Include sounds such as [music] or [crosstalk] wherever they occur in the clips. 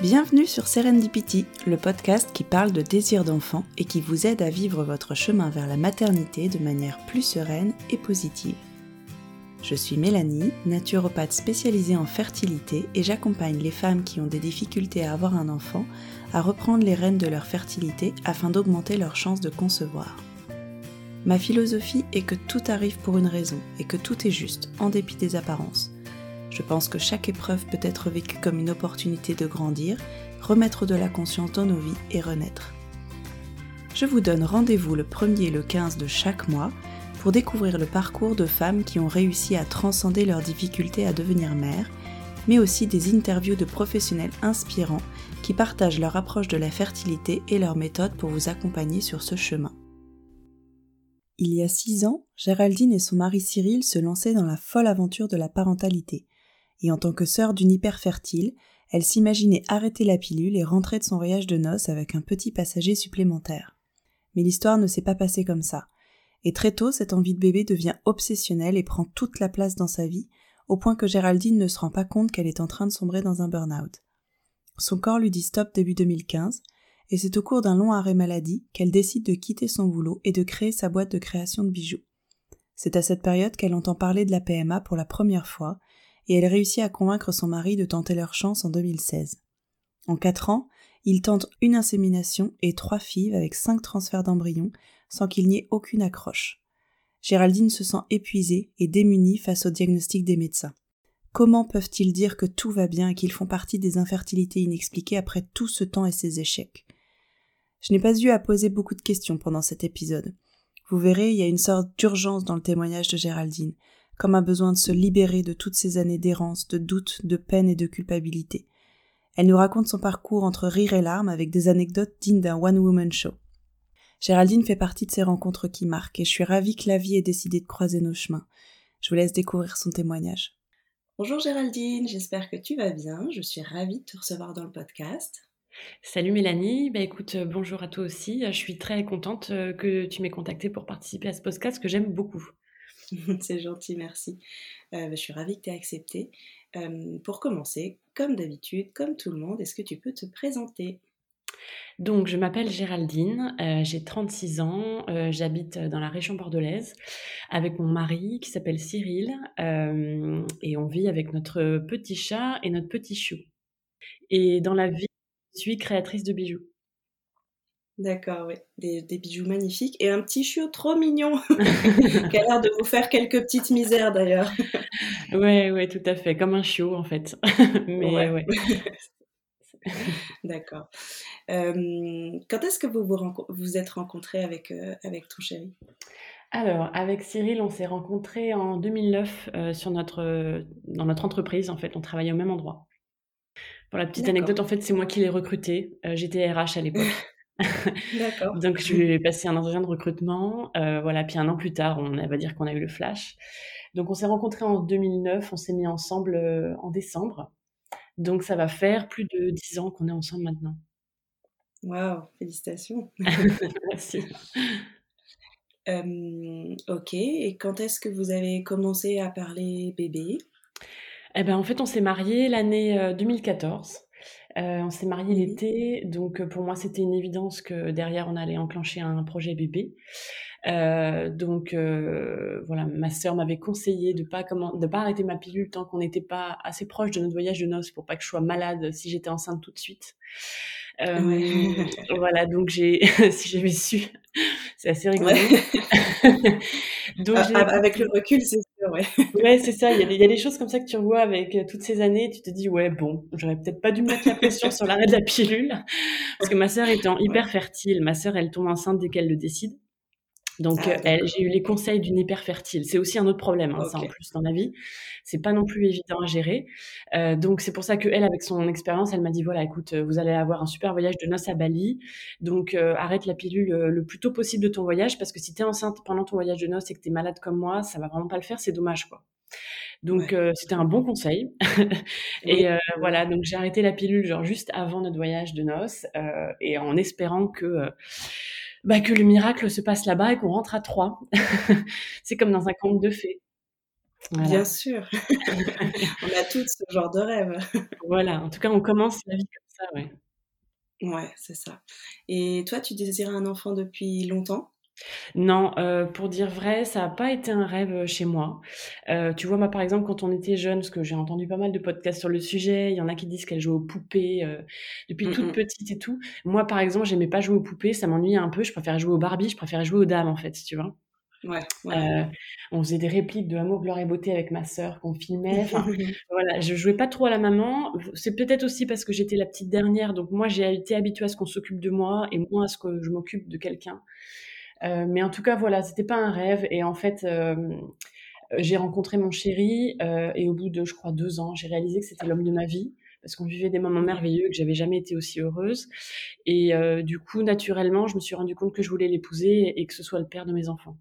Bienvenue sur Serendipity, le podcast qui parle de désir d'enfant et qui vous aide à vivre votre chemin vers la maternité de manière plus sereine et positive. Je suis Mélanie, naturopathe spécialisée en fertilité et j'accompagne les femmes qui ont des difficultés à avoir un enfant à reprendre les rênes de leur fertilité afin d'augmenter leurs chances de concevoir. Ma philosophie est que tout arrive pour une raison et que tout est juste, en dépit des apparences. Je pense que chaque épreuve peut être vécue comme une opportunité de grandir, remettre de la conscience dans nos vies et renaître. Je vous donne rendez-vous le 1er et le 15 de chaque mois pour découvrir le parcours de femmes qui ont réussi à transcender leurs difficultés à devenir mères, mais aussi des interviews de professionnels inspirants qui partagent leur approche de la fertilité et leurs méthodes pour vous accompagner sur ce chemin. Il y a six ans, Géraldine et son mari Cyril se lançaient dans la folle aventure de la parentalité et en tant que sœur d'une hyperfertile, elle s'imaginait arrêter la pilule et rentrer de son voyage de noces avec un petit passager supplémentaire. Mais l'histoire ne s'est pas passée comme ça. Et très tôt, cette envie de bébé devient obsessionnelle et prend toute la place dans sa vie, au point que Géraldine ne se rend pas compte qu'elle est en train de sombrer dans un burn-out. Son corps lui dit stop début 2015, et c'est au cours d'un long arrêt maladie qu'elle décide de quitter son boulot et de créer sa boîte de création de bijoux. C'est à cette période qu'elle entend parler de la PMA pour la première fois et elle réussit à convaincre son mari de tenter leur chance en 2016. En quatre ans, ils tentent une insémination et trois filles avec cinq transferts d'embryons sans qu'il n'y ait aucune accroche. Géraldine se sent épuisée et démunie face au diagnostic des médecins. Comment peuvent-ils dire que tout va bien et qu'ils font partie des infertilités inexpliquées après tout ce temps et ces échecs? Je n'ai pas eu à poser beaucoup de questions pendant cet épisode. Vous verrez, il y a une sorte d'urgence dans le témoignage de Géraldine comme un besoin de se libérer de toutes ces années d'errance, de doute, de peine et de culpabilité. Elle nous raconte son parcours entre rire et larmes avec des anecdotes dignes d'un one-woman show. Géraldine fait partie de ces rencontres qui marquent et je suis ravie que la vie ait décidé de croiser nos chemins. Je vous laisse découvrir son témoignage. Bonjour Géraldine, j'espère que tu vas bien. Je suis ravie de te recevoir dans le podcast. Salut Mélanie, bah écoute, euh, bonjour à toi aussi. Je suis très contente euh, que tu m'aies contactée pour participer à ce podcast que j'aime beaucoup. [laughs] c'est gentil, merci. Euh, je suis ravie que tu aies accepté. Euh, pour commencer, comme d'habitude, comme tout le monde, est-ce que tu peux te présenter? Donc, je m'appelle Géraldine, euh, j'ai 36 ans, j'habite dans la région bordelaise avec mon mari qui s'appelle Cyril et on vit avec notre petit chat et notre petit chou. Et dans la vie, je suis créatrice de bijoux. D'accord, oui. Des, bijoux magnifiques et un petit chiot trop mignon [laughs] qui a l'air de vous faire quelques petites misères d'ailleurs. Oui, ouais, tout à fait, comme un chiot en fait. [laughs] Mais ouais. [laughs] D'accord. Quand est-ce que vous vous, vous êtes rencontrés avec, euh, avec ton chéri? Alors, avec Cyril, on s'est rencontrés en 2009 euh, sur notre, dans notre entreprise. En fait, on travaillait au même endroit. Pour la petite anecdote, en fait, c'est moi qui l'ai recruté. Euh, j'étais RH à l'époque. [laughs] D'accord. Donc je lui ai passé un entretien de recrutement. Euh, voilà, puis un an plus tard, on va dire qu'on a eu le flash. Donc on s'est rencontrés en 2009, on s'est mis ensemble euh, en décembre. Donc ça va faire plus de dix ans qu'on est ensemble maintenant. Waouh, félicitations. [laughs] [laughs] Merci. ok, et quand est-ce que vous avez commencé à parler bébé? Eh ben en fait, on s'est mariés l'année 2014. Euh, euh, on s'est mariés mmh l'été, donc euh, pour moi c'était une évidence que derrière on allait enclencher un projet bébé. Euh, donc voilà, ma sœur m'avait conseillé de pas comment, de pas arrêter ma pilule tant qu'on n'était pas assez proche de notre voyage de noces pour pas que je sois malade si j'étais enceinte tout de suite. [laughs] voilà, donc j'ai, [laughs] si j'avais su, c'est assez rigolo. [laughs] donc, avec le recul, c'est ouais. ouais, c'est ça. Il y, a des, il y, a des choses comme ça que tu revois avec toutes ces années. Tu te dis, ouais, bon, j'aurais peut-être pas dû mettre la pression sur l'arrêt de la pilule. Parce que ma sœur étant hyper fertile, ma sœur, elle tombe enceinte dès qu'elle le décide. Donc, ah, euh, j'ai eu les conseils d'une hyperfertile. C'est aussi un autre problème, hein, ça en plus dans la vie. C'est pas non plus évident à gérer. Euh, donc, c'est pour ça que elle, avec son expérience, elle m'a dit voilà, écoute, vous allez avoir un super voyage de noces à Bali. Donc, euh, arrête la pilule le plus tôt possible de ton voyage parce que si tu es enceinte pendant ton voyage de noces et que tu es malade comme moi, ça va vraiment pas le faire. C'est dommage, quoi. Donc c'était un bon conseil. [laughs] et voilà, donc j'ai arrêté la pilule genre juste avant notre voyage de noces et en espérant que bah, que le miracle se passe là-bas et qu'on rentre à trois. [laughs] c'est comme dans un conte de fées. Bien sûr. [laughs] on a tous ce genre de rêve. [laughs] voilà, en tout cas, on commence la vie comme ça, ouais. Ouais, c'est ça. Et toi, tu désirais un enfant depuis longtemps? Non, euh, pour dire vrai, ça n'a pas été un rêve euh, chez moi. Euh, tu vois, moi, par exemple, quand on était jeune, parce que j'ai entendu pas mal de podcasts sur le sujet, il y en a qui disent qu'elles jouent aux poupées depuis toute mmh petite et tout. Moi, par exemple, j'aimais pas jouer aux poupées, ça m'ennuyait un peu. Je préférais jouer aux Barbie, je préférais jouer aux dames, en fait, tu vois. Ouais, ouais. on faisait des répliques de Amour, gloire et beauté avec ma sœur qu'on filmait. Enfin, [laughs] voilà, je jouais pas trop à la maman. C'est peut-être aussi parce que j'étais la petite dernière, donc moi j'ai été habituée à ce qu'on s'occupe de moi et moins à ce que je m'occupe de quelqu'un. Euh, mais en tout cas, voilà, c'était pas un rêve. Et en fait, euh, j'ai rencontré mon chéri euh, et au bout de, je crois, deux ans, j'ai réalisé que c'était l'homme de ma vie parce qu'on vivait des moments merveilleux et que j'avais jamais été aussi heureuse. Et du coup, naturellement, je me suis rendu compte que je voulais l'épouser et que ce soit le père de mes enfants.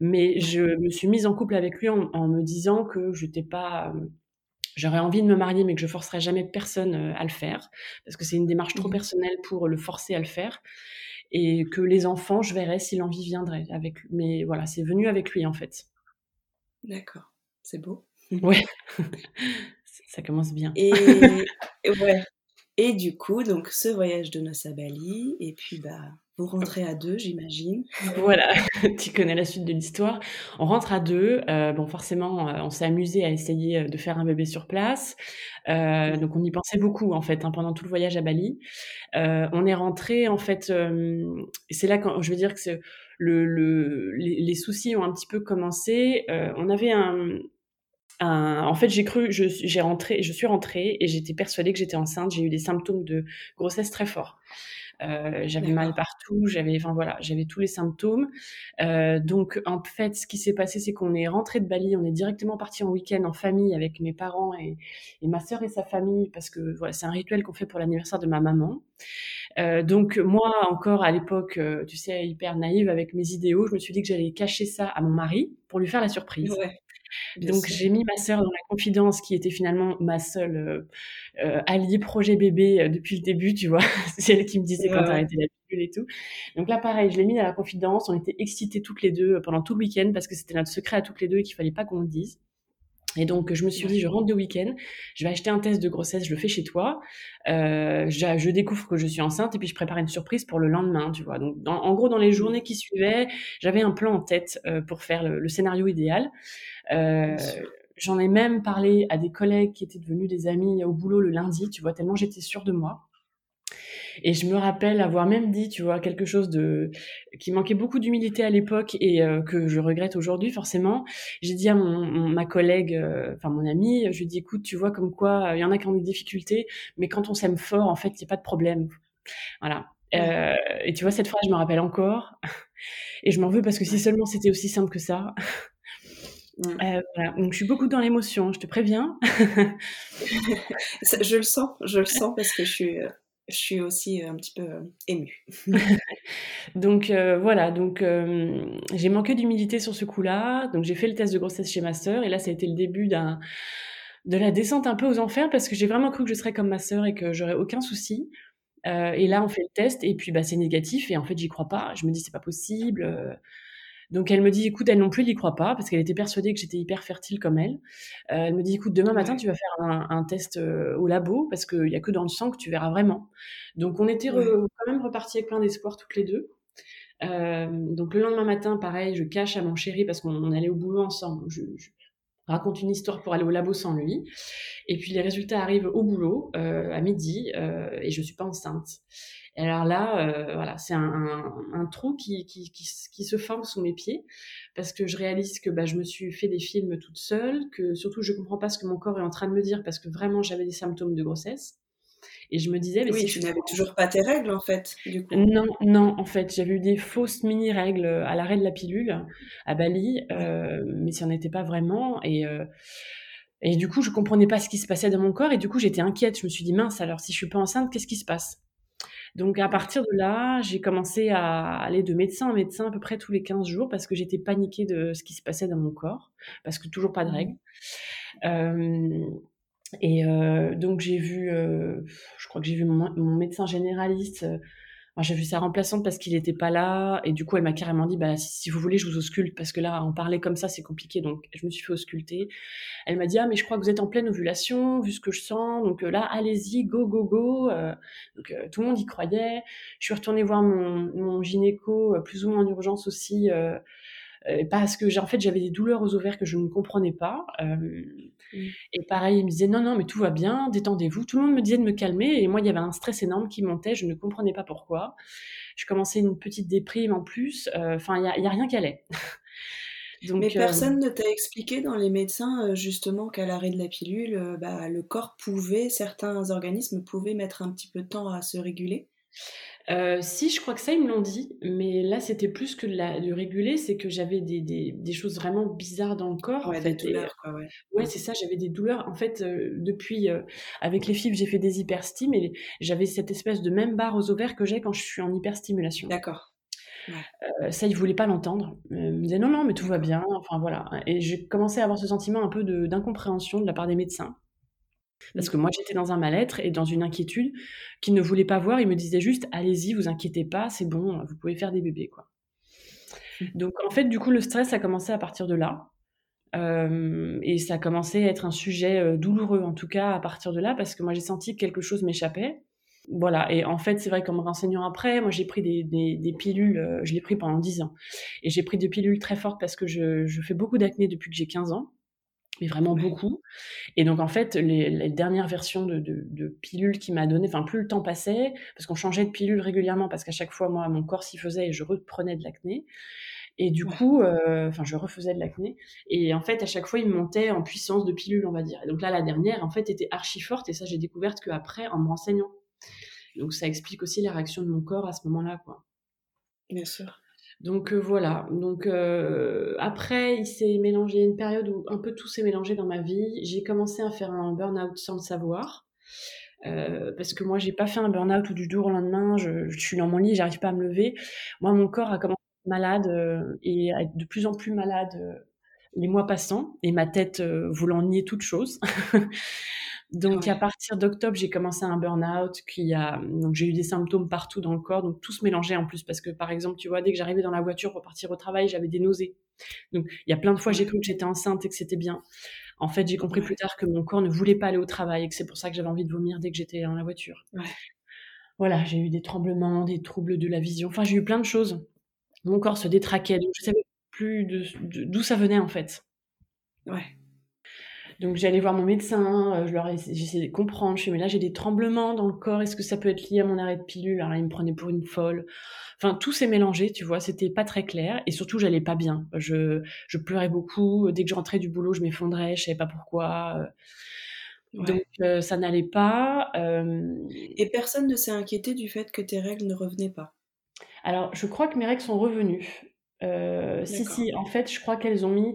Mais je me suis mise en couple avec lui en, me disant que je n'étais pas j'aurais envie de me marier, mais que je forcerais jamais personne à le faire, parce que c'est une démarche trop mmh personnelle pour le forcer à le faire et que les enfants, je verrais si l'envie viendrait avec Mais voilà, c'est venu avec lui en fait. D'accord, c'est beau. Ouais, [laughs] ça commence bien. Et, [laughs] ouais. et du coup, donc ce voyage de noces à Bali, et puis bah vous rentrez à deux, j'imagine. Voilà, [laughs] tu connais la suite de l'histoire. On rentre à deux. Euh, bon, forcément, euh, on s'est amusé à essayer euh, de faire un bébé sur place. donc, on y pensait beaucoup, en fait, hein, pendant tout le voyage à Bali. on est rentré, en fait, c'est là quand je veux dire que le, le, les, soucis ont un petit peu commencé. on avait un, un, en fait, j'ai cru, j'ai rentré, je suis rentrée et j'étais persuadée que j'étais enceinte. J'ai eu des symptômes de grossesse très forts. Euh, j'avais mal partout, j'avais, enfin voilà, j'avais tous les symptômes. Euh, donc en fait, ce qui s'est passé, c'est qu'on est rentré de Bali, on est directement parti en week-end en famille avec mes parents et, ma sœur et sa famille parce que voilà, c'est un rituel qu'on fait pour l'anniversaire de ma maman. Euh, donc moi encore à l'époque, tu sais, hyper naïve avec mes idéaux, je me suis dit que j'allais cacher ça à mon mari pour lui faire la surprise. Ouais. Donc j'ai mis ma sœur dans la confidence qui était finalement ma seule euh, euh alliée projet bébé euh, depuis le début, tu vois. [laughs] c'est elle qui me disait quand t'arrêtais la pilule et tout. Donc là pareil, je l'ai mis dans la confidence. On était excités toutes les deux pendant tout le week-end parce que c'était notre secret à toutes les deux et qu'il fallait pas qu'on le dise. Et donc, je me suis dit, je rentre de week-end, je vais acheter un test de grossesse, je le fais chez toi. Euh, je, découvre que je suis enceinte et puis je prépare une surprise pour le lendemain, tu vois. Donc, en gros, dans les journées qui suivaient, j'avais un plan en tête euh, pour faire le, scénario idéal. Euh, J'en ai même parlé à des collègues qui étaient devenus des amis au boulot le lundi, tu vois, tellement j'étais sûre de moi. Et je me rappelle avoir même dit, tu vois, quelque chose de qui manquait beaucoup d'humilité à l'époque et euh, que je regrette aujourd'hui forcément. J'ai dit à mon, ma collègue, euh, enfin mon amie, je lui ai dit, écoute, tu vois comme quoi il y en a qui ont des difficultés, mais quand on s'aime fort, en fait, il n'y a pas de problème. Voilà. Euh, et tu vois, cette phrase, je me rappelle encore. Et je m'en veux parce que si seulement c'était aussi simple que ça. voilà. Donc je suis beaucoup dans l'émotion, je te préviens. [laughs] je le sens, je le sens parce que je suis je suis aussi un petit peu émue. [laughs] donc voilà, donc j'ai manqué d'humilité sur ce coup-là. Donc j'ai fait le test de grossesse chez ma sœur et là ça a été le début d'un de la descente un peu aux enfers parce que j'ai vraiment cru que je serais comme ma sœur et que j'aurais aucun souci. et là on fait le test et puis bah c'est négatif et en fait j'y crois pas. Je me dis c'est pas possible. Donc elle me dit, écoute, elle non plus, elle n'y croit pas parce qu'elle était persuadée que j'étais hyper fertile comme elle. Euh, elle me dit, écoute, demain matin, tu vas faire un, test euh, au labo parce qu'il n'y a que dans le sang que tu verras vraiment. Donc on était quand même repartis avec plein d'espoir toutes les deux. Euh, donc le lendemain matin, pareil, je cache à mon chéri parce qu'on allait au boulot ensemble. Je, raconte une histoire pour aller au labo sans lui. Et puis les résultats arrivent au boulot à midi et je suis pas enceinte. Et alors là, euh, voilà, c'est un, un, trou qui, qui, qui, qui, se forme sous mes pieds parce que je réalise que bah, je me suis fait des films toute seule, que surtout je comprends pas ce que mon corps est en train de me dire parce que vraiment j'avais des symptômes de grossesse. Et je me disais, mais oui, tu n'avais toujours pas tes règles en fait, du coup. Non, non, en fait, j'avais eu des fausses mini règles à l'arrêt de la pilule à Bali, euh, mais ça n'en était pas vraiment. Et euh, et du coup, je comprenais pas ce qui se passait dans mon corps et du coup, j'étais inquiète. Je me suis dit mince, alors si je suis pas enceinte, qu'est-ce qui se passe? Donc à partir de là, j'ai commencé à aller de médecin en médecin à peu près tous les 15 jours parce que j'étais paniquée de ce qui se passait dans mon corps, parce que toujours pas de règles. et donc j'ai vu, je crois que j'ai vu mon, mon médecin généraliste j'ai vu sa remplaçante parce qu'il n'était pas là. Et du coup, elle m'a carrément dit, bah, si, vous voulez, je vous ausculte. Parce que là, en parler comme ça, c'est compliqué. Donc, je me suis fait ausculter. Elle m'a dit, ah, mais je crois que vous êtes en pleine ovulation, vu ce que je sens. Donc euh, là, allez-y, go, go, go. Euh, donc, euh, tout le monde y croyait. Je suis retournée voir mon, mon gynéco, plus ou moins en urgence aussi, parce que en fait j'avais des douleurs aux ovaires que je ne comprenais pas. Euh, mmh. Et pareil, il me disait non, non, mais tout va bien, détendez-vous. Tout le monde me disait de me calmer et moi il y avait un stress énorme qui montait, je ne comprenais pas pourquoi. Je commençais une petite déprime en plus. Euh, enfin, il n'y a, a, rien qui allait. [laughs] Donc, mais personne ne t'a expliqué dans les médecins justement qu'à l'arrêt de la pilule, bah, le corps pouvait, certains organismes pouvaient mettre un petit peu de temps à se réguler? Euh, si, je crois que ça, ils me l'ont dit, mais là, c'était plus que de, la, de réguler, c'est que j'avais des, des, des, choses vraiment bizarres dans le corps. Ouais, des douleurs, quoi, ouais. Ouais, c'est ça, j'avais des douleurs. En fait, euh, depuis, euh, avec les fibres, j'ai fait des hyperstimes et j'avais cette espèce de même barre aux ovaires que j'ai quand je suis en hyperstimulation. D'accord. Ouais. ça, ils voulaient pas l'entendre. ils me disaient non, non, mais tout va bien. Enfin, voilà. Et j'ai commencé à avoir ce sentiment un peu d'incompréhension de, de la part des médecins. Parce que moi, j'étais dans un mal-être et dans une inquiétude qu'ils ne voulaient pas voir. Ils me disaient juste, allez-y, vous inquiétez pas, c'est bon, vous pouvez faire des bébés, quoi. Mmh. Donc, en fait, du coup, le stress a commencé à partir de là. Euh, et ça a commencé à être un sujet euh, douloureux, en tout cas, à partir de là, parce que moi, j'ai senti que quelque chose m'échappait. Voilà, et en fait, c'est vrai qu'en me renseignant après, moi j'ai pris des, des, des pilules, euh, je l'ai pris pendant 10 ans. Et j'ai pris des pilules très fortes parce que je, je fais beaucoup d'acné depuis que j'ai 15 ans mais vraiment beaucoup. Et donc, en fait, les, dernières versions de, de, pilules qu'il m'a données, enfin, plus le temps passait, parce qu'on changeait de pilule régulièrement, parce qu'à chaque fois, moi, mon corps s'y faisait et je reprenais de l'acné. Et du coup, euh, enfin, je refaisais de l'acné. Et en fait, à chaque fois, il montait en puissance de pilule, on va dire. Et donc là, la dernière, en fait, était archi forte. Et ça, j'ai découvert qu'après, en me renseignant. Donc, ça explique aussi la réaction de mon corps à ce moment-là, quoi. Bien sûr. Donc euh, voilà. Donc euh, après, il s'est mélangé une période où un peu tout s'est mélangé dans ma vie. J'ai commencé à faire un burn-out sans le savoir. Euh, parce que moi, j'ai pas fait un burn-out où du jour au lendemain, je, suis dans mon lit, j'arrive pas à me lever. Moi, mon corps a commencé à être malade et à être de plus en plus malade les mois passant, et ma tête voulant nier toute chose. [laughs] Donc à partir d'octobre, j'ai commencé un burn-out qui a donc j'ai eu des symptômes partout dans le corps, donc tout se mélangeait en plus parce que par exemple, tu vois, dès que j'arrivais dans la voiture pour partir au travail, j'avais des nausées. Donc il y a plein de fois j'ai cru que j'étais enceinte et que c'était bien. En fait, j'ai compris plus tard que mon corps ne voulait pas aller au travail et que c'est pour ça que j'avais envie de vomir dès que j'étais dans la voiture. Voilà, j'ai eu des tremblements, des troubles de la vision, enfin j'ai eu plein de choses. Mon corps se détraquait, donc je savais plus d'où ça venait en fait. Ouais. Donc j'allais voir mon médecin, euh, je leur j'essayais de comprendre, je suis mais là j'ai des tremblements dans le corps, est-ce que ça peut être lié à mon arrêt de pilule? Alors là, il me prenait pour une folle. Enfin tout s'est mélangé, tu vois, c'était pas très clair et surtout j'allais pas bien. Je, je pleurais beaucoup, dès que je rentrais du boulot, je m'effondrais, je savais pas pourquoi. Donc euh, ça n'allait pas. Euh, et personne ne s'est inquiété du fait que tes règles ne revenaient pas? Alors je crois que mes règles sont revenues. si si, en fait je crois qu'elles ont mis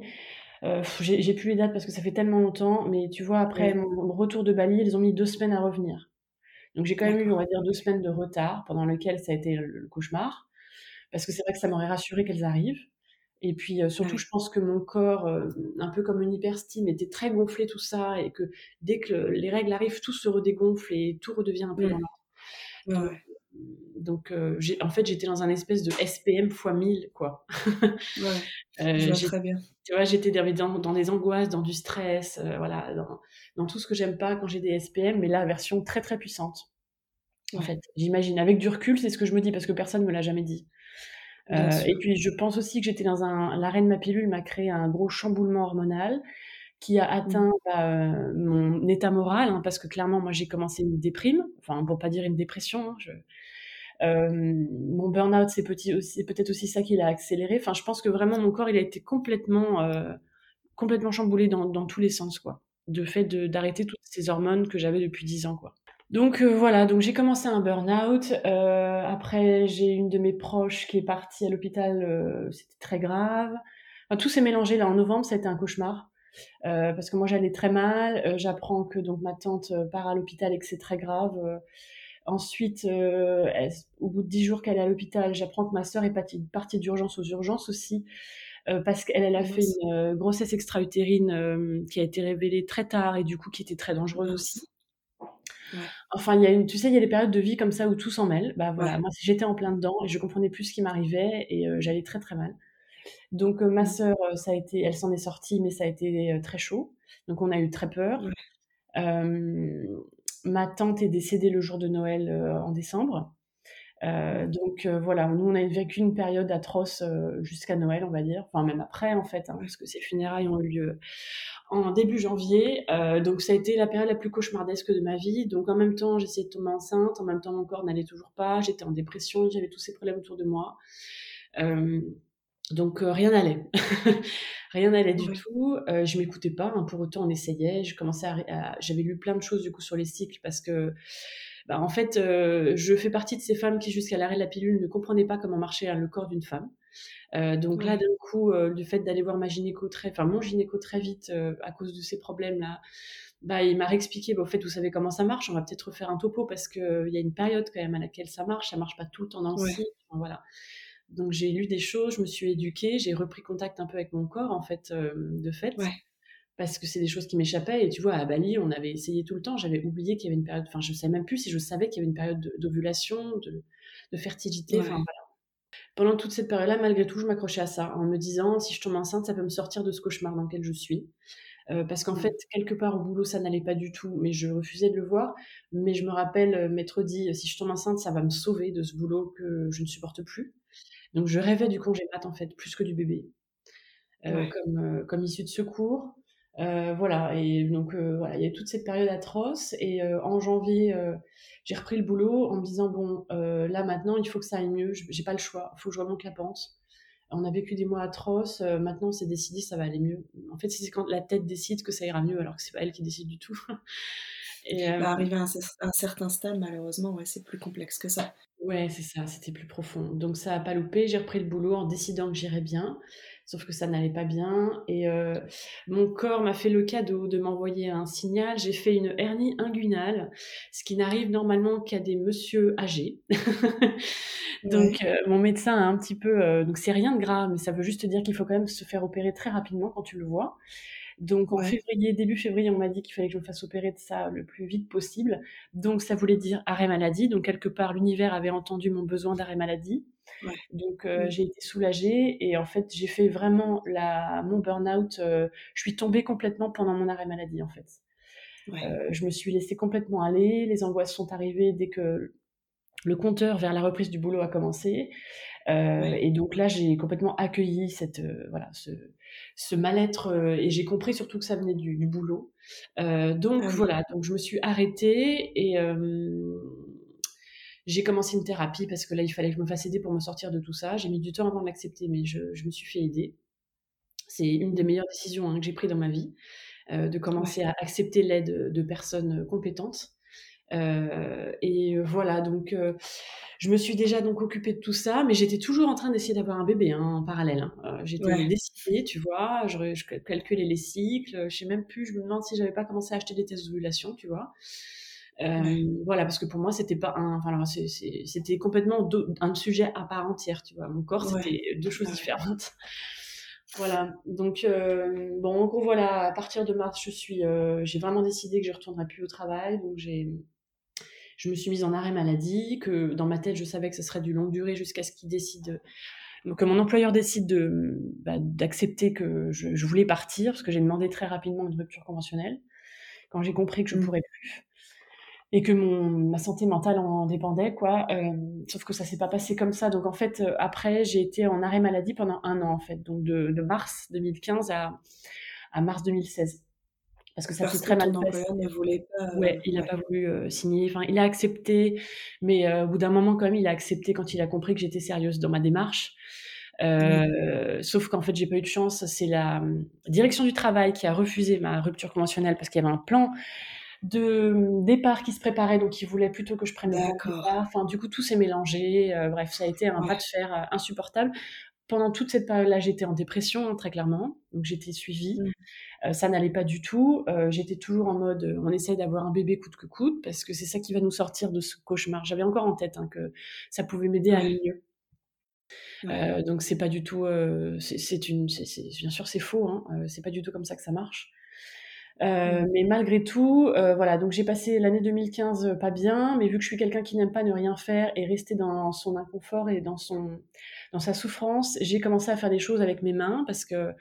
euh, j'ai plus les dates parce que ça fait tellement longtemps, mais tu vois, après mon, retour de Bali, ils ont mis deux semaines à revenir. Donc j'ai quand même eu, on va dire, deux semaines de retard pendant lequel ça a été le, cauchemar. Parce que c'est vrai que ça m'aurait rassuré qu'elles arrivent. Et puis euh, surtout, je pense que mon corps, euh, un peu comme une hyperstime, était très gonflé tout ça et que dès que les règles arrivent, tout se redégonfle et tout redevient un peu mmh. Donc, en fait, j'étais dans un espèce de SPM x 1000, quoi. ouais, [laughs] très bien tu vois, j'étais dans, dans, des angoisses, dans du stress, euh, voilà, dans, dans, tout ce que j'aime pas quand j'ai des SPM, mais là, version très très puissante. En fait, j'imagine. Avec du recul, c'est ce que je me dis parce que personne me l'a jamais dit. Euh, et puis, je pense aussi que j'étais dans un. L'arrêt de ma pilule m'a créé un gros chamboulement hormonal qui a atteint mmh. bah, euh, mon état moral, hein, parce que clairement, moi, j'ai commencé une déprime, enfin, pour pas dire une dépression. Hein, je, euh, mon burn-out, c'est peut-être aussi ça qui l'a accéléré. Enfin, je pense que vraiment mon corps, il a été complètement, euh, complètement chamboulé dans, tous les sens, quoi. De fait d'arrêter toutes ces hormones que j'avais depuis 10 ans, quoi. Donc euh, voilà, donc j'ai commencé un burn-out. Euh, après, j'ai une de mes proches qui est partie à l'hôpital. Euh, c'était très grave. Tout s'est mélangé là en novembre. Été un cauchemar parce que moi j'allais très mal. J'apprends que donc ma tante part à l'hôpital et que c'est très grave Ensuite, au bout de dix jours qu'elle est à l'hôpital, j'apprends que ma sœur est partie, d'urgence aux urgences aussi, parce qu'elle elle a fait une grossesse extra-utérine qui a été révélée très tard et du coup qui était très dangereuse aussi. Enfin, il y a une, tu sais, il y a des périodes de vie comme ça où tout s'en mêle. Bah voilà, moi j'étais en plein dedans et je comprenais plus ce qui m'arrivait et j'allais très très mal. Donc ma mmh. sœur, ça a été, elle s'en est sortie, mais ça a été très chaud. Donc on a eu très peur. Ma tante est décédée le jour de Noël en décembre. donc voilà, nous on a vécu une période atroce jusqu'à Noël, on va dire, enfin même après en fait, hein, parce que ces funérailles ont eu lieu en début janvier. donc ça a été la période la plus cauchemardesque de ma vie. Donc en même temps, j'essayais de tomber enceinte, en même temps mon corps n'allait toujours pas, j'étais en dépression, j'avais tous ces problèmes autour de moi. Donc rien n'allait, [laughs] rien n'allait du tout. je m'écoutais pas. Hein, pour autant, on essayait. Je commençais à, j'avais lu plein de choses du coup sur les cycles parce que, bah, en fait, je fais partie de ces femmes qui jusqu'à l'arrêt de la pilule ne comprenaient pas comment marchait hein, le corps d'une femme. donc là, d'un coup, le fait d'aller voir ma gynéco très, enfin mon gynéco très vite à cause de ces problèmes là. Bah, il m'a réexpliqué, bah, au fait, vous savez comment ça marche, on va peut-être refaire un topo parce qu'il y a une période quand même à laquelle ça marche, ça marche pas tout le temps dans le cycle. voilà. Donc j'ai lu des choses, je me suis éduquée, j'ai repris contact un peu avec mon corps en fait, euh, de fait. Parce que c'est des choses qui m'échappaient. Et tu vois, à Bali, on avait essayé tout le temps. J'avais oublié qu'il y avait une période. Enfin, je ne savais même plus si je savais qu'il y avait une période d'ovulation, de, de, fertilité. Enfin, voilà. Pendant toute cette période-là, malgré tout, je m'accrochais à ça, en me disant si je tombe enceinte, ça peut me sortir de ce cauchemar dans lequel je suis. Euh, parce qu'en mmh. fait, quelque part au boulot, ça n'allait pas du tout, mais je refusais de le voir. Mais je me rappelle euh, m'être dit, si je tombe enceinte, ça va me sauver de ce boulot que je ne supporte plus. Donc je rêvais du congé mat en fait, plus que du bébé, euh, comme, euh, comme issue de secours. Euh, voilà, et donc voilà, il y a toute cette période atroce. Et en janvier, j'ai repris le boulot en me disant bon, là maintenant, il faut que ça aille mieux. J'ai pas le choix, il faut que je remonte la pente. On a vécu des mois atroces. maintenant, c'est décidé, ça va aller mieux. En fait, c'est quand la tête décide que ça ira mieux, alors que c'est pas elle qui décide du tout. Et, bah, arriver à un, certain stade, malheureusement, ouais, c'est plus complexe que ça. Ouais, c'est ça, c'était plus profond. Donc ça a pas loupé, j'ai repris le boulot en décidant que j'irais bien, sauf que ça n'allait pas bien et euh, mon corps m'a fait le cadeau de m'envoyer un signal. J'ai fait une hernie inguinale, ce qui n'arrive normalement qu'à des monsieur âgés. [laughs] Donc euh, mon médecin a un petit peu euh, donc c'est rien de grave, mais ça veut juste dire qu'il faut quand même se faire opérer très rapidement quand tu le vois. Donc en février, début février, on m'a dit qu'il fallait que je me fasse opérer de ça le plus vite possible. Donc ça voulait dire arrêt maladie. Donc quelque part, l'univers avait entendu mon besoin d'arrêt maladie. Donc euh, j'ai été soulagée et en fait j'ai fait vraiment la, mon burn-out. Euh, je suis tombée complètement pendant mon arrêt maladie en fait. Euh, je me suis laissée complètement aller. Les angoisses sont arrivées dès que le compteur vers la reprise du boulot a commencé. Et donc là, j'ai complètement accueilli cette, voilà, ce, ce mal-être euh, et j'ai compris surtout que ça venait du, boulot. Euh, donc ah voilà, donc je me suis arrêtée et euh, j'ai commencé une thérapie parce que là il fallait que je me fasse aider pour me sortir de tout ça. J'ai mis du temps avant de l'accepter, mais je, me suis fait aider. C'est une des meilleures décisions hein, que j'ai prises dans ma vie, de commencer à accepter l'aide de personnes compétentes. Et voilà, donc je me suis déjà donc occupée de tout ça, mais j'étais toujours en train d'essayer d'avoir un bébé hein, en parallèle. Hein. Euh, j'étais décidée, tu vois, je, je, calculais les cycles, je sais même plus, je me demande si j'avais pas commencé à acheter des tests d'ovulation, tu vois. Euh, voilà, parce que pour moi, c'était pas un, enfin, c'était complètement un sujet à part entière, tu vois. Mon corps, c'était deux choses différentes. [laughs] Voilà, donc euh, bon, en gros, voilà, à partir de mars, je suis, j'ai vraiment décidé que je retournerai plus au travail, donc j'ai je me suis mise en arrêt maladie, que dans ma tête, je savais que ce serait du longue durée jusqu'à ce qu'il décide, que mon employeur décide de, bah, d'accepter que je, voulais partir, parce que j'ai demandé très rapidement une rupture conventionnelle, quand j'ai compris que je ne mmh. pourrais plus et que mon, ma santé mentale en dépendait, quoi. Euh, sauf que ça s'est pas passé comme ça. Donc en fait, euh, après, j'ai été en arrêt maladie pendant un an, en fait, donc de, de mars 2015 à, à mars 2016 parce que ça s'est très mal passé. ne voulait pas. Ouais, il n'a pas voulu euh, signer. Enfin, il a accepté, mais euh, au bout d'un moment, quand même, il a accepté quand il a compris que j'étais sérieuse dans ma démarche. Euh, sauf qu'en fait, j'ai pas eu de chance. C'est la direction du travail qui a refusé ma rupture conventionnelle parce qu'il y avait un plan de départ qui se préparait, donc il voulait plutôt que je prenne le départ. Enfin, du coup, tout s'est mélangé. bref, ça a été un pas de fer insupportable pendant toute cette période-là, j'étais en dépression, très clairement. Donc, j'étais suivie. Mmh. Ça n'allait pas du tout. J'étais toujours en mode, on essaye d'avoir un bébé coûte que coûte, parce que c'est ça qui va nous sortir de ce cauchemar. J'avais encore en tête hein, que ça pouvait m'aider à aller mieux. Euh, donc c'est pas du tout, euh, c'est une, bien sûr c'est faux, hein, euh, c'est pas du tout comme ça que ça marche. Mais malgré tout, voilà, donc j'ai passé l'année 2015 pas bien, mais vu que je suis quelqu'un qui n'aime pas ne rien faire et rester dans son inconfort et dans son, dans sa souffrance, j'ai commencé à faire des choses avec mes mains parce que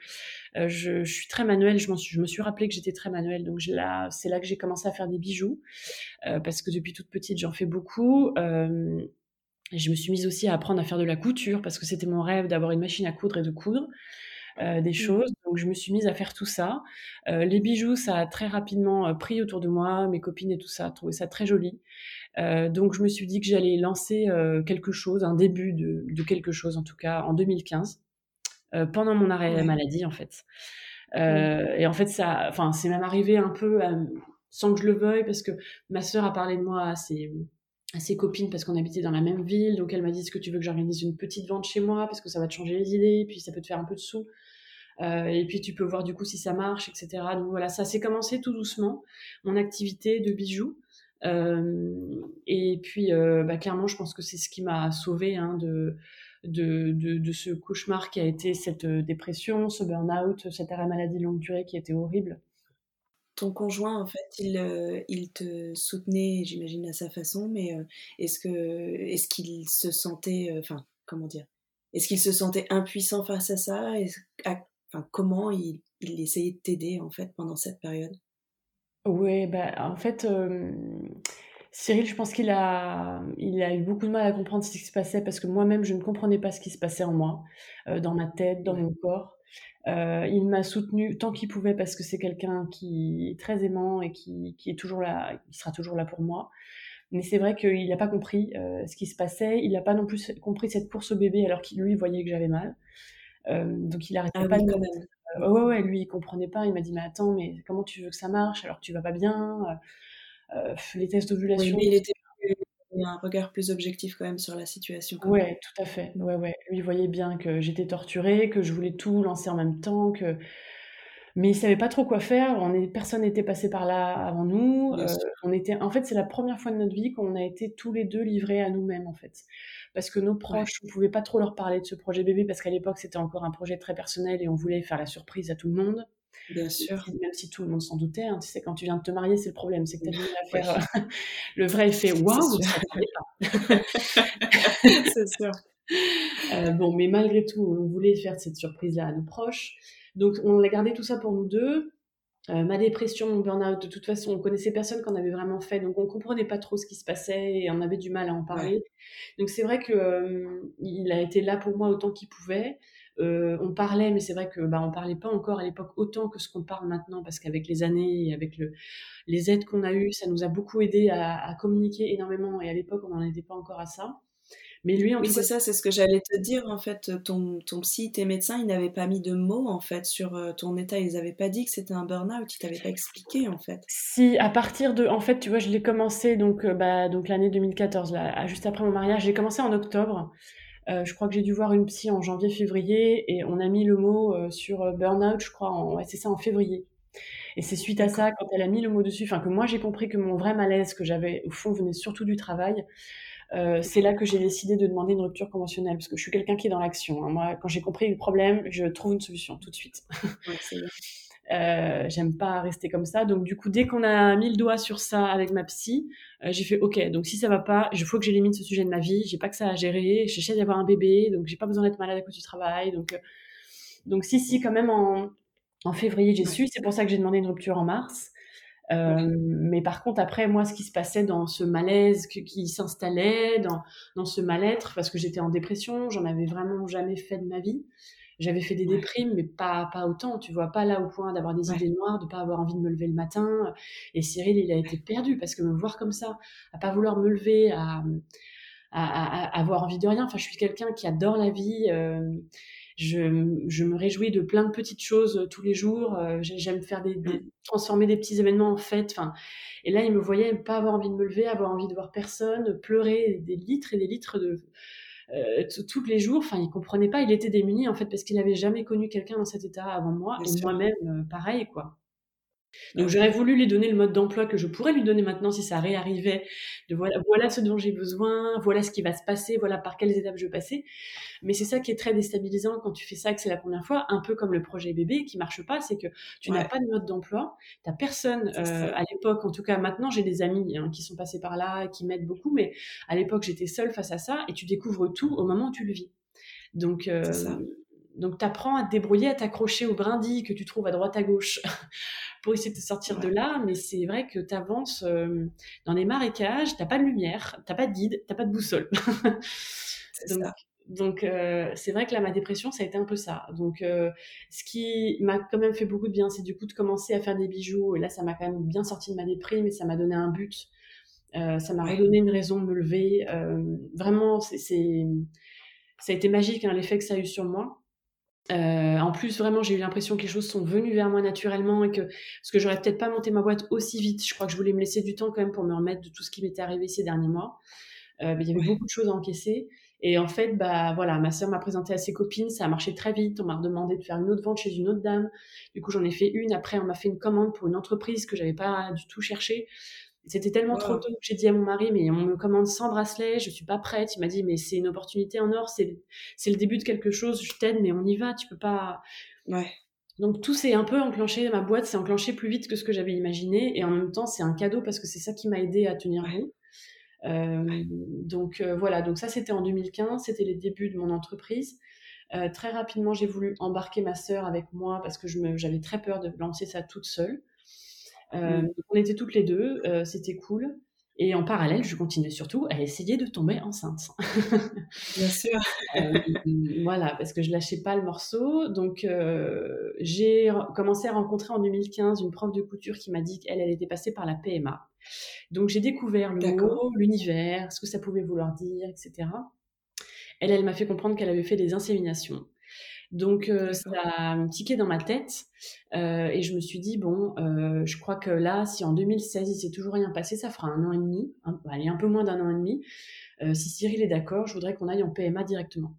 je, je, suis très manuelle. Je, je me suis rappelé que j'étais très manuelle, donc c'est là que j'ai commencé à faire des bijoux parce que depuis toute petite j'en fais beaucoup. Et je me suis mise aussi à apprendre à faire de la couture parce que c'était mon rêve d'avoir une machine à coudre et de coudre euh, des mmh. choses. Donc je me suis mise à faire tout ça. Euh, les bijoux, ça a très rapidement euh, pris autour de moi. Mes copines et tout ça trouvaient ça très joli. Donc je me suis dit que j'allais lancer quelque chose, un début de, de, quelque chose en tout cas en 2015, pendant mon arrêt maladie en fait. Et en fait ça, enfin c'est même arrivé un peu sans que je le veuille parce que ma sœur a parlé de moi à ses à ses copines parce qu'on habitait dans la même ville. Donc elle m'a dit est-ce que tu veux que j'organise une petite vente chez moi parce que ça va te changer les idées, puis ça peut te faire un peu de sous. Euh, et puis tu peux voir du coup si ça marche, etc. Donc voilà, ça s'est commencé tout doucement, mon activité de bijoux. Euh, et puis euh, bah, clairement, je pense que c'est ce qui m'a sauvée hein, de, de, de, ce cauchemar qui a été cette dépression, ce burn-out, cette arrêt maladie longue durée qui été horrible. Ton conjoint, en fait, il, euh, il te soutenait, j'imagine, à sa façon, mais euh, est-ce que est-ce qu'il se sentait, euh, enfin, comment dire, est-ce qu'il se sentait impuissant face à ça? Enfin, comment il, il essayait de t'aider en fait pendant cette période? Oui, bah, en fait, Cyril, je pense qu'il a, il a eu beaucoup de mal à comprendre ce qui se passait parce que moi-même, je ne comprenais pas ce qui se passait en moi, dans ma tête, dans mon corps. Euh, il m'a soutenu tant qu'il pouvait parce que c'est quelqu'un qui est très aimant et qui, qui, est toujours là, il sera toujours là pour moi. Mais c'est vrai qu'il n'a pas compris euh, ce qui se passait. Il n'a pas non plus compris cette course au bébé alors qu'il lui voyait que j'avais mal. Euh, donc il arrêtait ah pas de me ouais, ouais, lui il comprenait pas. Il m'a dit mais attends mais comment tu veux que ça marche alors que tu vas pas bien. les tests d'ovulation. il était un regard plus objectif quand même sur la situation. Oui, tout à fait. Ouais, ouais. Lui voyait bien que j'étais torturée, que je voulais tout lancer en même temps, que mais il savait pas trop quoi faire. On est, personne n'était passé par là avant nous. Euh, on était, en fait, c'est la première fois de notre vie qu'on a été tous les deux livrés à nous-mêmes, en fait, parce que nos proches, on pouvait pas trop leur parler de ce projet bébé parce qu'à l'époque c'était encore un projet très personnel et on voulait faire la surprise à tout le monde. Bien sûr. Même si tout le monde s'en doutait, hein, tu sais, quand tu viens de te marier, c'est le problème, c'est que tu as à faire euh, [laughs] le vrai effet waouh, [laughs] c'est sûr. Euh, bon, mais malgré tout, on voulait faire cette surprise-là à nos proches. Donc, on a gardé tout ça pour nous deux. Euh, ma dépression, mon burn-out, de toute façon, on connaissait personne qu'on avait vraiment fait, donc on comprenait pas trop ce qui se passait et on avait du mal à en parler. Donc c'est vrai que il a été là pour moi autant qu'il pouvait. Euh, on parlait, mais c'est vrai que bah, on parlait pas encore à l'époque autant que ce qu'on parle maintenant, parce qu'avec les années et avec le, les aides qu'on a eues, ça nous a beaucoup aidé à, communiquer énormément. Et à l'époque, on n'en était pas encore à ça. Mais lui, en oui, c'est ça, c'est ce que j'allais te dire. En fait, ton, ton psy, tes médecins, ils n'avaient pas mis de mots en fait sur euh, ton état. Ils n'avaient pas dit que c'était un burn-out. Ils t'avaient pas expliqué en fait. Si, à partir de, en fait, tu vois, je l'ai commencé donc, euh, bah, donc l'année 2014, là, juste après mon mariage. J'ai commencé en octobre. Euh, je crois que j'ai dû voir une psy en janvier-février et on a mis le mot euh, sur euh, burn-out, je crois, en, ouais, c'est ça, en février. Et c'est suite à ça, quand elle a mis le mot dessus, enfin que moi j'ai compris que mon vrai malaise que j'avais au fond venait surtout du travail. Euh, c'est là que j'ai décidé de demander une rupture conventionnelle parce que je suis quelqu'un qui est dans l'action. Hein. Moi, quand j'ai compris le problème, je trouve une solution tout de suite. Ouais, [laughs] euh, j'aime pas rester comme ça. Donc du coup, dès qu'on a mis le doigt sur ça avec ma psy, euh, j'ai fait OK. Donc si ça va pas, il faut que j'élimine ce sujet de ma vie. J'ai pas que ça à gérer. J'essaie d'avoir un bébé, donc j'ai pas besoin d'être malade à cause du travail. Donc euh, donc si si quand même en, en février j'ai su. C'est pour ça que j'ai demandé une rupture en mars. Euh, mais par contre, après, moi, ce qui se passait dans ce malaise qui s'installait, dans, dans ce mal-être, parce que j'étais en dépression, j'en avais vraiment jamais fait de ma vie. J'avais fait des déprimes, mais pas, pas autant, tu vois, pas là au point d'avoir des idées noires, de pas avoir envie de me lever le matin. Et Cyril, il a été perdu parce que me voir comme ça, à pas vouloir me lever, à, à, à, avoir envie de rien. Enfin, je suis quelqu'un qui adore la vie. Euh, je, je, me réjouis de plein de petites choses euh, tous les jours. Euh, j'aime faire des, des, transformer des petits événements en fêtes. Enfin, et là, il me voyait pas avoir envie de me lever, avoir envie de voir personne, pleurer des litres et des litres de tous les jours. Enfin, il comprenait pas. Il était démuni en fait parce qu'il n'avait jamais connu quelqu'un dans cet état avant moi et moi-même pareil quoi. Donc j'aurais voulu lui donner le mode d'emploi que je pourrais lui donner maintenant si ça réarrivait, de voilà, voilà ce dont j'ai besoin, voilà ce qui va se passer, voilà par quelles étapes je vais passer. Mais c'est ça qui est très déstabilisant quand tu fais ça, que c'est la première fois, un peu comme le projet bébé qui marche pas, c'est que tu n'as pas de mode d'emploi, tu personne euh, à l'époque, en tout cas maintenant j'ai des amis hein, qui sont passés par là, qui m'aident beaucoup, mais à l'époque j'étais seule face à ça et tu découvres tout au moment où tu le vis. Donc, euh, donc tu apprends à te débrouiller, à t'accrocher aux brindilles que tu trouves à droite à gauche [laughs] pour essayer de te sortir de là. Mais c'est vrai que tu avances euh, dans les marécages, t'as pas de lumière, t'as pas de guide, t'as pas de boussole. [laughs] donc, donc euh, c'est vrai que là, ma dépression, ça a été un peu ça. Donc, euh, ce qui m'a quand même fait beaucoup de bien, c'est du coup de commencer à faire des bijoux. Et là, ça m'a quand même bien sorti de ma déprime et ça m'a donné un but. ça m'a redonné une raison de me lever. vraiment, c'est, ça a été magique hein, l'effet que ça a eu sur moi. Euh, en plus, vraiment, j'ai eu l'impression que les choses sont venues vers moi naturellement et que parce que j'aurais peut-être pas monté ma boîte aussi vite. Je crois que je voulais me laisser du temps quand même pour me remettre de tout ce qui m'était arrivé ces derniers mois. Euh, mais il y avait beaucoup de choses à encaisser. Et en fait, bah voilà, ma sœur m'a présenté à ses copines, ça a marché très vite. On m'a demandé de faire une autre vente chez une autre dame. Du coup, j'en ai fait une. Après, on m'a fait une commande pour une entreprise que j'avais pas du tout cherché. C'était tellement trop tôt que j'ai dit à mon mari, mais on me commande sans bracelet, je suis pas prête. Il m'a dit, mais c'est une opportunité en or, c'est le début de quelque chose, je t'aide, mais on y va, tu peux pas. Ouais. Donc tout s'est un peu enclenché, ma boîte s'est enclenchée plus vite que ce que j'avais imaginé, et en même temps c'est un cadeau parce que c'est ça qui m'a aidé à tenir bon. Euh, donc euh, voilà, donc ça c'était en 2015, c'était les débuts de mon entreprise. Euh, très rapidement j'ai voulu embarquer ma sœur avec moi parce que j'avais très peur de lancer ça toute seule. Euh, mmh. on était toutes les deux, euh, c'était cool. Et en parallèle, je continuais surtout à essayer de tomber enceinte. Bien sûr. [laughs] Euh, voilà, parce que je lâchais pas le morceau. Donc, j'ai commencé à rencontrer en 2015 une prof de couture qui m'a dit qu'elle, elle était passée par la PMA. Donc, j'ai découvert le mot, l'univers, ce que ça pouvait vouloir dire, etc. Elle, elle m'a fait comprendre qu'elle avait fait des inséminations. Donc euh, ça a tiqué dans ma tête euh, et je me suis dit bon, euh, je crois que là, si en 2016 il s'est toujours rien passé, ça fera un an et demi, un, allez un peu moins d'un an et demi. si Cyril est d'accord, je voudrais qu'on aille en PMA directement.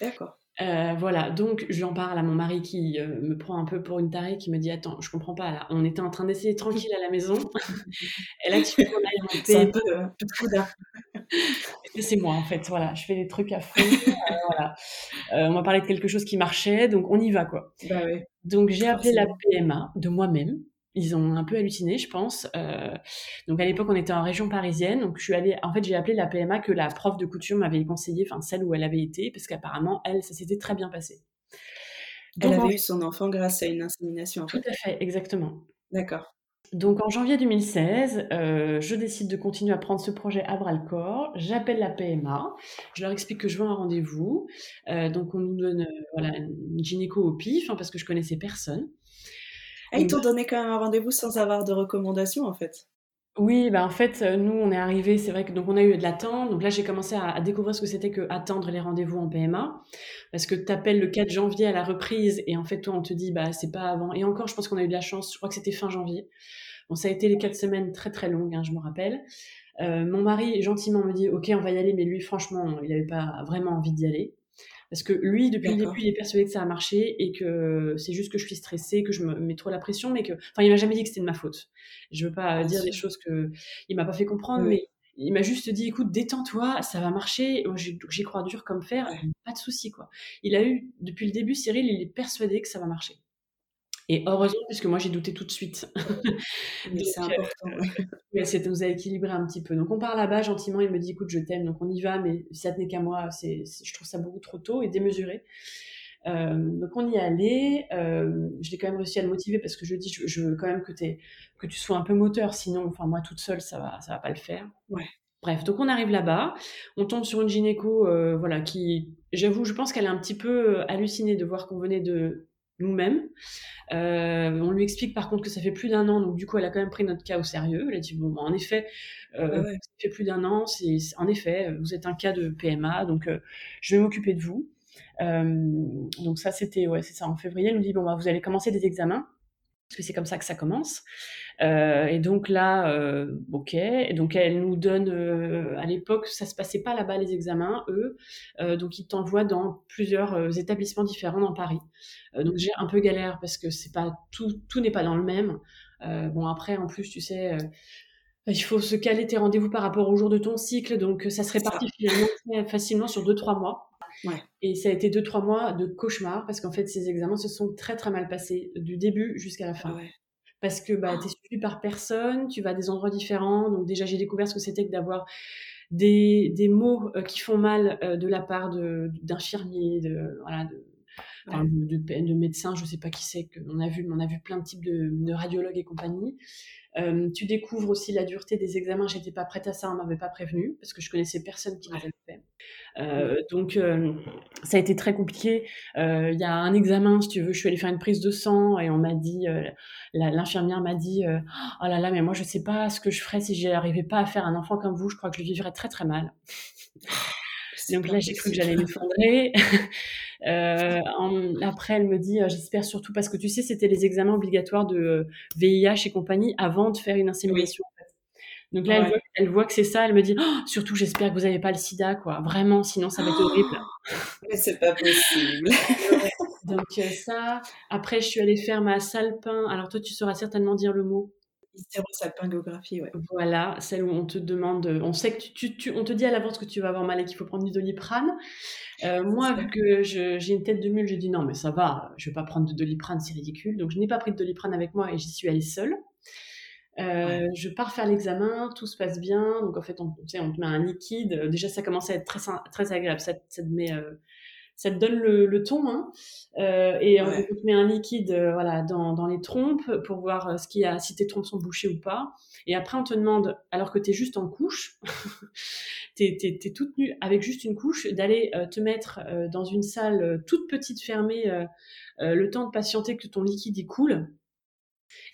D'accord. Euh, voilà, donc je lui en parle à mon mari qui euh, me prend un peu pour une tarée, qui me dit Attends, je comprends pas là, on était en train d'essayer tranquille à la maison, [laughs] et là tu veux qu'on aille en C'est un peu, euh, C'est moi en fait, voilà, je fais des trucs à fond, voilà. on m'a parlé de quelque chose qui marchait, donc on y va quoi. Bah donc j'ai appelé la PMA de moi-même, ils ont un peu halluciné, je pense. Euh, donc à l'époque, on était en région parisienne, donc je suis allée. En fait, j'ai appelé la PMA que la prof de couture m'avait conseillé, enfin celle où elle avait été, parce qu'apparemment, elle, ça s'était très bien passé. elle avait eu son enfant grâce à une insémination. En tout à fait, exactement. D'accord. Donc en janvier 2016, euh, je décide de continuer à prendre ce projet à bras le corps. J'appelle la PMA, je leur explique que je veux un rendez-vous. Euh, donc on nous donne voilà une gynéco au pif hein, parce que je connaissais personne. Ah, ils t'ont donné quand même un rendez-vous sans avoir de recommandation, en fait. Oui, bah en fait, euh, nous, on est arrivés, c'est vrai que donc on a eu de l'attente. Donc là, j'ai commencé à, découvrir ce que c'était que attendre les rendez-vous en PMA. Parce que tu appelles le 4 janvier à la reprise et en fait, toi, on te dit, bah, c'est pas avant. Et encore, je pense qu'on a eu de la chance. Je crois que c'était fin janvier. Bon, ça a été les quatre semaines très, très longues, hein, je me rappelle. Euh, mon mari, gentiment, me dit, OK, on va y aller. Mais lui, franchement, il n'avait pas vraiment envie d'y aller. Parce que lui, depuis le début, il est persuadé que ça a marché et que c'est juste que je suis stressée, que je me mets trop la pression, mais que, enfin, il m'a jamais dit que c'était de ma faute. Je veux pas dire des choses que il m'a pas fait comprendre, mais il m'a juste dit, écoute, détends-toi, ça va marcher. J'y crois dur comme fer, pas de souci, quoi. Il a eu, depuis le début, Cyril, il est persuadé que ça va marcher. Et heureusement, puisque moi j'ai douté tout de suite. [laughs] c'est euh, important. Euh, [laughs] ça nous a équilibré un petit peu. Donc on part là-bas gentiment, il me dit écoute, je t'aime, donc on y va, mais si ça tenait qu'à moi, c'est, je trouve ça beaucoup trop tôt et démesuré. Euh, donc on y est allé. Euh, je l'ai quand même réussi à le motiver parce que je dis je, veux quand même que, que tu sois un peu moteur, sinon, enfin moi toute seule, ça va, ça va pas le faire. Ouais. Bref, donc on arrive là-bas, on tombe sur une gynéco, euh, voilà, qui, j'avoue, je pense qu'elle est un petit peu hallucinée de voir qu'on venait de nous-mêmes. Euh, on lui explique par contre que ça fait plus d'un an, donc du coup elle a quand même pris notre cas au sérieux. Elle a dit bon, bah, en effet, euh, ça fait plus d'un an, c'est en effet vous êtes un cas de PMA, donc euh, je vais m'occuper de vous. donc ça c'était ouais c'est ça en février. Elle nous dit bon bah vous allez commencer des examens parce que c'est comme ça que ça commence. Euh, et donc là, euh, ok. Et donc elle nous donne, euh, à l'époque, ça se passait pas là-bas les examens, eux. Donc ils t'envoient dans plusieurs établissements différents dans Paris. Donc j'ai un peu galère parce que c'est pas tout, tout n'est pas dans le même. bon après, en plus, tu sais. il faut se caler tes rendez-vous par rapport au jour de ton cycle, donc ça se répartit finalement très facilement sur 2-3 mois. Ouais. Et ça a été 2-3 mois de cauchemar parce qu'en fait, ces examens se sont très très mal passés du début jusqu'à la fin. Ah ouais. Parce que bah, tu es suivi par personne, tu vas à des endroits différents. Donc déjà, j'ai découvert ce que c'était que d'avoir des, des mots euh, qui font mal euh, de la part de- d'infirmiers, de, voilà, de, enfin, de, de, de médecins, je sais pas qui c'est. On a vu, on a vu plein de types de, de radiologues et compagnie. Euh, tu découvres aussi la dureté des examens. J'étais pas prête à ça, on m'avait pas prévenu parce que je connaissais personne qui les avait fait. Euh, donc euh, ça a été très compliqué. Il y a un examen, si tu veux, je suis allée faire une prise de sang et on m'a dit, l'infirmière m'a dit, oh là là, mais moi je sais pas ce que je ferais si j'arrivais pas à faire un enfant comme vous. Je crois que je vivrais très très mal. Donc là, j'ai cru que j'allais m'effondrer. [laughs] Euh, après, elle me dit, euh, j'espère surtout parce que tu sais, c'était les examens obligatoires de euh, VIH et compagnie avant de faire une insémination. Donc là, elle, voit, elle voit que c'est ça. Elle me dit, Oh, surtout, j'espère que vous n'avez pas le SIDA, quoi. Vraiment, sinon ça va être horrible. [gasps] Mais c'est pas possible. [laughs] Donc euh, ça. Après, je suis allée faire ma salpin. Alors toi, tu sauras certainement dire le mot. Hystérosalpingographie, ouais. Voilà, celle où on te demande, on sait que tu, tu, tu- on te dit à l'avance que tu vas avoir mal et qu'il faut prendre du doliprane. Euh, moi, vu que je- j'ai une tête de mule, j'ai dit non, mais ça va, je vais pas prendre de doliprane, c'est ridicule. Donc je n'ai pas pris de doliprane avec moi et j'y suis allée seule. Euh, Je pars faire l'examen, tout se passe bien. Donc en fait, on, te met un liquide. Déjà, ça commence à être très, très agréable. Ça, ça te met, euh, ça te donne le, le ton. Hein. Euh, et on Ouais. te met un liquide euh, voilà, dans, dans les trompes pour voir euh, ce qu'il y a, si tes trompes sont bouchées ou pas. Et après, on te demande, alors que tu es juste en couche, [laughs] tu es, toute nue avec juste une couche, d'aller euh, te mettre dans une salle toute petite fermée, le temps de patienter que ton liquide y coule.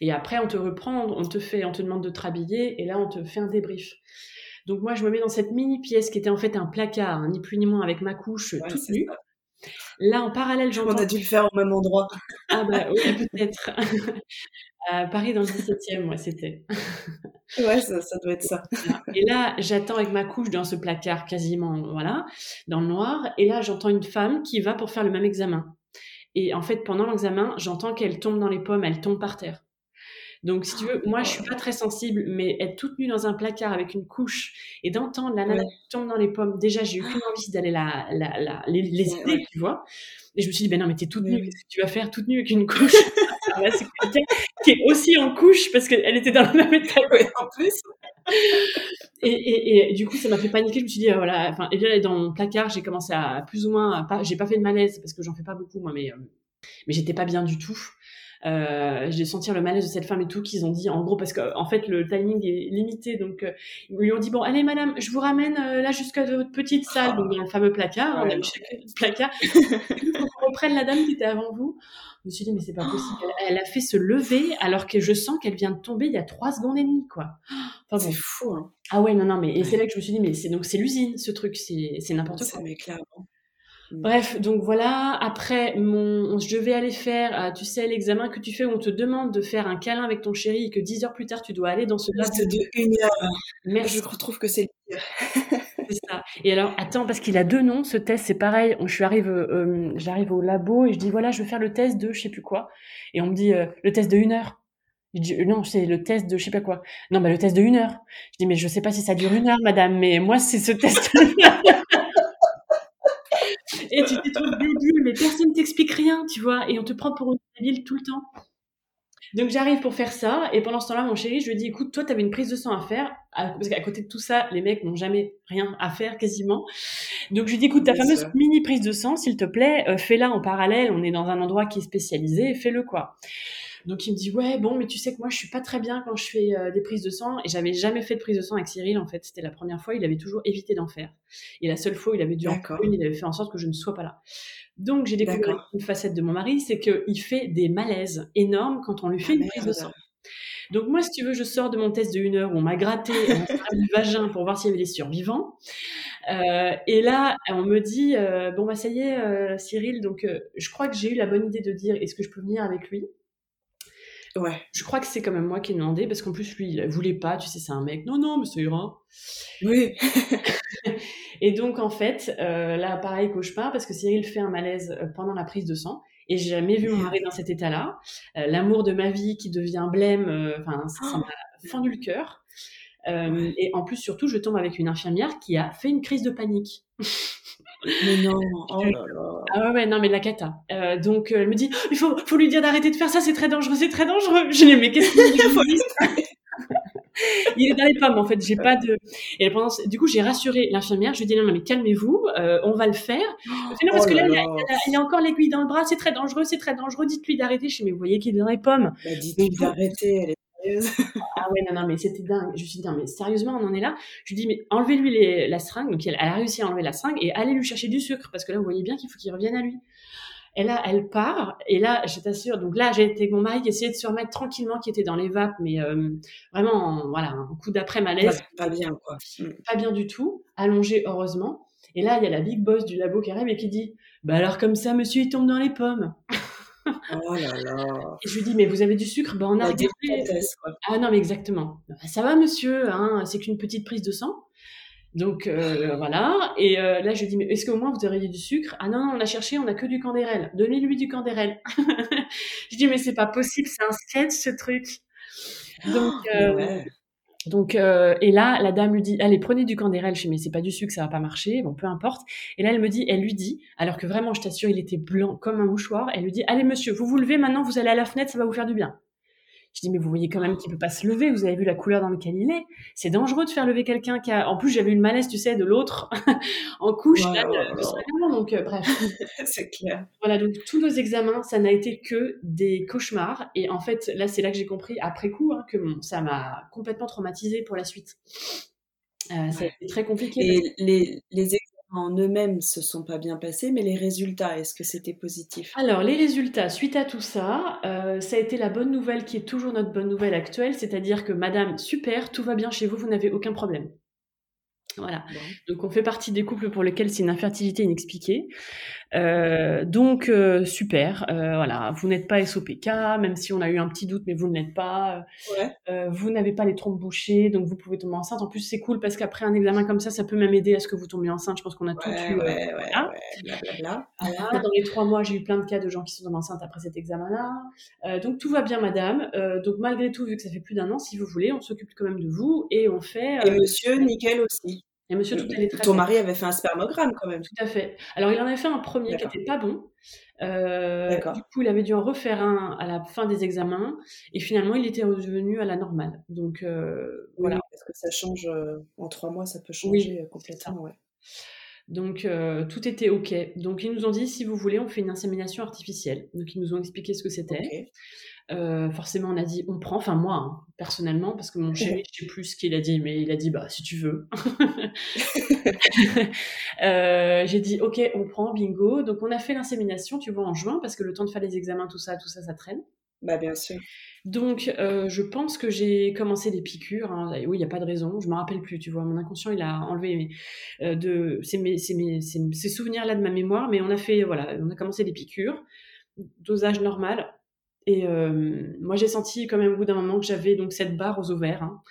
Et après, on te reprend, on te fait, on te demande de te rhabiller, et là, on te fait un débrief. Donc moi, je me mets dans cette mini pièce qui était en fait un placard, hein, ni plus ni moins, avec ma couche Ouais, toute nue. ça. Là, en parallèle, On j'entends. a dû le faire au même endroit. Ah bah oui, peut-être. [laughs] à Paris, dans le 17e, moi, c'était. Ouais, ça, ça doit être ça. Et là, j'attends avec ma couche dans ce placard quasiment, voilà, dans le noir. Et là, j'entends une femme qui va pour faire le même examen. Et en fait, pendant l'examen, j'entends qu'elle tombe dans les pommes, elle tombe par terre. Donc, si tu veux, moi, je suis pas très sensible, mais être toute nue dans un placard avec une couche et d'entendre la nana Ouais. qui tombe dans les pommes, déjà, j'ai eu qu'une envie d'aller la, la, la, les, les Ouais, aider, ouais. tu vois. Et je me suis dit, ben non, mais t'es toute nue, qu'est-ce que tu vas faire toute nue avec une couche? [laughs] Ah bah, C'est quelqu'un qui est aussi en couche parce qu'elle était dans le même état en plus. et, et, et du coup, ça m'a fait paniquer. Je me suis dit, ah, voilà, enfin, et là, dans mon placard, j'ai commencé à plus ou moins, à pas, j'ai pas fait de malaise parce que j'en fais pas beaucoup, moi, mais, euh, mais j'étais pas bien du tout. Euh, j'ai senti le malaise de cette femme et tout qu'ils ont dit en gros parce que en fait le timing est limité donc euh, ils lui ont dit bon allez madame je vous ramène euh, là jusqu'à votre petite salle donc dans le fameux placard on a notre placard [laughs] il qu'on reprenne la dame qui était avant vous je me suis dit mais c'est pas possible elle, elle a fait se lever alors que je sens qu'elle vient de tomber il y a trois secondes et demie quoi enfin, bon. C'est fou, hein. Ah ouais, non, non, mais et Ouais. c'est là que je me suis dit, mais c'est donc c'est l'usine, ce truc, c'est c'est n'importe Ça quoi. mais clairement. Bref, donc voilà. Après, mon, je devais aller faire, euh, tu sais, l'examen que tu fais où on te demande de faire un câlin avec ton chéri et que dix heures plus tard tu dois aller dans ce Reste de une heure. Merci, Je retrouve que c'est le pire. [laughs] c'est ça. Et alors, attends, parce qu'il a deux noms, ce test, c'est pareil. Je suis arrive, euh, j'arrive au labo et je dis voilà, je veux faire le test de je sais plus quoi. Et on me dit euh, le test de une heure. Je dis euh, non, c'est le test de je sais pas quoi. Non, bah le test de une heure. Je dis mais je sais pas si ça dure une heure, madame, mais moi c'est ce test. et tu t'es trop débile, mais personne t'explique rien, tu vois, et on te prend pour une débile tout le temps. Donc j'arrive pour faire ça, et pendant ce temps-là, mon chéri, je lui dis, écoute, toi, t'avais une prise de sang à faire, parce qu'à côté de tout ça, les mecs n'ont jamais rien à faire quasiment. Donc je lui dis, écoute, ta fameuse mini prise de sang, s'il te plaît, euh, fais-la en parallèle, on est dans un endroit qui est spécialisé, fais-le quoi. Donc il me dit ouais bon mais tu sais que moi je suis pas très bien quand je fais euh, des prises de sang. Et j'avais jamais fait de prise de sang avec Cyril en fait. C'était la première fois il avait toujours évité d'en faire. Et la seule fois où il avait dû en faire une il avait fait en sorte que je ne sois pas là. Donc j'ai découvert une facette de mon mari c'est qu'il fait des malaises énormes quand on lui fait Ah, une prise de sang. Donc moi si tu veux je sors de mon test de une heure où on m'a gratté fait du vagin pour voir s'il y avait des survivants. Euh, et là, on me dit euh, bon bah ça y est, euh, Cyril. Donc euh, je crois que j'ai eu la bonne idée de dire est-ce que je peux venir avec lui? Ouais. Je crois que c'est quand même moi qui ai demandé, parce qu'en plus, lui, il voulait pas, tu sais, c'est un mec. Non, non, mais ça ira. Oui. [laughs] et donc, en fait, euh, là, pareil, cauchemar, parce que Cyril fait un malaise euh, pendant la prise de sang. Et j'ai jamais vu mon mari dans cet état-là. Euh, L'amour de ma vie qui devient blême, euh, enfin, ça Oh. m'a fendu le cœur. Et en plus, surtout, je tombe avec une infirmière qui a fait une crise de panique. Mais non. [laughs] Oh là là. Ah ouais, ouais, non, mais la cata. Euh, donc, euh, elle me dit, il faut, faut lui dire d'arrêter de faire ça, c'est très dangereux, c'est très dangereux. Je dis, mais qu'est-ce qu'il [laughs] lui Il est dans les pommes, en fait, j'ai pas de... Et pendant, du coup, j'ai rassuré l'infirmière, je lui ai dit, non, non, mais calmez-vous, euh, on va le faire. [gasps] Non, parce Oh que là, là il là. il a- il a encore l'aiguille dans le bras, c'est très dangereux, c'est très dangereux, dites-lui d'arrêter. Je dis, mais vous voyez qu'il est dans les pommes. Bah, dites-lui d'arrêter, elle est sérieuse. [laughs] Ah ouais, non, non, mais c'était dingue. Je me suis dit, non, mais sérieusement, on en est là. Je lui dis, mais enlevez-lui les- la seringue. Donc, elle, elle a réussi à enlever la seringue et allez lui chercher du sucre, parce que là, vous voyez bien qu'il faut qu'il revienne à lui. Et là, elle part, et là, je t'assure, donc là, j'ai été avec mon mari qui essayait de se remettre tranquillement, qui était dans les vapes, mais euh, vraiment, en- voilà, un coup d'après malaise, Pas, pas bien, quoi. Pas bien du tout, allongé, heureusement. Et là, il y a la big boss du labo qui arrive et qui dit, bah alors comme ça, monsieur, il tombe dans les pommes. Oh là là. Et je lui dis, mais vous avez du sucre? Ben, on a regardé. Ah non, mais exactement. Ça va, monsieur, hein, c'est qu'une petite prise de sang. Donc euh, voilà. Et euh, là, je dis, mais est-ce qu'au moins vous auriez du sucre? Ah non, non, on a cherché, on a que du candérel. Donnez-lui du candérel. [laughs] je dis, mais c'est pas possible, c'est un sketch ce truc. Donc, euh, Ouais. Donc euh, et là, la dame lui dit, allez, prenez du candérel. Je dis, mais c'est pas du sucre, ça va pas marcher. Bon, peu importe. Et là, elle me dit, elle lui dit, alors que vraiment, je t'assure, il était blanc comme un mouchoir. Elle lui dit, allez, monsieur, vous vous levez maintenant, vous allez à la fenêtre, ça va vous faire du bien. Je dis, mais vous voyez quand même qu'il peut pas se lever, vous avez vu la couleur dans laquelle il est. C'est dangereux de faire lever quelqu'un qui a, en plus, j'avais eu le malaise, tu sais, de l'autre, [laughs] en couche, là, donc, euh, bref. [laughs] c'est clair. Voilà, donc tous nos examens, ça n'a été que des cauchemars. Et en fait, là, c'est là que j'ai compris, après coup, hein, que ça m'a complètement traumatisée pour la suite. Euh, ça a été très compliqué. Et les, les examens en eux-mêmes se sont pas bien passés, mais les résultats, est-ce que c'était positif? Alors, les résultats, suite à tout ça, euh, ça a été la bonne nouvelle qui est toujours notre bonne nouvelle actuelle, c'est-à-dire que Madame, super, tout va bien chez vous, vous n'avez aucun problème. Voilà. Donc, on fait partie des couples pour lesquels c'est une infertilité inexpliquée. Euh, donc, euh, super. Euh, voilà. Vous n'êtes pas SOPK, même si on a eu un petit doute, mais vous ne l'êtes pas. Ouais. Euh, vous n'avez pas les trompes bouchées, donc vous pouvez tomber enceinte. En plus, c'est cool parce qu'après un examen comme ça, ça peut même aider à ce que vous tombiez enceinte. Je pense qu'on a tout Ouais, eu. euh, ouais, ouais, voilà. blablabla. Voilà, dans les trois mois, j'ai eu plein de cas de gens qui sont tombés enceintes après cet examen-là. Euh, donc tout va bien, madame. Euh, donc malgré tout, vu que ça fait plus d'un an, si vous voulez, on s'occupe quand même de vous et on fait. Et monsieur, nickel aussi. Et monsieur, tout allait très Ton mari avait fait un spermogramme quand même. Tout à fait. Alors, il en avait fait un premier qui D'accord. était pas bon. Euh, du coup, il avait dû en refaire un à la fin des examens. Et finalement, il était revenu à la normale. Donc, euh, Oui, voilà. parce que ça change euh, en trois mois, ça peut changer euh, complètement. Ouais. Donc, euh, tout était OK. Donc, ils nous ont dit, si vous voulez, on fait une insémination artificielle. Donc, ils nous ont expliqué ce que c'était. Ok. Euh, forcément, on a dit, on prend. Enfin, moi, hein, personnellement, parce que mon chéri, je sais plus ce qu'il a dit, mais il a dit, bah, si tu veux. [laughs] [laughs] Euh, j'ai dit, OK, on prend, bingo. Donc, on a fait l'insémination, tu vois, en juin, parce que le temps de faire les examens, tout ça, tout ça, ça traîne. Bah bien sûr. Donc, euh, je pense que j'ai commencé des piqûres. hein. Oui, il n'y a pas de raison. Je me rappelle plus, tu vois. Mon inconscient, il a enlevé mes, de, ces, mes, ces, mes- ces- ces souvenirs-là de ma mémoire. Mais on a fait, voilà, on a commencé des piqûres. Dosage normal. Et euh, moi, j'ai senti quand même au bout d'un moment que j'avais donc cette barre aux ovaires. hein,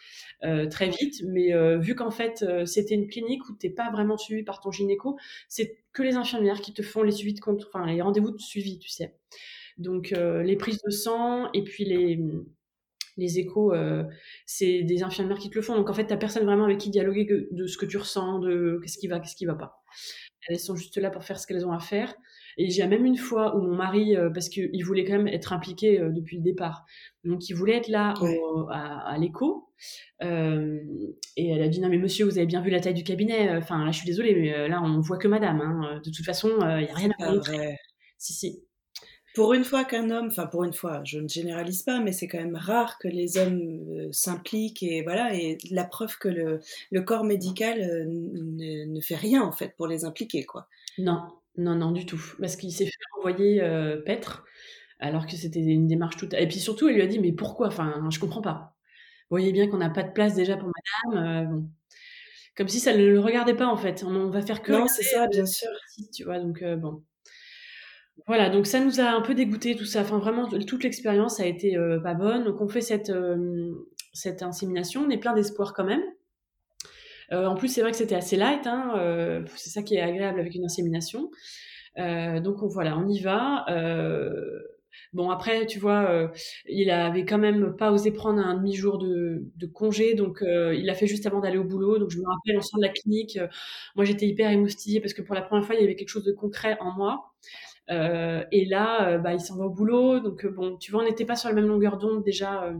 euh, très vite, mais euh, vu qu'en fait c'était une clinique où t'es pas vraiment suivi par ton gynéco, c'est que les infirmières qui te font les suivis de compte, enfin les rendez-vous de suivi, tu sais. Donc les prises de sang et puis les les échos, c'est des infirmières qui te le font. Donc en fait, t'as personne vraiment avec qui dialoguer de ce que tu ressens, de qu'est-ce qui va, qu'est-ce qui va pas. Elles sont juste là pour faire ce qu'elles ont à faire. Et j'ai même une fois où mon mari, euh, parce qu'il voulait quand même être impliqué euh, depuis le départ, donc il voulait être là au- à, à l'écho. Euh, et elle a dit non mais monsieur, vous avez bien vu la taille du cabinet. Enfin là, je suis désolée, mais euh, là on voit que madame. hein. De toute façon, il y a rien à montrer. Si si. Pour une fois qu'un homme, enfin pour une fois, je ne généralise pas, mais c'est quand même rare que les hommes euh, s'impliquent et voilà, et la preuve que le, le corps médical euh, ne, ne fait rien en fait pour les impliquer quoi. Non, non, non, du tout. Parce qu'il s'est fait envoyer euh, paître, alors que c'était une démarche toute. Et puis surtout, elle lui a dit, mais pourquoi? Enfin, je comprends pas. Vous voyez bien qu'on n'a pas de place déjà pour madame. euh, bon. Comme si ça ne le regardait pas, en fait. On, on va faire que. Non, c'est ça, euh, bien sûr. tu vois, donc euh, bon. Voilà, donc ça nous a un peu dégoûté tout ça. Enfin, vraiment, toute l'expérience a été pas bonne. Donc, on fait cette, cette insémination. On est plein d'espoir quand même. En plus, c'est vrai que c'était assez light. Hein, c'est ça qui est agréable avec une insémination. donc, on, voilà, on y va. Bon, après, tu vois, euh, il avait quand même pas osé prendre un demi-jour de, congé, donc euh, il l'a fait juste avant d'aller au boulot. Donc, je me rappelle, on sort de la clinique. Euh, moi, j'étais hyper émoustillée parce que pour la première fois, il y avait quelque chose de concret en moi. et là, bah, il s'en va au boulot. Donc, bon, tu vois, on n'était pas sur la même longueur d'onde déjà.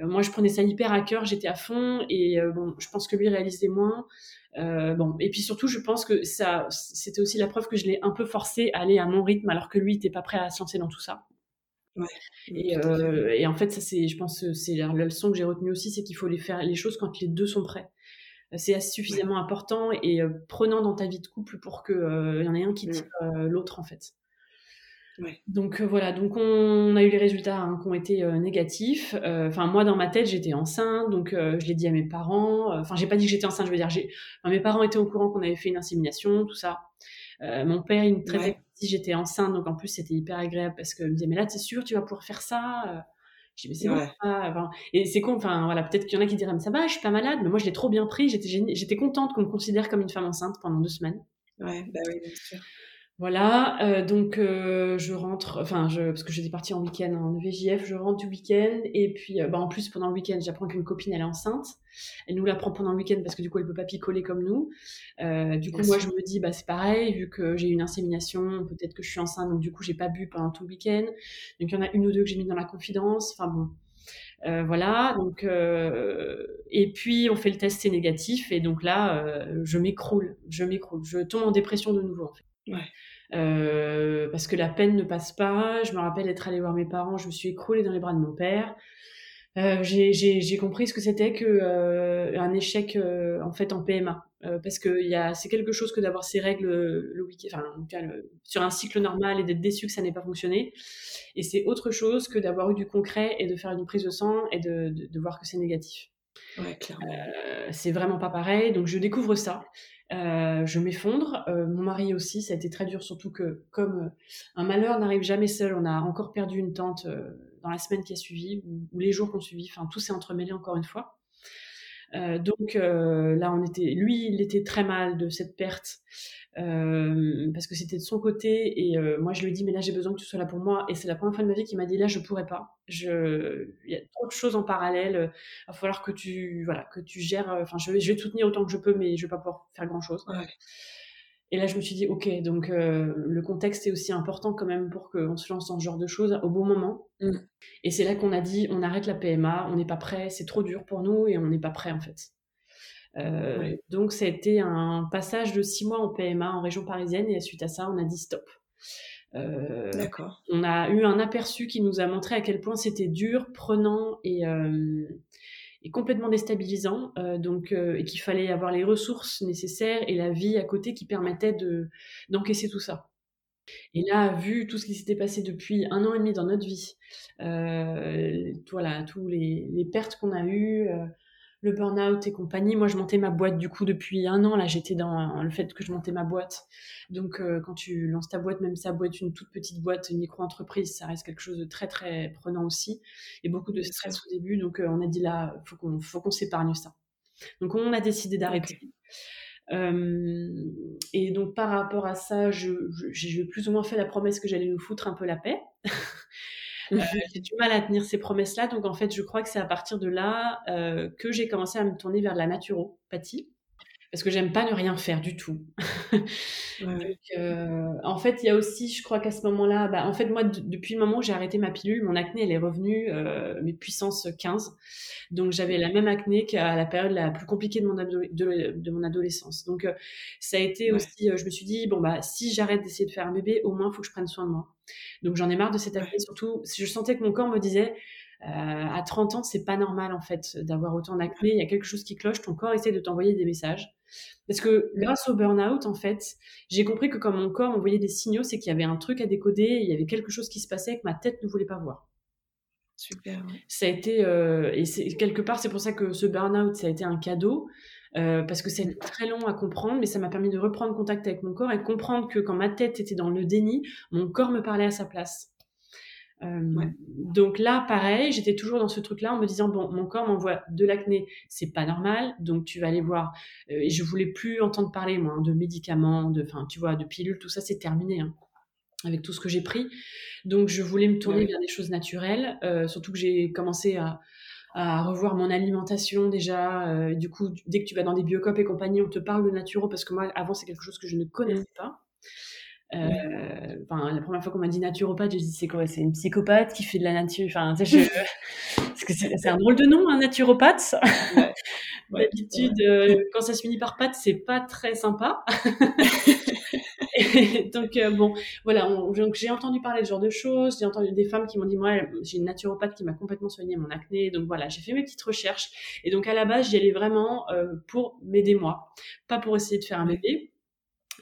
Moi, je prenais ça hyper à cœur, j'étais à fond. Et bon, je pense que lui réalisait moins. bon, et puis surtout, je pense que ça, c'était aussi la preuve que je l'ai un peu forcé à aller à mon rythme, alors que lui n'était pas prêt à se lancer dans tout ça. Euh, et, en fait, ça c'est, je pense, c'est la, leçon que j'ai retenue aussi, c'est qu'il faut les faire les choses quand les deux sont prêts. C'est suffisamment important et euh, prenant dans ta vie de couple pour qu'il euh, y en ait un qui tire l'autre en fait. Donc voilà, donc on a eu les résultats hein, qui ont été négatifs. Enfin moi dans ma tête j'étais enceinte, donc je l'ai dit à mes parents. Enfin j'ai pas dit que j'étais enceinte, je veux dire j'ai. mes parents étaient au courant qu'on avait fait une insémination, tout ça. mon père il me traitait si j'étais enceinte, donc en plus c'était hyper agréable parce que me disait mais là t'es sûr tu vas pouvoir faire ça? Euh. Je dis mais c'est bon. et c'est con, enfin voilà, peut-être qu'il y en a qui diraient mais ça va, je suis pas malade, mais moi je l'ai trop bien pris, j'étais j'étais contente qu'on me considère comme une femme enceinte pendant deux semaines. Ouais, bah oui, bien sûr. Voilà, euh, donc euh, je rentre, enfin, je, parce que j'étais partie en week-end en VJF, je rentre du week-end, et puis euh, bah, en plus pendant le week-end, j'apprends qu'une copine elle est enceinte. Elle nous l'apprend pendant le week-end parce que du coup elle peut pas picoler comme nous. du coup, moi je me dis, bah c'est pareil, vu que j'ai une insémination, peut-être que je suis enceinte, donc du coup j'ai pas bu pendant tout le week-end. Donc il y en a une ou deux que j'ai mis dans la confidence, enfin bon. voilà, donc et puis on fait le test, c'est négatif, et donc là, je m'écroule, je m'écroule, je tombe en dépression de nouveau en fait. Ouais. Euh, parce que la peine ne passe pas. Je me rappelle être allée voir mes parents, je me suis écroulée dans les bras de mon père. Euh, j'ai compris ce que c'était que euh, un échec en fait en PMA parce que c'est quelque chose que d'avoir ses règles le week-end enfin sur un cycle normal et d'être déçu que ça n'ait pas fonctionné et c'est autre chose que d'avoir eu du concret et de faire une prise de sang et de, de, de voir que c'est négatif ouais, c'est vraiment pas pareil donc je découvre ça euh, je m'effondre. Euh, mon mari aussi, ça a été très dur, surtout que comme euh, un malheur n'arrive jamais seul, on a encore perdu une tante dans la semaine qui a suivi, ou, les jours qu'on suivi, enfin tout s'est entremêlé encore une fois. donc là, on était, lui, il était très mal de cette perte. Euh, parce que c'était de son côté et euh, moi je lui ai dit mais là j'ai besoin que tu sois là pour moi. Et c'est la première fois de ma vie qu'il m'a dit là je pourrais pas. Je il y a trop de choses en parallèle. Il va falloir que tu voilà que tu gères enfin je vais je vais te soutenir autant que je peux mais je vais pas pouvoir faire grand chose et là je me suis dit ok donc euh, le contexte est aussi important quand même pour qu'on se lance dans ce genre de choses au bon moment. Mmh. et c'est là qu'on a dit on arrête la PMA on n'est pas prêt c'est trop dur pour nous et on n'est pas prêt en fait euh, donc, ça a été un passage de six mois en PMA en région parisienne et suite à ça, on a dit stop. Euh, D'accord. On a eu un aperçu qui nous a montré à quel point c'était dur, prenant et, euh, et complètement déstabilisant. donc, et qu'il fallait avoir les ressources nécessaires et la vie à côté qui permettait de d'encaisser tout ça. Et là, vu tout ce qui s'était passé depuis un an et demi dans notre vie, voilà, tous les, les pertes qu'on a eues, le burn-out et compagnie. Moi, je montais ma boîte du coup depuis un an. Là, j'étais dans le fait que je montais ma boîte. Donc, euh, quand tu lances ta boîte, même sa boîte, une toute petite boîte, une micro-entreprise, ça reste quelque chose de très, très prenant aussi. Et beaucoup de stress au début. Donc, euh, on a dit là, faut qu'on, faut qu'on s'épargne ça. Donc, on a décidé d'arrêter. Euh, et donc, par rapport à ça, je, j'ai plus ou moins fait la promesse que j'allais nous foutre un peu la paix. Euh, j'ai du mal à tenir ces promesses-là. Donc, en fait, je crois que c'est à partir de là euh, que j'ai commencé à me tourner vers la naturopathie parce que j'aime pas ne rien faire du tout. Euh, en fait, il y a aussi, je crois qu'à ce moment-là, bah, en fait, moi, depuis le moment où j'ai arrêté ma pilule, mon acné, elle est revenue, euh, mes puissances 15. Donc, j'avais la même acné qu'à la période la plus compliquée de mon, de, mon adolescence. Donc, ça a été aussi, je me suis dit, bon, bah, si j'arrête d'essayer de faire un bébé, au moins, il faut que je prenne soin de moi. Donc, j'en ai marre de cette acné, surtout, je sentais que mon corps me disait, euh, à 30 ans, c'est pas normal en fait d'avoir autant d'acné. Il y a quelque chose qui cloche. Ton corps essaie de t'envoyer des messages. Parce que grâce au burn-out, en fait, j'ai compris que quand mon corps m'envoyait des signaux, c'est qu'il y avait un truc à décoder, il y avait quelque chose qui se passait que ma tête ne voulait pas voir. Super. Ça a été, euh, et quelque part, c'est pour ça que ce burn-out, ça a été un cadeau. parce que c'est très long à comprendre, mais ça m'a permis de reprendre contact avec mon corps et comprendre que quand ma tête était dans le déni, mon corps me parlait à sa place. Donc là, pareil, j'étais toujours dans ce truc-là en me disant bon, mon corps m'envoie de l'acné, c'est pas normal, donc tu vas aller voir. et je voulais plus entendre parler moi hein, de médicaments, de, enfin, tu vois, de pilules, tout ça, c'est terminé. Hein, avec tout ce que j'ai pris. Donc je voulais me tourner vers des choses naturelles, surtout que j'ai commencé à, revoir mon alimentation déjà. du coup, dès que tu vas dans des biocopes et compagnie, on te parle de naturo parce que moi, avant, c'est quelque chose que je ne connaissais mmh. pas. Euh, la première fois qu'on m'a dit naturopathe, j'ai dit c'est quoi C'est une psychopathe qui fait de la nature. Enfin, [laughs] parce que c'est un drôle de nom, un naturopathe. [laughs] D'habitude, euh, quand ça se finit par pâte, c'est pas très sympa. [laughs] donc euh, bon, voilà. donc j'ai entendu parler de ce genre de choses. J'ai entendu des femmes qui m'ont dit moi, j'ai une naturopathe qui m'a complètement soigné mon acné. Donc voilà, j'ai fait mes petites recherches. Et donc à la base, j'y allais vraiment pour m'aider moi, pas pour essayer de faire un bébé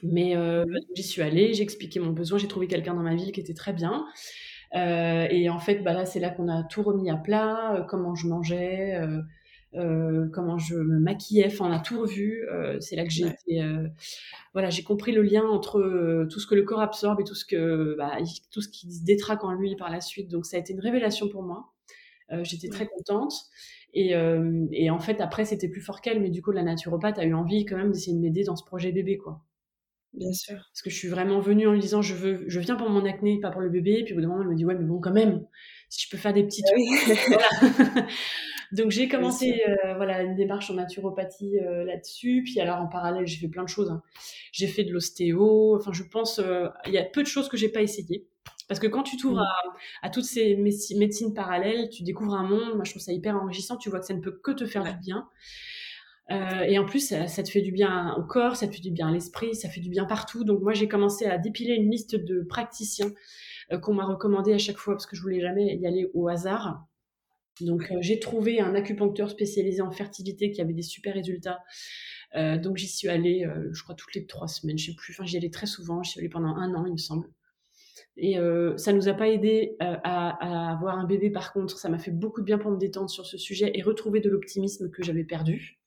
mais euh, j'y suis allée, j'ai expliqué mon besoin, j'ai trouvé quelqu'un dans ma ville qui était très bien. Euh, et en fait, bah là, c'est là qu'on a tout remis à plat, euh, comment je mangeais, comment je me maquillais, enfin, on a tout revu. c'est là que j'ai été, voilà, j'ai compris le lien entre tout ce que le corps absorbe et tout ce que, bah, tout ce qui se détraque en lui par la suite. Donc, ça a été une révélation pour moi. J'étais très contente. Et, et, en fait, après, c'était plus fort qu'elle, mais du coup, la naturopathe a eu envie quand même d'essayer de m'aider dans ce projet bébé, quoi. Bien sûr. Parce que je suis vraiment venue en lui disant je veux, je viens pour mon acné, pas pour le bébé. Puis au bout d'un moment, elle me dit ouais, mais bon, quand même, si je peux faire des petits ah [laughs] [laughs] Donc j'ai commencé euh, voilà une démarche en naturopathie euh, là-dessus. Puis alors en parallèle, j'ai fait plein de choses. Hein. J'ai fait de l'ostéo. Enfin, je pense euh, il y a peu de choses que j'ai pas essayé. Parce que quand tu t'ouvres à, toutes ces médecines parallèles, tu découvres un monde. Moi, je trouve ça hyper enrichissant. Tu vois que ça ne peut que te faire du bien. Euh, et en plus, ça, te fait du bien au corps, ça te fait du bien à l'esprit, ça fait du bien partout. Donc moi, j'ai commencé à dépiler une liste de praticiens euh, qu'on m'a recommandé à chaque fois parce que je voulais jamais y aller au hasard. Donc euh, j'ai trouvé un acupuncteur spécialisé en fertilité qui avait des super résultats. donc j'y suis allée, je crois toutes les trois semaines, je sais plus. Enfin, j'y allais très souvent. J'y suis allée pendant un an, il me semble. Et euh, ça nous a pas aidé à, à, avoir un bébé. Par contre, ça m'a fait beaucoup de bien pour me détendre sur ce sujet et retrouver de l'optimisme que j'avais perdu.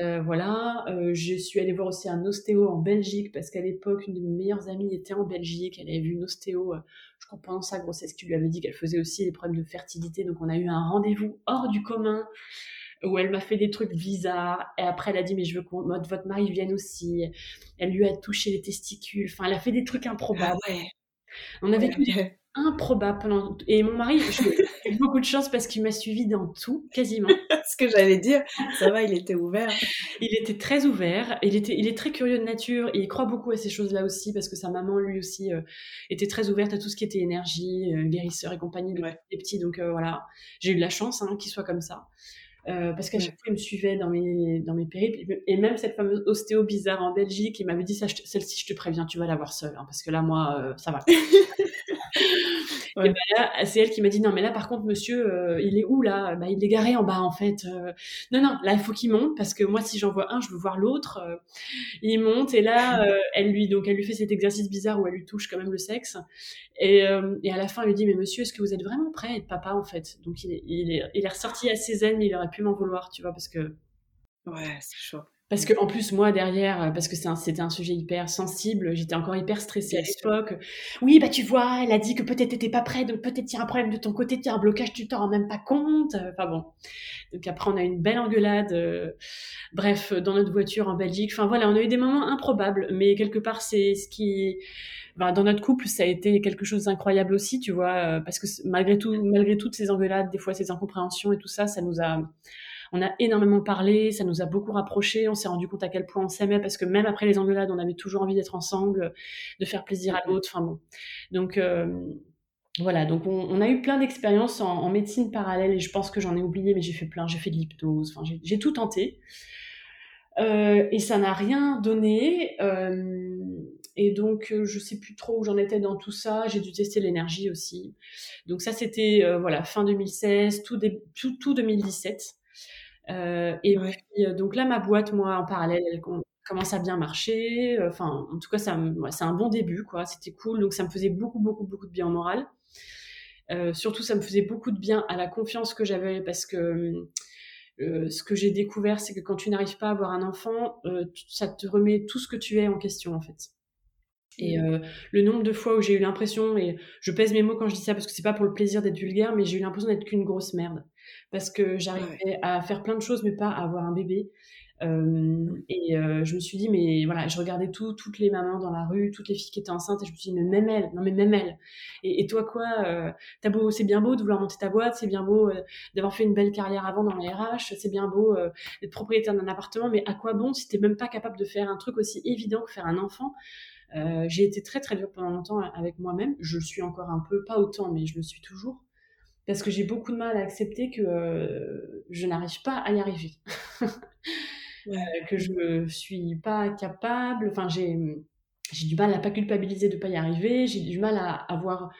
Euh, voilà, euh, je suis allée voir aussi un ostéo en Belgique parce qu'à l'époque, une de mes meilleures amies était en Belgique. Elle avait vu une ostéo, euh, je crois pendant sa grossesse, qui lui avait dit qu'elle faisait aussi des problèmes de fertilité. Donc on a eu un rendez-vous hors du commun où elle m'a fait des trucs bizarres. Et après, elle a dit mais je veux que votre mari vienne aussi. Elle lui a touché les testicules. Enfin, elle a fait des trucs improbables. Ah on a vécu improbable pendant et mon mari j'ai [laughs] eu beaucoup de chance parce qu'il m'a suivi dans tout quasiment ce que j'allais dire ça va il était ouvert il était très ouvert il était il est très curieux de nature et il croit beaucoup à ces choses là aussi parce que sa maman lui aussi euh, était très ouverte à tout ce qui était énergie euh, guérisseur et compagnie ouais. petits donc euh, voilà j'ai eu de la chance hein, qu'il soit comme ça euh, parce qu'à chaque fois, il me suivait dans mes, dans mes périples. Et même cette fameuse ostéo bizarre en Belgique, il m'avait dit, celle-ci, je te préviens, tu vas la voir seule, hein, parce que là, moi, euh, ça va. [laughs] Et ben là, c'est elle qui m'a dit non mais là par contre monsieur, euh, il est où là? Bah, il est garé en bas en fait. Euh. non non, là il faut qu'il monte parce que moi si j'en vois un, je veux voir l'autre. Euh. il monte et là elle lui donc elle lui fait cet exercice bizarre où elle lui touche quand même le sexe et, et à la fin elle lui dit mais monsieur est-ce que vous êtes vraiment prêt à être papa en fait? Donc il est, il est, il est ressorti assez zen mais il aurait pu m'en vouloir tu vois parce que ouais c'est chaud. Parce que en plus moi derrière, euh, parce que c'était un, sujet hyper sensible, j'étais encore hyper stressée à l'époque. Oui bah tu vois, elle a dit que peut-être t'étais pas prêt, donc peut-être il y a un problème de ton côté, il y a un blocage, tu t'en rends même pas compte. Enfin bon. Donc après on a une belle engueulade. Euh, bref, dans notre voiture en Belgique. Enfin voilà, on a eu des moments improbables, mais quelque part c'est ce qui dans notre couple, ça a été quelque chose d'incroyable aussi, tu vois, euh, parce que malgré tout, malgré toutes ces engueulades, des fois ces incompréhensions et tout ça, ça nous a on a énormément parlé, ça nous a beaucoup rapprochés, on s'est rendu compte à quel point on s'aimait parce que même après les engueulades, on avait toujours envie d'être ensemble, de faire plaisir à l'autre. Enfin bon, donc euh, voilà, donc on, a eu plein d'expériences en, médecine parallèle et je pense que j'en ai oublié, mais j'ai fait plein, j'ai fait de l'hypnose, enfin j'ai tout tenté. Euh, et ça n'a rien donné. Euh, et donc, je sais plus trop où j'en étais dans tout ça. J'ai dû tester l'énergie aussi. Donc ça, c'était voilà fin 2016, tout, tout, tout 2017. Euh, et puis, euh, donc là, ma boîte, moi, en parallèle, elle commence à bien marcher. Enfin, en tout cas, c'est un bon début, quoi. C'était cool. Donc, ça me faisait beaucoup, beaucoup, beaucoup de bien au moral. Euh, surtout, ça me faisait beaucoup de bien à la confiance que j'avais parce que ce que j'ai découvert, c'est que quand tu n'arrives pas à avoir un enfant, ça te remet tout ce que tu es en question, en fait. Et mmh. le nombre de fois où j'ai eu l'impression, et je pèse mes mots quand je dis ça parce que c'est pas pour le plaisir d'être vulgaire, mais j'ai eu l'impression d'être qu'une grosse merde. Parce que j'arrivais à faire plein de choses, mais pas à avoir un bébé. et je me suis dit, mais voilà, je regardais tout, toutes les mamans dans la rue, toutes les filles qui étaient enceintes, et je me suis dit, mais même elle, non mais même elle. Et, toi quoi, t'as beau, c'est bien beau de vouloir monter ta boîte, c'est bien beau d'avoir fait une belle carrière avant dans les RH, c'est bien beau d'être propriétaire d'un appartement, mais à quoi bon si t'es même pas capable de faire un truc aussi évident que faire un enfant? Euh, j'ai été très très dure pendant longtemps avec moi-même. Je le suis encore un peu, pas autant, mais je le suis toujours. Parce que j'ai beaucoup de mal à accepter que euh, je n'arrive pas à y arriver. [laughs] Euh, que je ne suis pas capable. Enfin, j'ai, j'ai du mal à pas culpabiliser de ne pas y arriver. J'ai du mal à avoir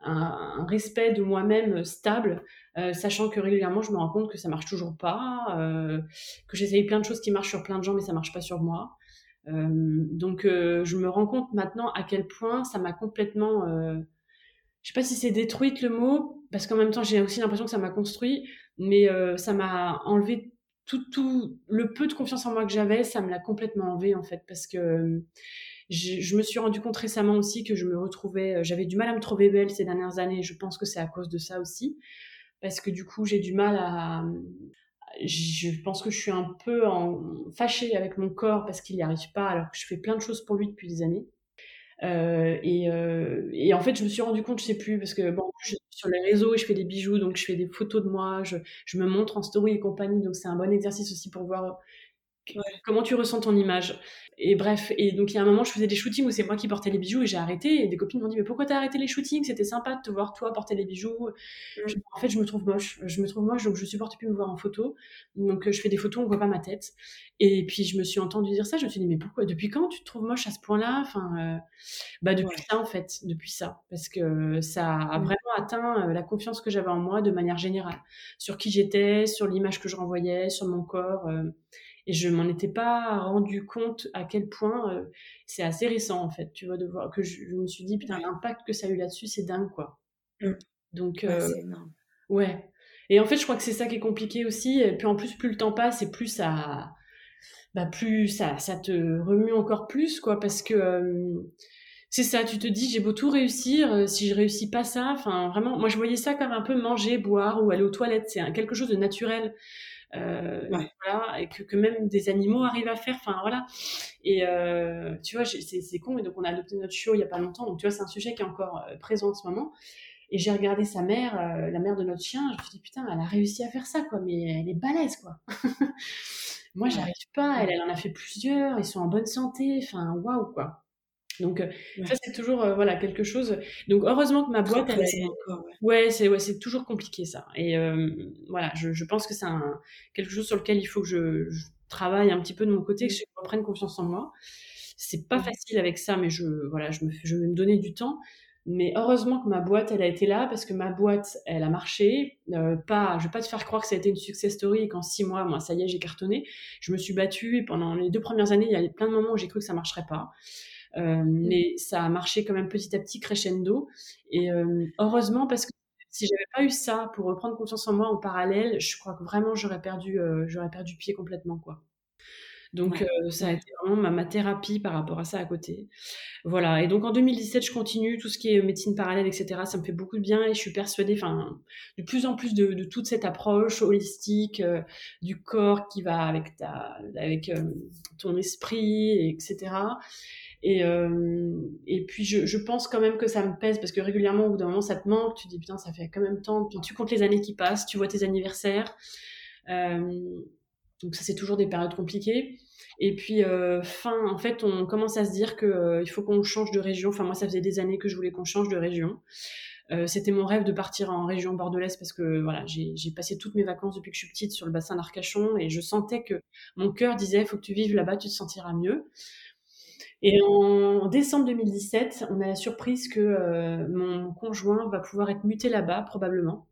un, respect de moi-même stable, sachant que régulièrement je me rends compte que ça marche toujours pas, que j'essaye plein de choses qui marchent sur plein de gens mais ça marche pas sur moi. Euh, donc euh, je me rends compte maintenant à quel point ça m'a complètement euh, je sais pas si c'est détruite le mot, parce qu'en même temps j'ai aussi l'impression que ça m'a construit, mais ça m'a enlevé tout, tout le peu de confiance en moi que j'avais, ça me l'a complètement enlevé en fait, parce que je, me suis rendu compte récemment aussi que je me retrouvais, j'avais du mal à me trouver belle ces dernières années, je pense que c'est à cause de ça aussi, parce que du coup j'ai du mal à, je pense que je suis un peu en... fâchée avec mon corps parce qu'il n'y arrive pas alors que je fais plein de choses pour lui depuis des années. Euh, et, euh, et, en fait, je me suis rendu compte, je sais plus, parce que je suis sur les réseaux et je fais des bijoux, donc je fais des photos de moi, je me montre en story et compagnie, donc c'est un bon exercice aussi pour voir comment tu ressens ton image? Et bref, et donc il y a un moment, je faisais des shootings où c'est moi qui portais les bijoux et j'ai arrêté. Et des copines m'ont dit Mais pourquoi t'as arrêté les shootings? C'était sympa de te voir toi porter les bijoux. Mm. en fait, je me trouve moche. Je me trouve moche, donc je supporte plus me voir en photo. Donc je fais des photos, on voit pas ma tête. Et puis je me suis entendue dire ça. Je me suis dit Mais pourquoi? Depuis quand tu te trouves moche à ce point-là? Enfin, euh, bah depuis ça en fait, depuis ça, parce que ça a mm. vraiment atteint euh, la confiance que j'avais en moi de manière générale, sur qui j'étais, sur l'image que je renvoyais, sur mon corps. Euh, et je m'en étais pas rendu compte à quel point euh, c'est assez récent en fait, tu vois, de voir que je, me suis dit putain l'impact que ça a eu là-dessus c'est dingue quoi. Mmh. Donc euh, ouais. Et en fait je crois que c'est ça qui est compliqué aussi. Et puis en plus plus le temps passe et plus ça, bah plus ça, ça te remue encore plus quoi parce que euh, c'est ça, tu te dis j'ai beau tout réussir, si je réussis pas ça, enfin vraiment, moi je voyais ça comme un peu manger, boire ou aller aux toilettes, c'est quelque chose de naturel. Euh, voilà, et que, que, même des animaux arrivent à faire. Enfin voilà. Et euh, tu vois, c'est con. Et donc on a adopté notre chiot il y a pas longtemps. Donc tu vois, c'est un sujet qui est encore euh, présent en ce moment. Et j'ai regardé sa mère, euh, la mère de notre chien. Je me suis dit putain, elle a réussi à faire ça quoi. Mais elle est balèze quoi. [laughs] Moi, j'arrive pas. Elle, elle en a fait plusieurs. Ils sont en bonne santé. Enfin waouh quoi. Donc euh, ça c'est toujours euh, voilà quelque chose. Donc heureusement que ma boîte elle ouais, c'est ouais, c'est toujours compliqué ça. Et euh, voilà, je, je, pense que c'est quelque chose sur lequel il faut que je, travaille un petit peu de mon côté, que je reprenne confiance en moi. C'est pas facile avec ça, mais je voilà, je me je vais me donner du temps. Mais heureusement que ma boîte, elle a été là parce que ma boîte, elle a marché. pas, je vais pas te faire croire que ça a été une success story et qu'en six mois, moi, ça y est, j'ai cartonné. Je me suis battue et pendant les deux premières années, il y a plein de moments où j'ai cru que ça marcherait pas. Euh, mmh. mais ça a marché quand même petit à petit, crescendo. Et euh, heureusement, parce que si j'avais pas eu ça pour reprendre confiance en moi en parallèle, je crois que vraiment j'aurais perdu, euh, j'aurais perdu pied complètement, quoi. Donc ça a été vraiment ma, ma, thérapie par rapport à ça à côté. Voilà. Et donc en 2017, je continue tout ce qui est médecine parallèle, etc. Ça me fait beaucoup de bien et je suis persuadée, enfin, de plus en plus de, de toute cette approche holistique du corps qui va avec ta, avec ton esprit, etc. Et, euh, et puis je, je, pense quand même que ça me pèse parce que régulièrement au bout d'un moment ça te manque, tu dis putain ça fait quand même temps, tu comptes les années qui passent, tu vois tes anniversaires, euh, donc ça c'est toujours des périodes compliquées. Et puis euh, fin en fait on commence à se dire que euh, il faut qu'on change de région. Enfin moi ça faisait des années que je voulais qu'on change de région. C'était mon rêve de partir en région bordelaise parce que voilà, j'ai passé toutes mes vacances depuis que je suis petite sur le bassin d'Arcachon et je sentais que mon cœur disait faut que tu vives là-bas, tu te sentiras mieux. Et en décembre 2017, on a la surprise que euh, mon conjoint va pouvoir être muté là-bas, probablement.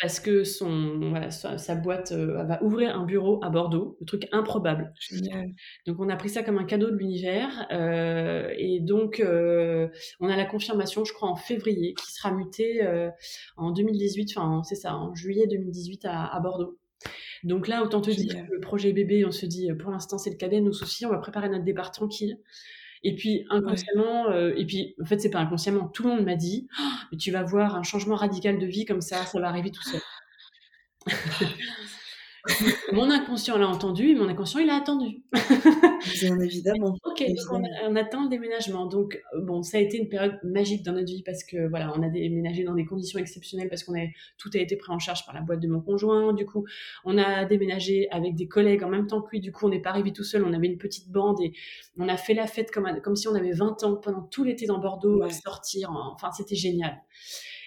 Parce que son, voilà, sa, boîte euh, va ouvrir un bureau à Bordeaux, le truc improbable. Génial. Donc on a pris ça comme un cadeau de l'univers. Euh, et donc on a la confirmation, je crois, en février, qui sera muté en 2018, enfin c'est ça, en juillet 2018 à, à Bordeaux. Donc là, autant te dire que le projet bébé, on se dit, pour l'instant, c'est le cadet, nos soucis, on va préparer notre départ tranquille. Et puis inconsciemment, euh, et puis en fait c'est pas inconsciemment, tout le monde m'a dit, «Oh, [gasps] mais tu vas voir un changement radical de vie comme ça, ça va arriver tout seul. [laughs] [laughs] mon inconscient l'a entendu et mon inconscient il a attendu. [laughs] Bien évidemment. ok, donc on, attend le déménagement. Donc bon, ça a été une période magique dans notre vie parce que voilà, on a déménagé dans des conditions exceptionnelles parce qu'on tout a été pris en charge par la boîte de mon conjoint. Du coup, on a déménagé avec des collègues en même temps que lui. Du coup, on n'est pas arrivé tout seul. On avait une petite bande et on a fait la fête comme, comme si on avait 20 ans pendant tout l'été dans Bordeaux, à sortir. Enfin, c'était génial.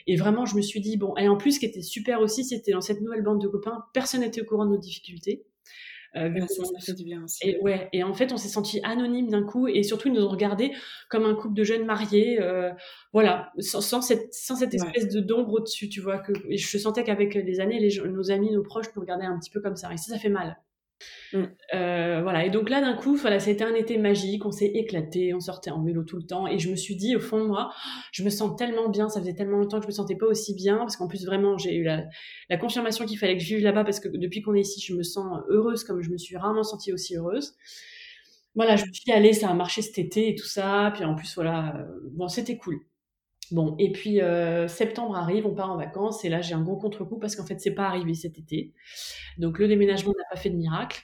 Et vraiment, je me suis dit, bon, et en plus, ce qui était super aussi, c'était dans cette nouvelle bande de copains, personne n'était au courant de nos difficultés. Euh, ça, fait du bien aussi. Et, ouais, et en fait, on s'est senti anonyme d'un coup, et surtout, ils nous ont regardé comme un couple de jeunes mariés, euh, voilà, sans, cette, sans cette espèce de d'ombre au-dessus, tu vois. Que, je sentais qu'avec les années, les, nos amis, nos proches nous regardaient un petit peu comme ça, et ça, ça fait mal. Mm. Euh, voilà, et donc là, d'un coup, voilà, c'était un été magique, on s'est éclaté, on sortait en vélo tout le temps, et je me suis dit, au fond de moi, je me sens tellement bien, ça faisait tellement longtemps que je me sentais pas aussi bien, parce qu'en plus, vraiment, j'ai eu la, confirmation qu'il fallait que je vive là-bas, parce que depuis qu'on est ici, je me sens heureuse comme je me suis rarement sentie aussi heureuse. Voilà, je me suis dit, allez, ça a marché cet été et tout ça, puis en plus, voilà, euh, bon, c'était cool. Bon, et puis euh, septembre arrive, on part en vacances, et là j'ai un gros contre-coup parce qu'en fait c'est pas arrivé cet été. Donc le déménagement n'a pas fait de miracle.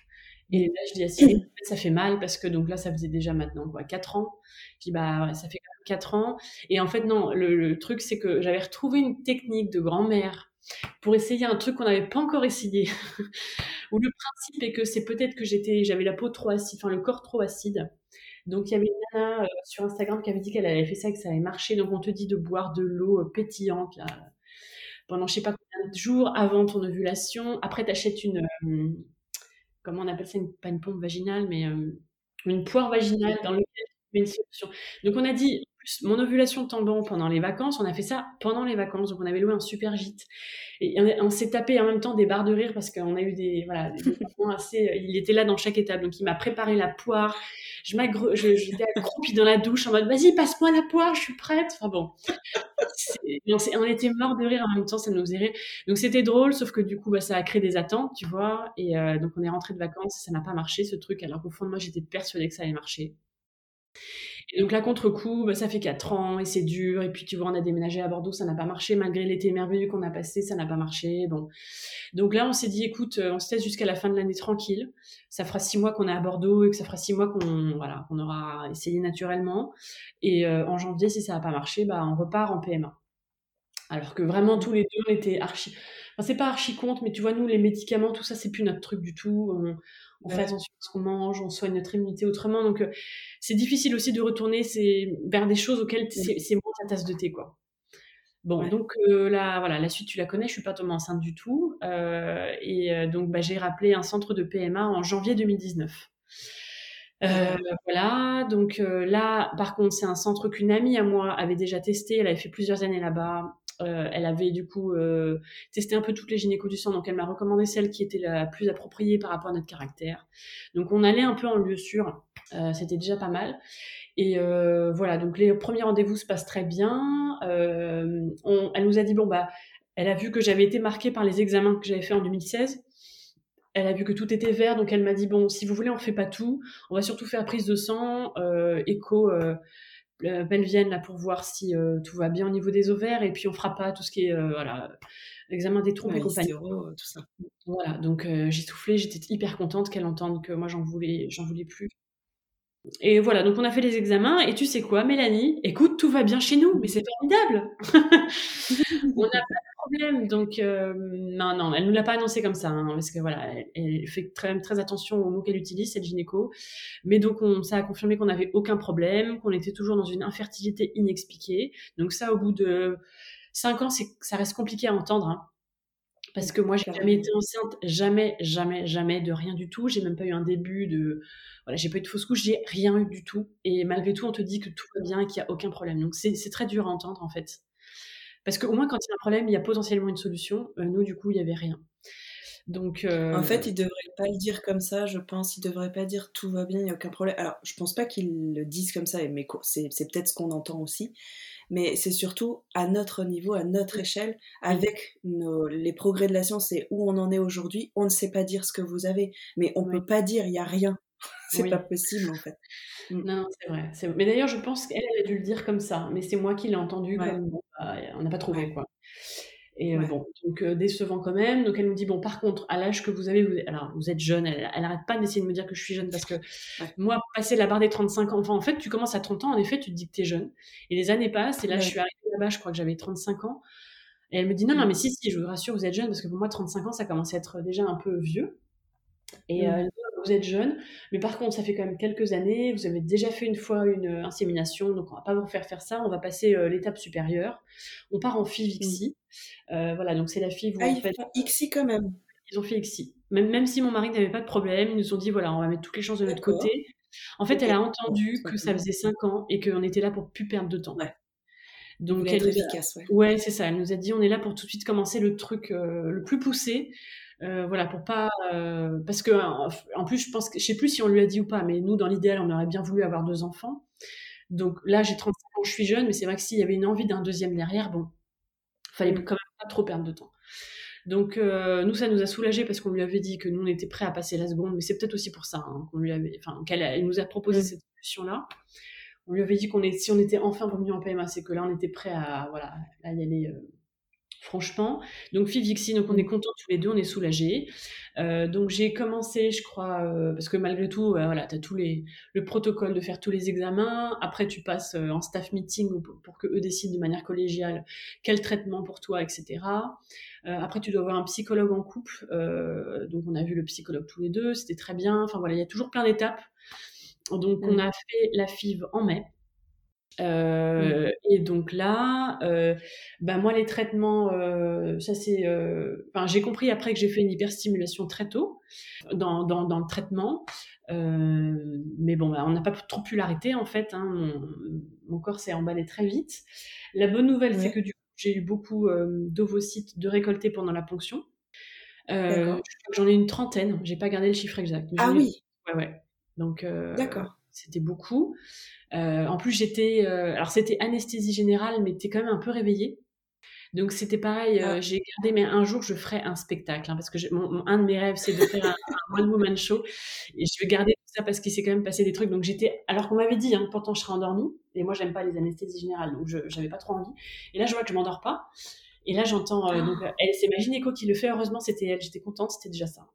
Et là, je dis à Cyril, ça fait mal parce que donc là, ça faisait déjà maintenant quoi, 4 ans. Je dis, bah ça fait 4 ans. Et en fait, non, le, truc, c'est que j'avais retrouvé une technique de grand-mère pour essayer un truc qu'on n'avait pas encore essayé. [laughs] Où le principe est que c'est peut-être que j'étais, j'avais la peau trop acide, enfin le corps trop acide. Donc il y avait une nana euh, sur Instagram qui avait dit qu'elle avait fait ça et que ça avait marché. Donc on te dit de boire de l'eau euh, pétillante pendant je sais pas combien de jours avant ton ovulation. Après, tu achètes une, euh, comment on appelle ça, une, pas une pompe vaginale, mais une poire vaginale dans laquelle tu mets une solution. Donc on a dit, mon ovulation bon pendant les vacances, on a fait ça pendant les vacances, donc on avait loué un super gîte. Et on, s'est tapé en même temps des barres de rire parce qu'on a eu des, voilà, assez, euh, il était là dans chaque étape, donc il m'a préparé la poire. Je j'étais accroupie dans la douche en mode, vas-y, passe-moi la poire, je suis prête. Enfin bon. On, on, était mort de rire en même temps, ça nous faisait rire. Donc c'était drôle, sauf que du coup, bah, ça a créé des attentes, tu vois. Et euh, donc on est rentré de vacances, ça n'a pas marché ce truc, alors qu'au fond de moi, j'étais persuadée que ça allait marcher. Donc là, contre-coup, bah, ça fait 4 ans et c'est dur. Et puis tu vois, on a déménagé à Bordeaux, ça n'a pas marché. Malgré l'été merveilleux qu'on a passé, ça n'a pas marché. Bon. Donc là, on s'est dit, écoute, euh, on se teste jusqu'à la fin de l'année tranquille. Ça fera 6 mois qu'on est à Bordeaux et que ça fera 6 mois qu'on voilà, aura essayé naturellement. Et euh, en janvier, si ça n'a pas marché, bah, on repart en PMA. Alors que vraiment, tous les deux, on était archi... Enfin, c'est pas archi compte, mais tu vois, nous, les médicaments, tout ça, c'est plus notre truc du tout. On, on fait attention à ce qu'on mange, on soigne notre immunité autrement. Donc, euh, c'est difficile aussi de retourner vers des choses auxquelles c'est moins ta tasse de thé, quoi. Bon, donc euh, là, voilà, la suite, tu la connais, je suis pas tombée enceinte du tout. Euh, et donc, bah, j'ai rappelé un centre de PMA en janvier 2019. voilà, donc là, par contre, c'est un centre qu'une amie à moi avait déjà testé. Elle avait fait plusieurs années là-bas. Euh, elle avait du coup euh, testé un peu toutes les gynécos du sang, donc elle m'a recommandé celle qui était la plus appropriée par rapport à notre caractère. Donc on allait un peu en lieu sûr, euh, c'était déjà pas mal. Et voilà, donc les premiers rendez-vous se passent très bien. elle nous a dit bon bah, elle a vu que j'avais été marquée par les examens que j'avais fait en 2016 elle a vu que tout était vert, donc elle m'a dit bon, si vous voulez, on fait pas tout. On va surtout faire prise de sang, écho, pelvienne là pour voir si euh, tout va bien au niveau des ovaires et puis on fera pas tout ce qui est euh, voilà examen des trompes et compagnie. tout ça. Voilà, donc euh, j'ai soufflé, j'étais hyper contente qu'elle entende que moi j'en voulais, j'en voulais plus. Et voilà, donc on a fait les examens, et tu sais quoi, Mélanie? Écoute, tout va bien chez nous, mais c'est formidable [laughs] On n'a pas de problème, donc non, non, elle ne nous l'a pas annoncé comme ça, hein, parce que voilà, elle, fait très, très attention aux mots qu'elle utilise, cette gynéco. Mais donc on, ça a confirmé qu'on n'avait aucun problème, qu'on était toujours dans une infertilité inexpliquée. Donc ça, au bout de 5 ans, ça reste compliqué à entendre, hein. Parce que moi, j'ai jamais été enceinte, jamais, jamais, jamais de rien du tout. J'ai même pas eu un début de, voilà, j'ai pas eu de fausse couche, j'ai rien eu du tout. Et malgré tout, on te dit que tout va bien et qu'il y a aucun problème. Donc c'est très dur à entendre en fait. Parce qu'au moins, quand il y a un problème, il y a potentiellement une solution. Euh, nous, du coup, il y avait rien. Donc, euh, En fait, il devrait pas le dire comme ça, je pense. Il devrait pas dire tout va bien, il n'y a aucun problème. Alors, je pense pas qu'ils le disent comme ça, mais c'est peut-être ce qu'on entend aussi. Mais c'est surtout à notre niveau, à notre échelle, avec nos, les progrès de la science et où on en est aujourd'hui, on ne sait pas dire ce que vous avez, mais on ne peut pas dire il n'y a rien. [laughs] c'est pas possible en fait. Mm. Non, c'est vrai, Mais d'ailleurs, je pense qu'elle a dû le dire comme ça, mais c'est moi qui l'ai entendu comme bah, on n'a pas trouvé quoi. Et euh, bon, donc euh, décevant quand même. Donc elle nous dit bon, par contre, à l'âge que vous avez, vous, alors vous êtes jeune. Elle, elle arrête pas d'essayer de me dire que je suis jeune parce que moi, passer la barre des 35 ans, enfin en fait, tu commences à 30 ans, en effet, tu te dis que tu es jeune. Et les années passent. Et là, je suis arrivée là-bas, je crois que j'avais 35 ans. Et elle me dit non, non, mmh. mais si, si, je vous rassure, vous êtes jeune parce que pour moi, 35 ans, ça commence à être déjà un peu vieux. Et mmh. euh, vous êtes jeune, mais par contre, ça fait quand même quelques années, vous avez déjà fait une fois une insémination, donc on va pas vous faire faire ça, on va passer l'étape supérieure. On part en FIV. Mmh. voilà, donc c'est la FIV ah, en fait... XI quand même. Ils ont fait XI. Même, même si mon mari n'avait pas de problème, ils nous ont dit, voilà, on va mettre toutes les chances de notre côté. En fait, elle a entendu que ça faisait 5 ans et qu'on était là pour plus perdre de temps. Ouais. Donc elle efficace, ouais. ouais c'est ça. Elle nous a dit on est là pour tout de suite commencer le truc le plus poussé. Euh, voilà, pour pas. Euh, parce que, en plus, je pense que. Je sais plus si on lui a dit ou pas, mais nous, dans l'idéal, on aurait bien voulu avoir deux enfants. Donc là, j'ai 35 ans, je suis jeune, mais c'est vrai que s'il y avait une envie d'un deuxième derrière, bon, fallait quand même pas trop perdre de temps. Donc euh, nous, ça nous a soulagé parce qu'on lui avait dit que nous, on était prêts à passer la seconde, mais c'est peut-être aussi pour ça hein, qu'on lui avait, enfin, qu'elle nous a proposé mmh. cette solution-là. On lui avait dit qu'on est, si on était enfin revenu en PMA, c'est que là, on était prêts à, voilà, à y aller franchement. Donc Fivixi, donc on est contents tous les deux, on est soulagés. Euh, donc j'ai commencé, je crois, euh, parce que malgré tout, euh, voilà, tu as tous les, le protocole de faire tous les examens. Après, tu passes en staff meeting pour, pour que eux décident de manière collégiale quel traitement pour toi, etc. après, tu dois avoir un psychologue en couple. donc on a vu le psychologue tous les deux, c'était très bien. Enfin voilà, il y a toujours plein d'étapes. Donc on mmh. a fait la FIV en mai. Euh, et donc là, euh, bah moi les traitements, euh, ça c'est, enfin j'ai compris après que j'ai fait une hyperstimulation très tôt dans, dans, dans le traitement, mais bon bah, on n'a pas trop pu l'arrêter en fait, hein, mon, corps s'est emballé très vite. La bonne nouvelle c'est que du coup j'ai eu beaucoup d'ovocytes de récoltés pendant la ponction. J'en ai une trentaine, j'ai pas gardé le chiffre exact. Ah oui. Ouais ouais. Donc d'accord. C'était beaucoup. Euh, en plus, j'étais. Euh, alors, c'était anesthésie générale, mais tu es quand même un peu réveillée. Donc, c'était pareil. Euh, ah. J'ai gardé, mais un jour, je ferai un spectacle. Hein, parce que un de mes rêves, c'est de faire un, One Woman Show. Et je vais garder tout ça parce qu'il s'est quand même passé des trucs. Donc, j'étais. Alors qu'on m'avait dit, hein, pourtant, je serais endormie. Et moi, j'aime pas les anesthésies générales. Donc, je n'avais pas trop envie. Et là, je vois que je m'endors pas. Et là, j'entends. donc, ah. elle, c'est ma gynéco qui le fait. Heureusement, c'était elle. J'étais contente. C'était déjà ça.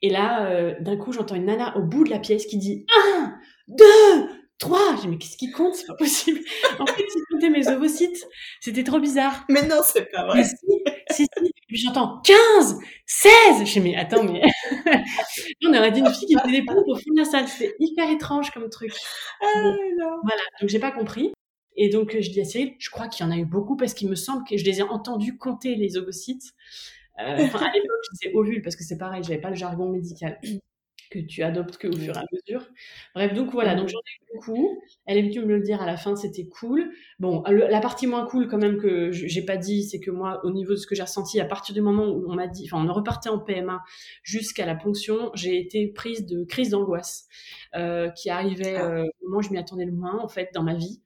Et là, d'un coup, j'entends une nana au bout de la pièce qui dit deux, Trois J'ai dit, mais qu'est-ce qui compte? C'est pas possible. En fait, ils comptaient mes ovocytes. C'était trop bizarre. Mais non, c'est pas vrai. si, si, si. Et puis j'entends 15, 16 Je dis, mais attends, mais. [laughs] on aurait dit une fille qui faisait des pompes au fond de la salle. C'était hyper étrange comme truc. Ah, non. Voilà, donc j'ai pas compris. Et donc je dis à Cyril, je crois qu'il y en a eu beaucoup parce qu'il me semble que je les ai entendus compter les ovocytes. Euh, enfin, à l'époque, je disais ovules parce que c'est pareil, j'avais pas le jargon médical que tu adoptes que au fur et à mesure. Bref, donc voilà, donc j'en ai eu beaucoup. Elle est venue me le dire à la fin, c'était cool. Bon, la partie moins cool quand même que j'ai pas dit, c'est que moi, au niveau de ce que j'ai ressenti, à partir du moment où on m'a dit, enfin, on repartait en PMA jusqu'à la ponction, j'ai été prise de crise d'angoisse euh, qui arrivait ah. euh, au moment où je m'y attendais le moins en fait dans ma vie.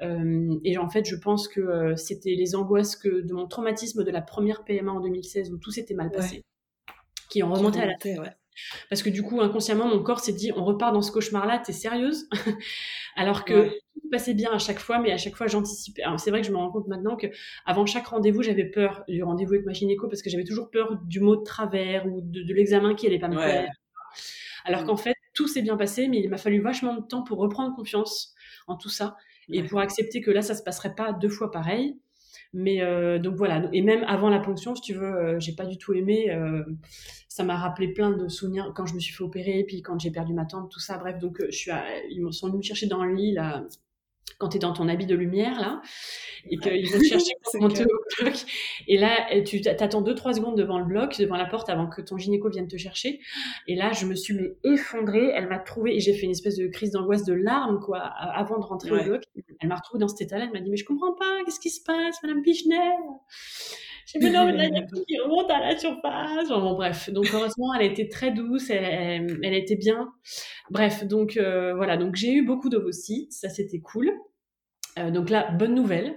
Euh, et en fait, je pense que c'était les angoisses que de mon traumatisme de la première PMA en 2016 où tout s'était mal passé, qui ont remonté à la tête. Ouais. Parce que du coup, inconsciemment, mon corps s'est dit, on repart dans ce cauchemar-là, t'es sérieuse [laughs] Alors que tout passait bien à chaque fois, mais à chaque fois, j'anticipais. C'est vrai que je me rends compte maintenant que avant chaque rendez-vous, j'avais peur du rendez-vous avec ma gynéco parce que j'avais toujours peur du mot de travers ou de, l'examen qui allait pas me plaire. Alors mm. qu'en fait, tout s'est bien passé, mais il m'a fallu vachement de temps pour reprendre confiance en tout ça et pour accepter que là, ça se passerait pas deux fois pareil. Mais euh, donc voilà, et même avant la ponction, si tu veux, euh, j'ai pas du tout aimé. Euh, ça m'a rappelé plein de souvenirs quand je me suis fait opérer, puis quand j'ai perdu ma tante, tout ça. Bref, donc je suis, ils me sont venus me chercher dans le lit là quand tu es dans ton habit de lumière, là, et qu'ils vont [laughs] te chercher pour monter au bloc. Et là, tu t'attends 2-3 secondes devant le bloc, devant la porte, avant que ton gynéco vienne te chercher. Et là, je me suis mais, effondrée. Elle m'a trouvée, et j'ai fait une espèce de crise d'angoisse de larmes, quoi, avant de rentrer au bloc. Elle m'a retrouvée dans cet état-là. Elle m'a dit, mais je comprends pas, qu'est-ce qui se passe, Madame Pichenet? J'ai dit, non, mais là, il y a tout qui remonte à la surface. bon, bref. Donc, heureusement, elle a été très douce, elle, elle, a été bien. Bref, donc, euh, voilà. Donc, j'ai eu beaucoup d'ovocytes. Ça, c'était cool. donc là, bonne nouvelle.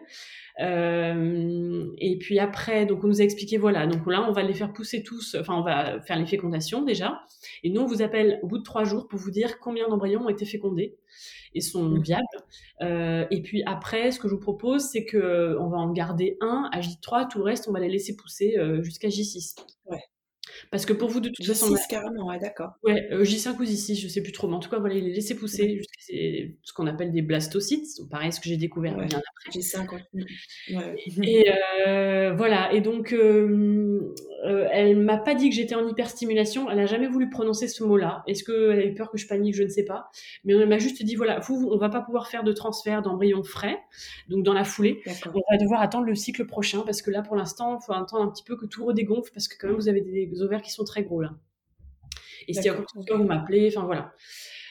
Euh, et puis après, donc on nous a expliqué, voilà, donc là, on va les faire pousser tous, enfin, on va faire les fécondations déjà. Et nous, on vous appelle au bout de trois jours pour vous dire combien d'embryons ont été fécondés et sont mmh. viables. Euh, et puis après, ce que je vous propose, c'est que on va en garder un à J3, tout le reste, on va les laisser pousser euh, jusqu'à J6. Ouais. Parce que pour vous, de toute façon. J6 carrément, ouais, d'accord. Ouais, euh, J5 ou J6, je sais plus trop. Mais en tout cas, voilà, il les laissé pousser jusqu'à ce qu'on appelle des blastocytes. Donc, pareil, ce que j'ai découvert bien après. J5, ouais. Et euh, voilà. Et donc, euh, euh, elle m'a pas dit que j'étais en hyperstimulation. Elle a jamais voulu prononcer ce mot-là. Est-ce qu'elle a eu peur que je panique? Je ne sais pas. Mais elle m'a juste dit voilà, vous, on va pas pouvoir faire de transfert d'embryons frais, donc dans la foulée. On va devoir attendre le cycle prochain parce que là, pour l'instant, il faut attendre un petit peu que tout redégonfle parce que quand même, vous avez des ovaires qui sont très gros là. Et si encore vous m'appelez, enfin voilà.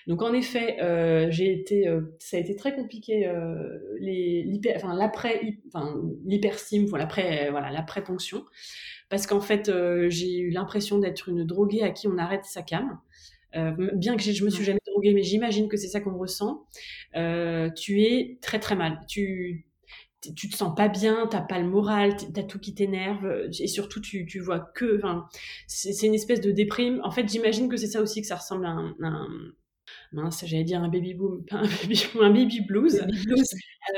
Donc en effet, euh, j'ai été, euh, ça a été très compliqué euh, les, enfin l'après, enfin l'hyperstime, voilà l'après, voilà l'après ponction, parce qu'en fait j'ai eu l'impression d'être une droguée à qui on arrête sa cam. bien que je me suis jamais droguée, mais j'imagine que c'est ça qu'on ressent. tu es très très mal. Tu tu te sens pas bien, t'as pas le moral, t'as tout qui t'énerve, et surtout tu, tu vois que, enfin, c'est une espèce de déprime. En fait, j'imagine que c'est ça aussi que ça ressemble à un, mince, j'allais dire un baby boom, un baby, un baby blues,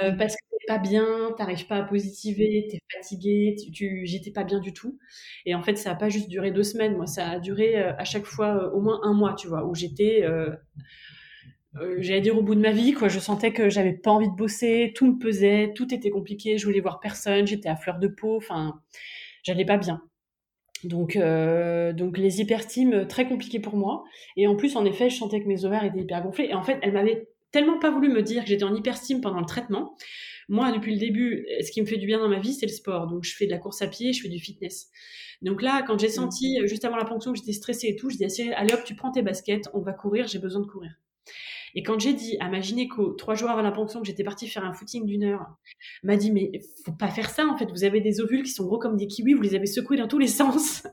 euh, parce que t'es pas bien, t'arrives pas à positiver, t'es fatigué, tu, j'étais pas bien du tout. Et en fait, ça a pas juste duré deux semaines, moi, ça a duré euh, à chaque fois euh, au moins un mois, tu vois, où j'étais euh, j'allais dire au bout de ma vie, quoi. Je sentais que j'avais pas envie de bosser, tout me pesait, tout était compliqué, je voulais voir personne, j'étais à fleur de peau, enfin, j'allais pas bien. Donc, euh, donc les euh, très compliqué pour moi. Et en plus, en effet, je sentais que mes ovaires étaient hyper gonflés. Et en fait, elle m'avait tellement pas voulu me dire que j'étais en hyperstime pendant le traitement. Moi, depuis le début, ce qui me fait du bien dans ma vie, c'est le sport. Donc, je fais de la course à pied, je fais du fitness. Donc là, quand j'ai senti, juste avant la ponction, que j'étais stressée et tout, je dis allez hop, tu prends tes baskets, on va courir, j'ai besoin de courir. Et quand j'ai dit à ma trois jours avant la ponction, que j'étais partie faire un footing d'une heure, m'a dit, mais faut pas faire ça, en fait. Vous avez des ovules qui sont gros comme des kiwis, vous les avez secoués dans tous les [laughs] sens.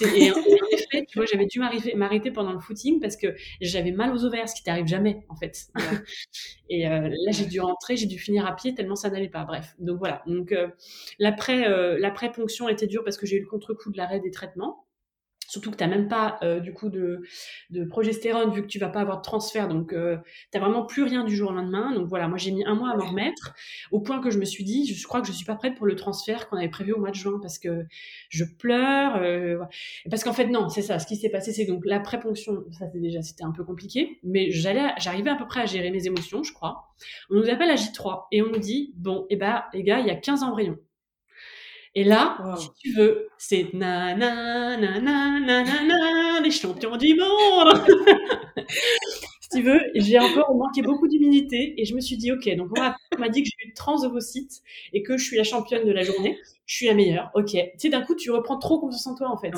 et, en, effet, tu vois, j'avais dû m'arrêter pendant le footing parce que j'avais mal aux ovaires, ce qui t'arrive jamais, en fait. et euh, là, j'ai dû rentrer, j'ai dû finir à pied tellement ça n'allait pas. Bref. Donc voilà. Donc, euh, l'après, euh, l'après-ponction était dur parce que j'ai eu le contre-coup de l'arrêt des traitements. Surtout que tu n'as même pas euh, du coup de, de, progestérone vu que tu vas pas avoir de transfert. Donc euh, tu n'as vraiment plus rien du jour au lendemain. Donc voilà, moi j'ai mis un mois à m'en remettre au point que je me suis dit, je crois que je suis pas prête pour le transfert qu'on avait prévu au mois de juin parce que je pleure. Euh, parce qu'en fait non, c'est ça. Ce qui s'est passé, c'est donc la préponction. Ça c'est déjà c'était un peu compliqué, mais j'allais, j'arrivais à peu près à gérer mes émotions, je crois. On nous appelle à J3 et on nous dit bon, eh ben les gars, il y a 15 embryons. Et là, si tu veux, c'est na na na na na na na les champions du monde. [laughs] si tu veux, j'ai encore manqué beaucoup d'humilité et je me suis dit ok, donc on m'a dit que j'ai eu transovocyte et que je suis la championne de la journée, je suis la meilleure. Ok, tu sais d'un coup tu reprends trop confiance en toi en fait.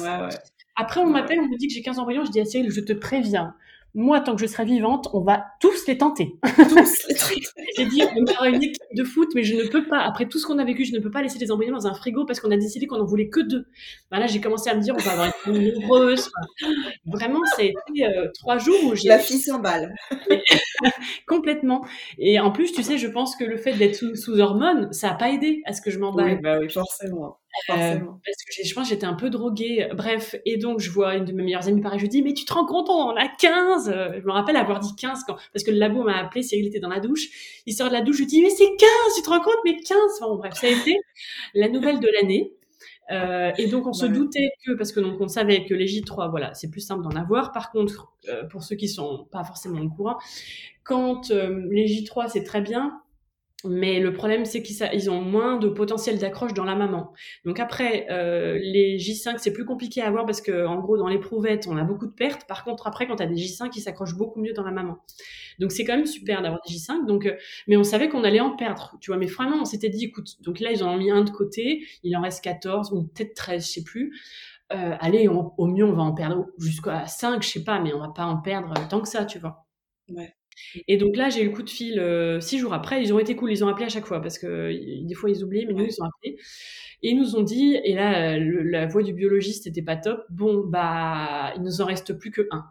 Après on m'appelle, on me dit que j'ai 15 embryons, je dis à Cyril, je te préviens, moi, tant que je serai vivante, on va tous les tenter. Tous les [laughs] tenter. J'ai dit, on aura une équipe de foot, mais je ne peux pas, après tout ce qu'on a vécu, je ne peux pas laisser les embryons dans un frigo parce qu'on a décidé qu'on en voulait que deux. Voilà, j'ai commencé à me dire, on va avoir une nombreuse. Vraiment, ça a été euh, trois jours où j'ai... La fille s'emballe. [laughs] Complètement. Et en plus, tu sais, je pense que le fait d'être sous, hormones, ça n'a pas aidé à ce que je m'emballe. Oui, bah oui, forcément. Euh, parce que je pense que j'étais un peu droguée. Bref, et donc je vois une de mes meilleures amies pareil, je lui dis mais tu te rends compte on en a 15 Je me rappelle avoir dit 15 quand parce que le labo m'a appelé, Cyril était dans la douche. Il sort de la douche, je lui dis mais c'est 15, tu te rends compte? Mais 15 Bon bref, ça a été la nouvelle de l'année. Euh, et donc on se doutait que parce que donc on savait que les J3 voilà, c'est plus simple d'en avoir. Par contre, euh, pour ceux qui sont pas forcément au courant, quand les J3 c'est très bien, mais le problème, c'est qu'ils ont moins de potentiel d'accroche dans la maman. Donc après, euh, les J5, c'est plus compliqué à avoir parce que, en gros, dans l'éprouvettes, on a beaucoup de pertes. Par contre, après, quand tu as des J5, ils s'accrochent beaucoup mieux dans la maman. Donc c'est quand même super d'avoir des J5. Donc, euh, mais on savait qu'on allait en perdre. Tu vois, mais vraiment, on s'était dit, écoute, donc là, ils en ont mis un de côté. Il en reste 14 ou peut-être 13, je sais plus. Euh, allez, au mieux, on va en perdre jusqu'à 5, je sais pas, mais on va pas en perdre tant que ça, tu vois. Ouais. Et donc là, j'ai eu le coup de fil euh, six jours après. Ils ont été cool, ils ont appelé à chaque fois parce que des fois ils oublient, mais nous ils ont appelé et ils nous ont dit. Et là, la voix du biologiste était pas top. Bon, bah, il nous en reste plus que un.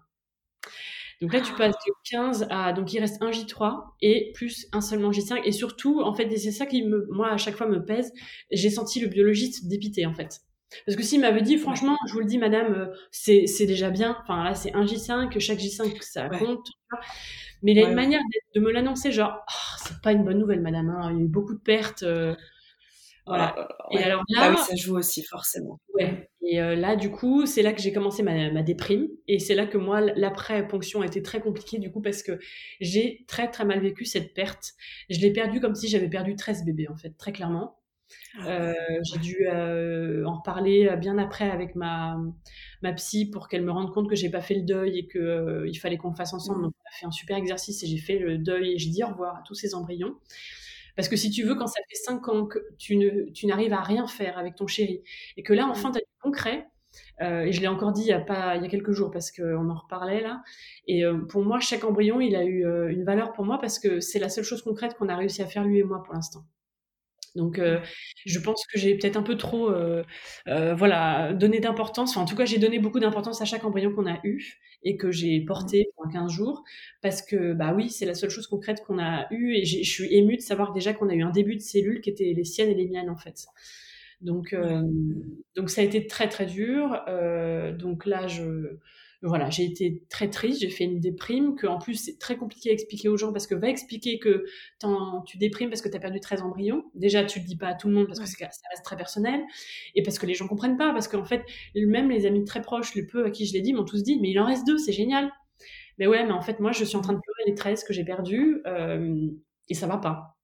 Donc là, tu passes de 15 à. Donc il reste un J3 et plus un seulement J5. Et surtout, en fait, c'est ça qui, me, moi, à chaque fois me pèse. J'ai senti le biologiste dépité, en fait. Parce que s'il m'avait dit, franchement, je vous le dis, madame, euh, c'est déjà bien. Enfin, là, c'est un J5, chaque J5, ça compte. Mais il a une manière de, me l'annoncer, genre, oh, c'est pas une bonne nouvelle, madame. Hein. Il y a eu beaucoup de pertes. Euh, voilà. Oh, et alors là, ah oui, ça joue aussi forcément. Ouais. Et euh, là, du coup, c'est là que j'ai commencé ma, ma, déprime. Et c'est là que moi, l'après-ponction a été très compliqué, du coup, parce que j'ai très, très mal vécu cette perte. Je l'ai perdue comme si j'avais perdu 13 bébés, en fait, très clairement. Ah euh, j'ai dû euh, en reparler bien après avec ma, ma psy pour qu'elle me rende compte que j'ai pas fait le deuil et qu'il euh, il fallait qu'on le fasse ensemble. Mmh. Donc, on a fait un super exercice et j'ai fait le deuil et j'ai dit au revoir à tous ces embryons. Parce que si tu veux, quand ça fait 5 ans que tu, ne, tu n'arrives à rien faire avec ton chéri, et que là, enfin, tu as du concret, euh, et je l'ai encore dit il y a, pas, il y a quelques jours parce qu'on en reparlait là. Et euh, pour moi, chaque embryon, il a eu euh, une valeur pour moi parce que c'est la seule chose concrète qu'on a réussi à faire lui et moi pour l'instant. Donc, euh, je pense que j'ai peut-être un peu trop, euh, euh, voilà, donné d'importance. Enfin, en tout cas, j'ai donné beaucoup d'importance à chaque embryon qu'on a eu et que j'ai porté mmh. pendant 15 jours, parce que, bah oui, c'est la seule chose concrète qu'on a eue. Et je suis émue de savoir déjà qu'on a eu un début de cellules qui étaient les siennes et les miennes, en fait. Donc, donc ça a été très très dur. donc là, je voilà, j'ai été très triste, j'ai fait une déprime, que en plus c'est très compliqué à expliquer aux gens parce que va expliquer que tu déprimes parce que tu as perdu 13 embryons. Déjà, tu le dis pas à tout le monde parce que ça reste très personnel et parce que les gens comprennent pas, parce qu'en fait, même les amis très proches, le peu à qui je l'ai dit, m'ont tous dit, mais il en reste deux, c'est génial. Mais ouais, mais en fait, moi, je suis en train de pleurer les 13 que j'ai perdus euh, et ça va pas.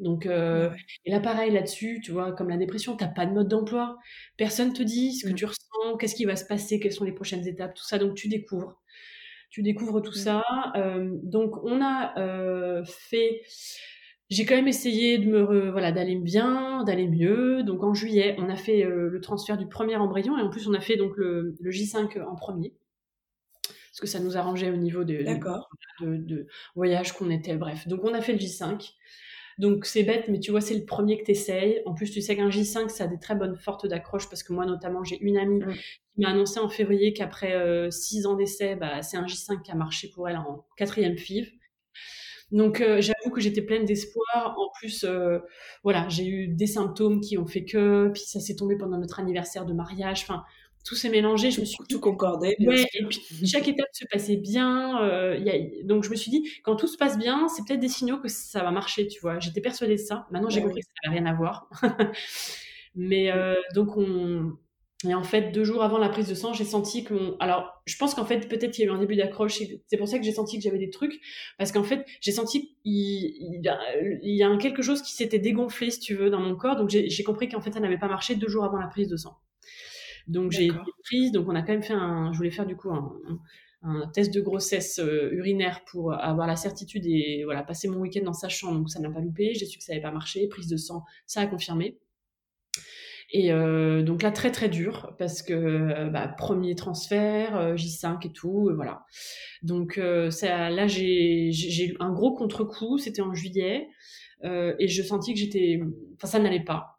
Donc, euh, et là, pareil là-dessus, tu vois, comme la dépression, t'as pas de mode d'emploi, personne te dit ce que mmh. tu ressens, qu'est-ce qui va se passer, quelles sont les prochaines étapes, tout ça. Donc, tu découvres, tu découvres tout mmh. ça. Euh, donc, on a euh, fait, j'ai quand même essayé de me, voilà, d'aller bien, d'aller mieux. Donc, en juillet, on a fait le transfert du premier embryon et en plus, on a fait donc le, J5 en premier parce que ça nous arrangeait au niveau de, de, de voyage qu'on était, bref. Donc on a fait le J5. Donc c'est bête, mais tu vois, c'est le premier que tu essayes. En plus, tu sais qu'un J5, ça a des très bonnes fortes d'accroche parce que moi, notamment, j'ai une amie mm. qui m'a annoncé en février qu'après euh, six ans d'essai, bah, c'est un J5 qui a marché pour elle en quatrième FIV. Donc euh, j'avoue que j'étais pleine d'espoir. En plus, euh, voilà, j'ai eu des symptômes qui ont fait que, puis ça s'est tombé pendant notre anniversaire de mariage. Enfin, tout s'est mélangé. Je me suis tout concordé. Ouais, et puis chaque étape se passait bien. Euh, y a, donc je me suis dit, quand tout se passe bien, c'est peut-être des signaux que ça va marcher, tu vois. J'étais persuadée de ça. Maintenant, j'ai compris que ça n'avait rien à voir. [laughs] Mais euh, donc on et en fait, deux jours avant la prise de sang, j'ai senti que Alors, je pense qu'en fait, peut-être qu'il y a eu un début d'accroche. C'est pour ça que j'ai senti que j'avais des trucs. Parce qu'en fait, j'ai senti qu'il il, y a quelque chose qui s'était dégonflé, si tu veux, dans mon corps. Donc, j'ai compris qu'en fait, ça n'avait pas marché deux jours avant la prise de sang. Donc j'ai été prise, donc on a quand même fait un, je voulais faire du coup un, un, test de grossesse euh, urinaire pour avoir la certitude et voilà passer mon week-end dans sa chambre, donc ça n'a pas loupé. J'ai su que ça n'avait pas marché, prise de sang, ça a confirmé. Et euh, donc là, très très dur, parce que euh, bah, premier transfert, J5 et tout, voilà. Donc ça, là, j'ai eu un gros contre-coup, c'était en juillet, et je sentis que j'étais... Enfin, ça n'allait pas.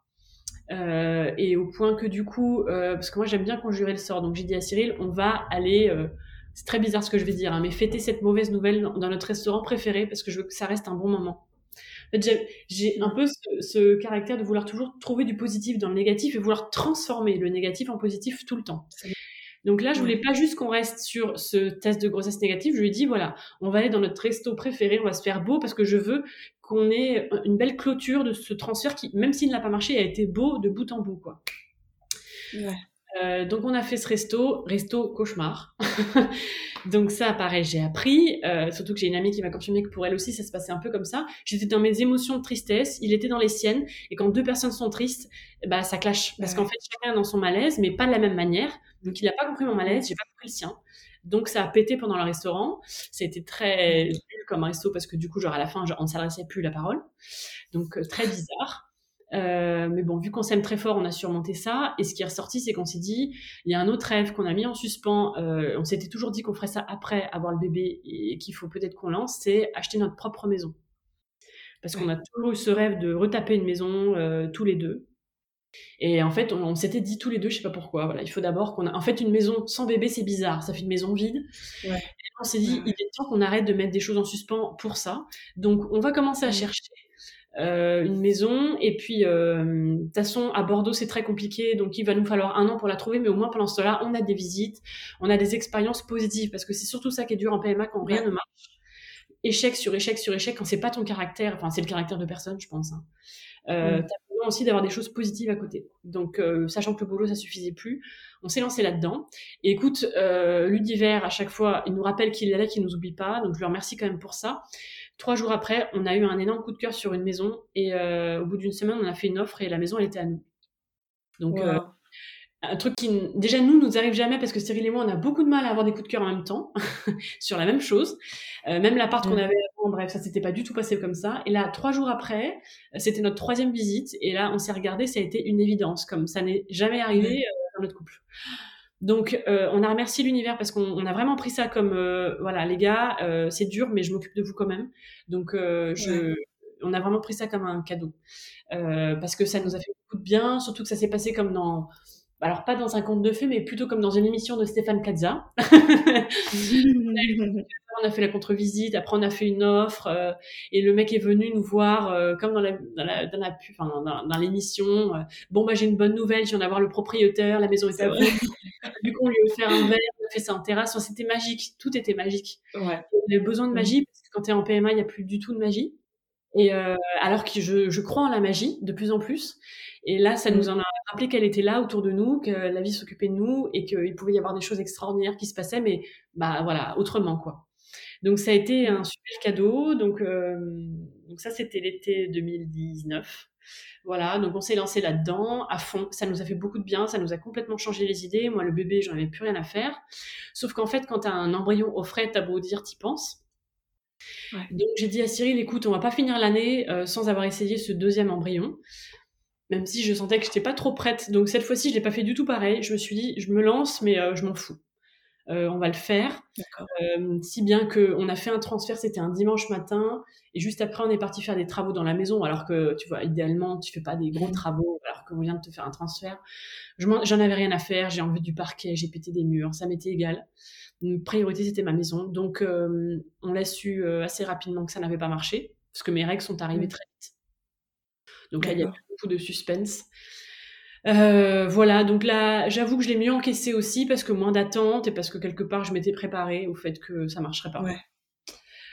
Euh, et au point que du coup, euh, parce que moi j'aime bien conjurer le sort, donc j'ai dit à Cyril, on va aller, euh, c'est très bizarre ce que je vais dire, hein, mais fêter cette mauvaise nouvelle dans, notre restaurant préféré parce que je veux que ça reste un bon moment. En fait, j'ai un peu ce, ce, caractère de vouloir toujours trouver du positif dans le négatif et vouloir transformer le négatif en positif tout le temps. Donc là, je voulais pas juste qu'on reste sur ce test de grossesse négative. Je lui ai dit, voilà, on va aller dans notre resto préféré, on va se faire beau parce que je veux qu'on ait une belle clôture de ce transfert qui, même s'il n'a pas marché, a été beau de bout en bout, quoi. Euh, donc on a fait ce resto, resto cauchemar. [laughs] donc ça, pareil, j'ai appris, euh, surtout que j'ai une amie qui m'a confirmé que pour elle aussi, ça se passait un peu comme ça. J'étais dans mes émotions de tristesse, il était dans les siennes, et quand deux personnes sont tristes, bah ça clash, parce qu'en fait chacun est dans son malaise, mais pas de la même manière. Donc il n'a pas compris mon malaise, j'ai pas compris le sien. Donc ça a pété pendant le restaurant. Été très nul comme un resto parce que du coup, genre à la fin, on ne s'adressait plus la parole. Donc euh, très bizarre. Euh, mais bon, vu qu'on s'aime très fort, on a surmonté ça. Et ce qui est ressorti, c'est qu'on s'est dit, il y a un autre rêve qu'on a mis en suspens. Euh, on s'était toujours dit qu'on ferait ça après avoir le bébé et qu'il faut peut-être qu'on lance, c'est acheter notre propre maison. Parce qu'on a toujours eu ce rêve de retaper une maison tous les deux. Et en fait, on, s'était dit tous les deux, je sais pas pourquoi, voilà, il faut d'abord qu'on a. En fait, une maison sans bébé, c'est bizarre, ça fait une maison vide. Et on s'est dit, il est temps qu'on arrête de mettre des choses en suspens pour ça. Donc, on va commencer à chercher euh, une maison. Et puis, euh, de toute façon, à Bordeaux, c'est très compliqué, donc il va nous falloir un an pour la trouver, mais au moins pendant ce temps-là, on a des visites, on a des expériences positives, parce que c'est surtout ça qui est dur en PMA quand rien ne marche. Échec sur échec sur échec, quand c'est pas ton caractère, enfin, c'est le caractère de personne, je pense. Hein. Euh, T'as besoin aussi d'avoir des choses positives à côté. Donc, euh, sachant que le boulot, ça suffisait plus, on s'est lancé là-dedans. Et écoute, euh, l'univers, à chaque fois, il nous rappelle qu'il est là, qu'il nous oublie pas. Donc, je lui remercie quand même pour ça. Trois jours après, on a eu un énorme coup de cœur sur une maison et euh, au bout d'une semaine, on a fait une offre et la maison, elle était à nous. Donc, euh, un truc qui, déjà, nous, nous arrive jamais parce que Cyril et moi, on a beaucoup de mal à avoir des coups de cœur en même temps [laughs] sur la même chose. Euh, même l'appart qu'on mm. avait avant, bref, ça s'était pas du tout passé comme ça. Et là, trois jours après, c'était notre troisième visite et là, on s'est regardé, ça a été une évidence, comme ça n'est jamais arrivé dans notre couple. Donc, euh, on a remercié l'univers parce qu'on a vraiment pris ça comme, euh, voilà, les gars, euh, c'est dur, mais je m'occupe de vous quand même. Donc, je, on a vraiment pris ça comme un cadeau parce que ça nous a fait beaucoup de bien, surtout que ça s'est passé comme dans, alors pas dans un conte de fées, mais plutôt comme dans une émission de Stéphane Kazza. [laughs] on a fait la contre-visite, après on a fait une offre, euh, et le mec est venu nous voir, euh, comme dans la, dans la, dans la enfin, dans, dans l'émission. Euh, bon, bah, j'ai une bonne nouvelle, je viens d'avoir le propriétaire, la maison est à vous. du coup, on lui a offert un verre, on a fait ça en terrasse. c'était magique, tout était magique. Ouais. On avait besoin de magie, parce que quand tu es en PMA, il n'y a plus du tout de magie. Et alors que je, je crois en la magie de plus en plus. Et là, ça nous en a rappelé qu'elle était là autour de nous, que la vie s'occupait de nous et qu'il pouvait y avoir des choses extraordinaires qui se passaient, mais bah voilà, autrement quoi. Donc ça a été un super cadeau. Donc, euh, donc ça, c'était l'été 2019. Voilà, donc on s'est lancé là-dedans à fond. Ça nous a fait beaucoup de bien, ça nous a complètement changé les idées. Moi, le bébé, j'en avais plus rien à faire. Sauf qu'en fait, quand tu as un embryon au frais, t'as beau dire, t'y penses. Donc j'ai dit à Cyril, écoute, on va pas finir l'année euh, sans avoir essayé ce deuxième embryon. Même si je sentais que j'étais pas trop prête. Donc cette fois-ci, je l'ai pas fait du tout pareil. Je me suis dit, je me lance, mais euh, je m'en fous. Euh, on va le faire. Si bien qu'on a fait un transfert, c'était un dimanche matin, et juste après, on est parti faire des travaux dans la maison, alors que, tu vois, idéalement, tu fais pas des gros travaux, alors qu'on vient de te faire un transfert. J'en avais rien à faire, j'ai enlevé du parquet, j'ai pété des murs, ça m'était égal. Une priorité, c'était ma maison. Donc, euh, on l'a su assez rapidement que ça n'avait pas marché, parce que mes règles sont arrivées mmh. très vite. Donc là, il y a beaucoup de suspense. Euh, voilà, donc là, j'avoue que je l'ai mieux encaissé aussi parce que moins d'attente et parce que quelque part, je m'étais préparée au fait que ça marcherait pas. Ouais.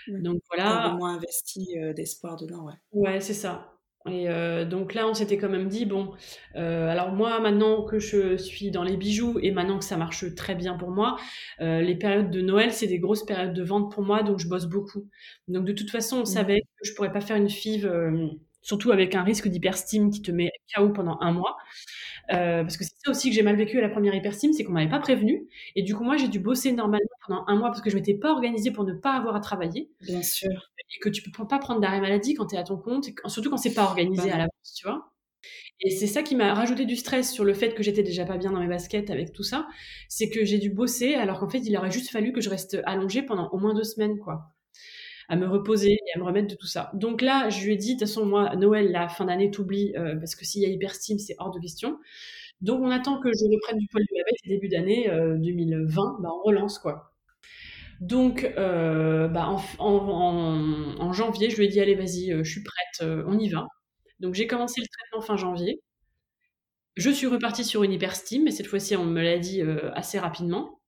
Donc voilà. moins investi euh, d'espoir dedans, ouais. Ouais, c'est ça. Et euh, donc là, on s'était quand même dit, bon, alors moi, maintenant que je suis dans les bijoux et maintenant que ça marche très bien pour moi, les périodes de Noël, c'est des grosses périodes de vente pour moi, donc je bosse beaucoup. Donc de toute façon, on mmh. savait que je pourrais pas faire une FIV surtout avec un risque d'hyperstime qui te met KO pendant un mois. Euh, parce que c'est ça aussi que j'ai mal vécu à la première hyperstime, c'est qu'on m'avait pas prévenu. Et du coup, moi, j'ai dû bosser normalement pendant un mois parce que je m'étais pas organisée pour ne pas avoir à travailler. Bien sûr. Et que tu peux pas prendre d'arrêt maladie quand tu es à ton compte, surtout quand c'est pas organisé bah à l'avance, tu vois. Et c'est ça qui m'a rajouté du stress sur le fait que j'étais déjà pas bien dans mes baskets avec tout ça. C'est que j'ai dû bosser alors qu'en fait, il aurait juste fallu que je reste allongée pendant au moins deux semaines, quoi à me reposer et à me remettre de tout ça. Donc là, je lui ai dit, de toute façon, moi, Noël, la fin d'année, t'oublies, euh, parce que s'il y a hyperstime, c'est hors de question. Donc on attend que je reprenne du poil de la bête début d'année 2020, euh, bah, on relance, quoi. Donc, euh, bah, en, en, janvier, je lui ai dit, allez, vas-y, je suis prête, on y va. Donc j'ai commencé le traitement fin janvier. Je suis repartie sur une hyperstime, mais cette fois-ci, on me l'a dit assez rapidement.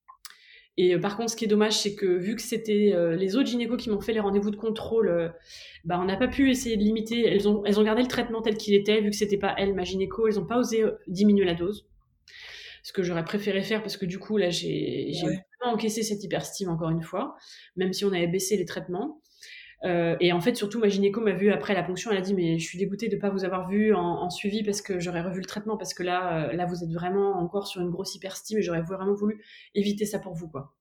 Et euh, par contre, ce qui est dommage, c'est que vu que c'était euh, les autres gynécos qui m'ont fait les rendez-vous de contrôle, euh, bah, on n'a pas pu essayer de limiter. Elles ont, elles ont gardé le traitement tel qu'il était, vu que c'était pas elles, ma gynéco, elles n'ont pas osé diminuer la dose. Ce que j'aurais préféré faire parce que du coup, là, j'ai vraiment encaissé cette hyperstime encore une fois, même si on avait baissé les traitements. Euh, et en fait, surtout, ma gynéco m'a vu après la ponction. Elle a dit Mais je suis dégoûtée de ne pas vous avoir vu en, suivi parce que j'aurais revu le traitement. Parce que là, euh, là, vous êtes vraiment encore sur une grosse hyperstime et j'aurais vraiment voulu éviter ça pour vous. quoi.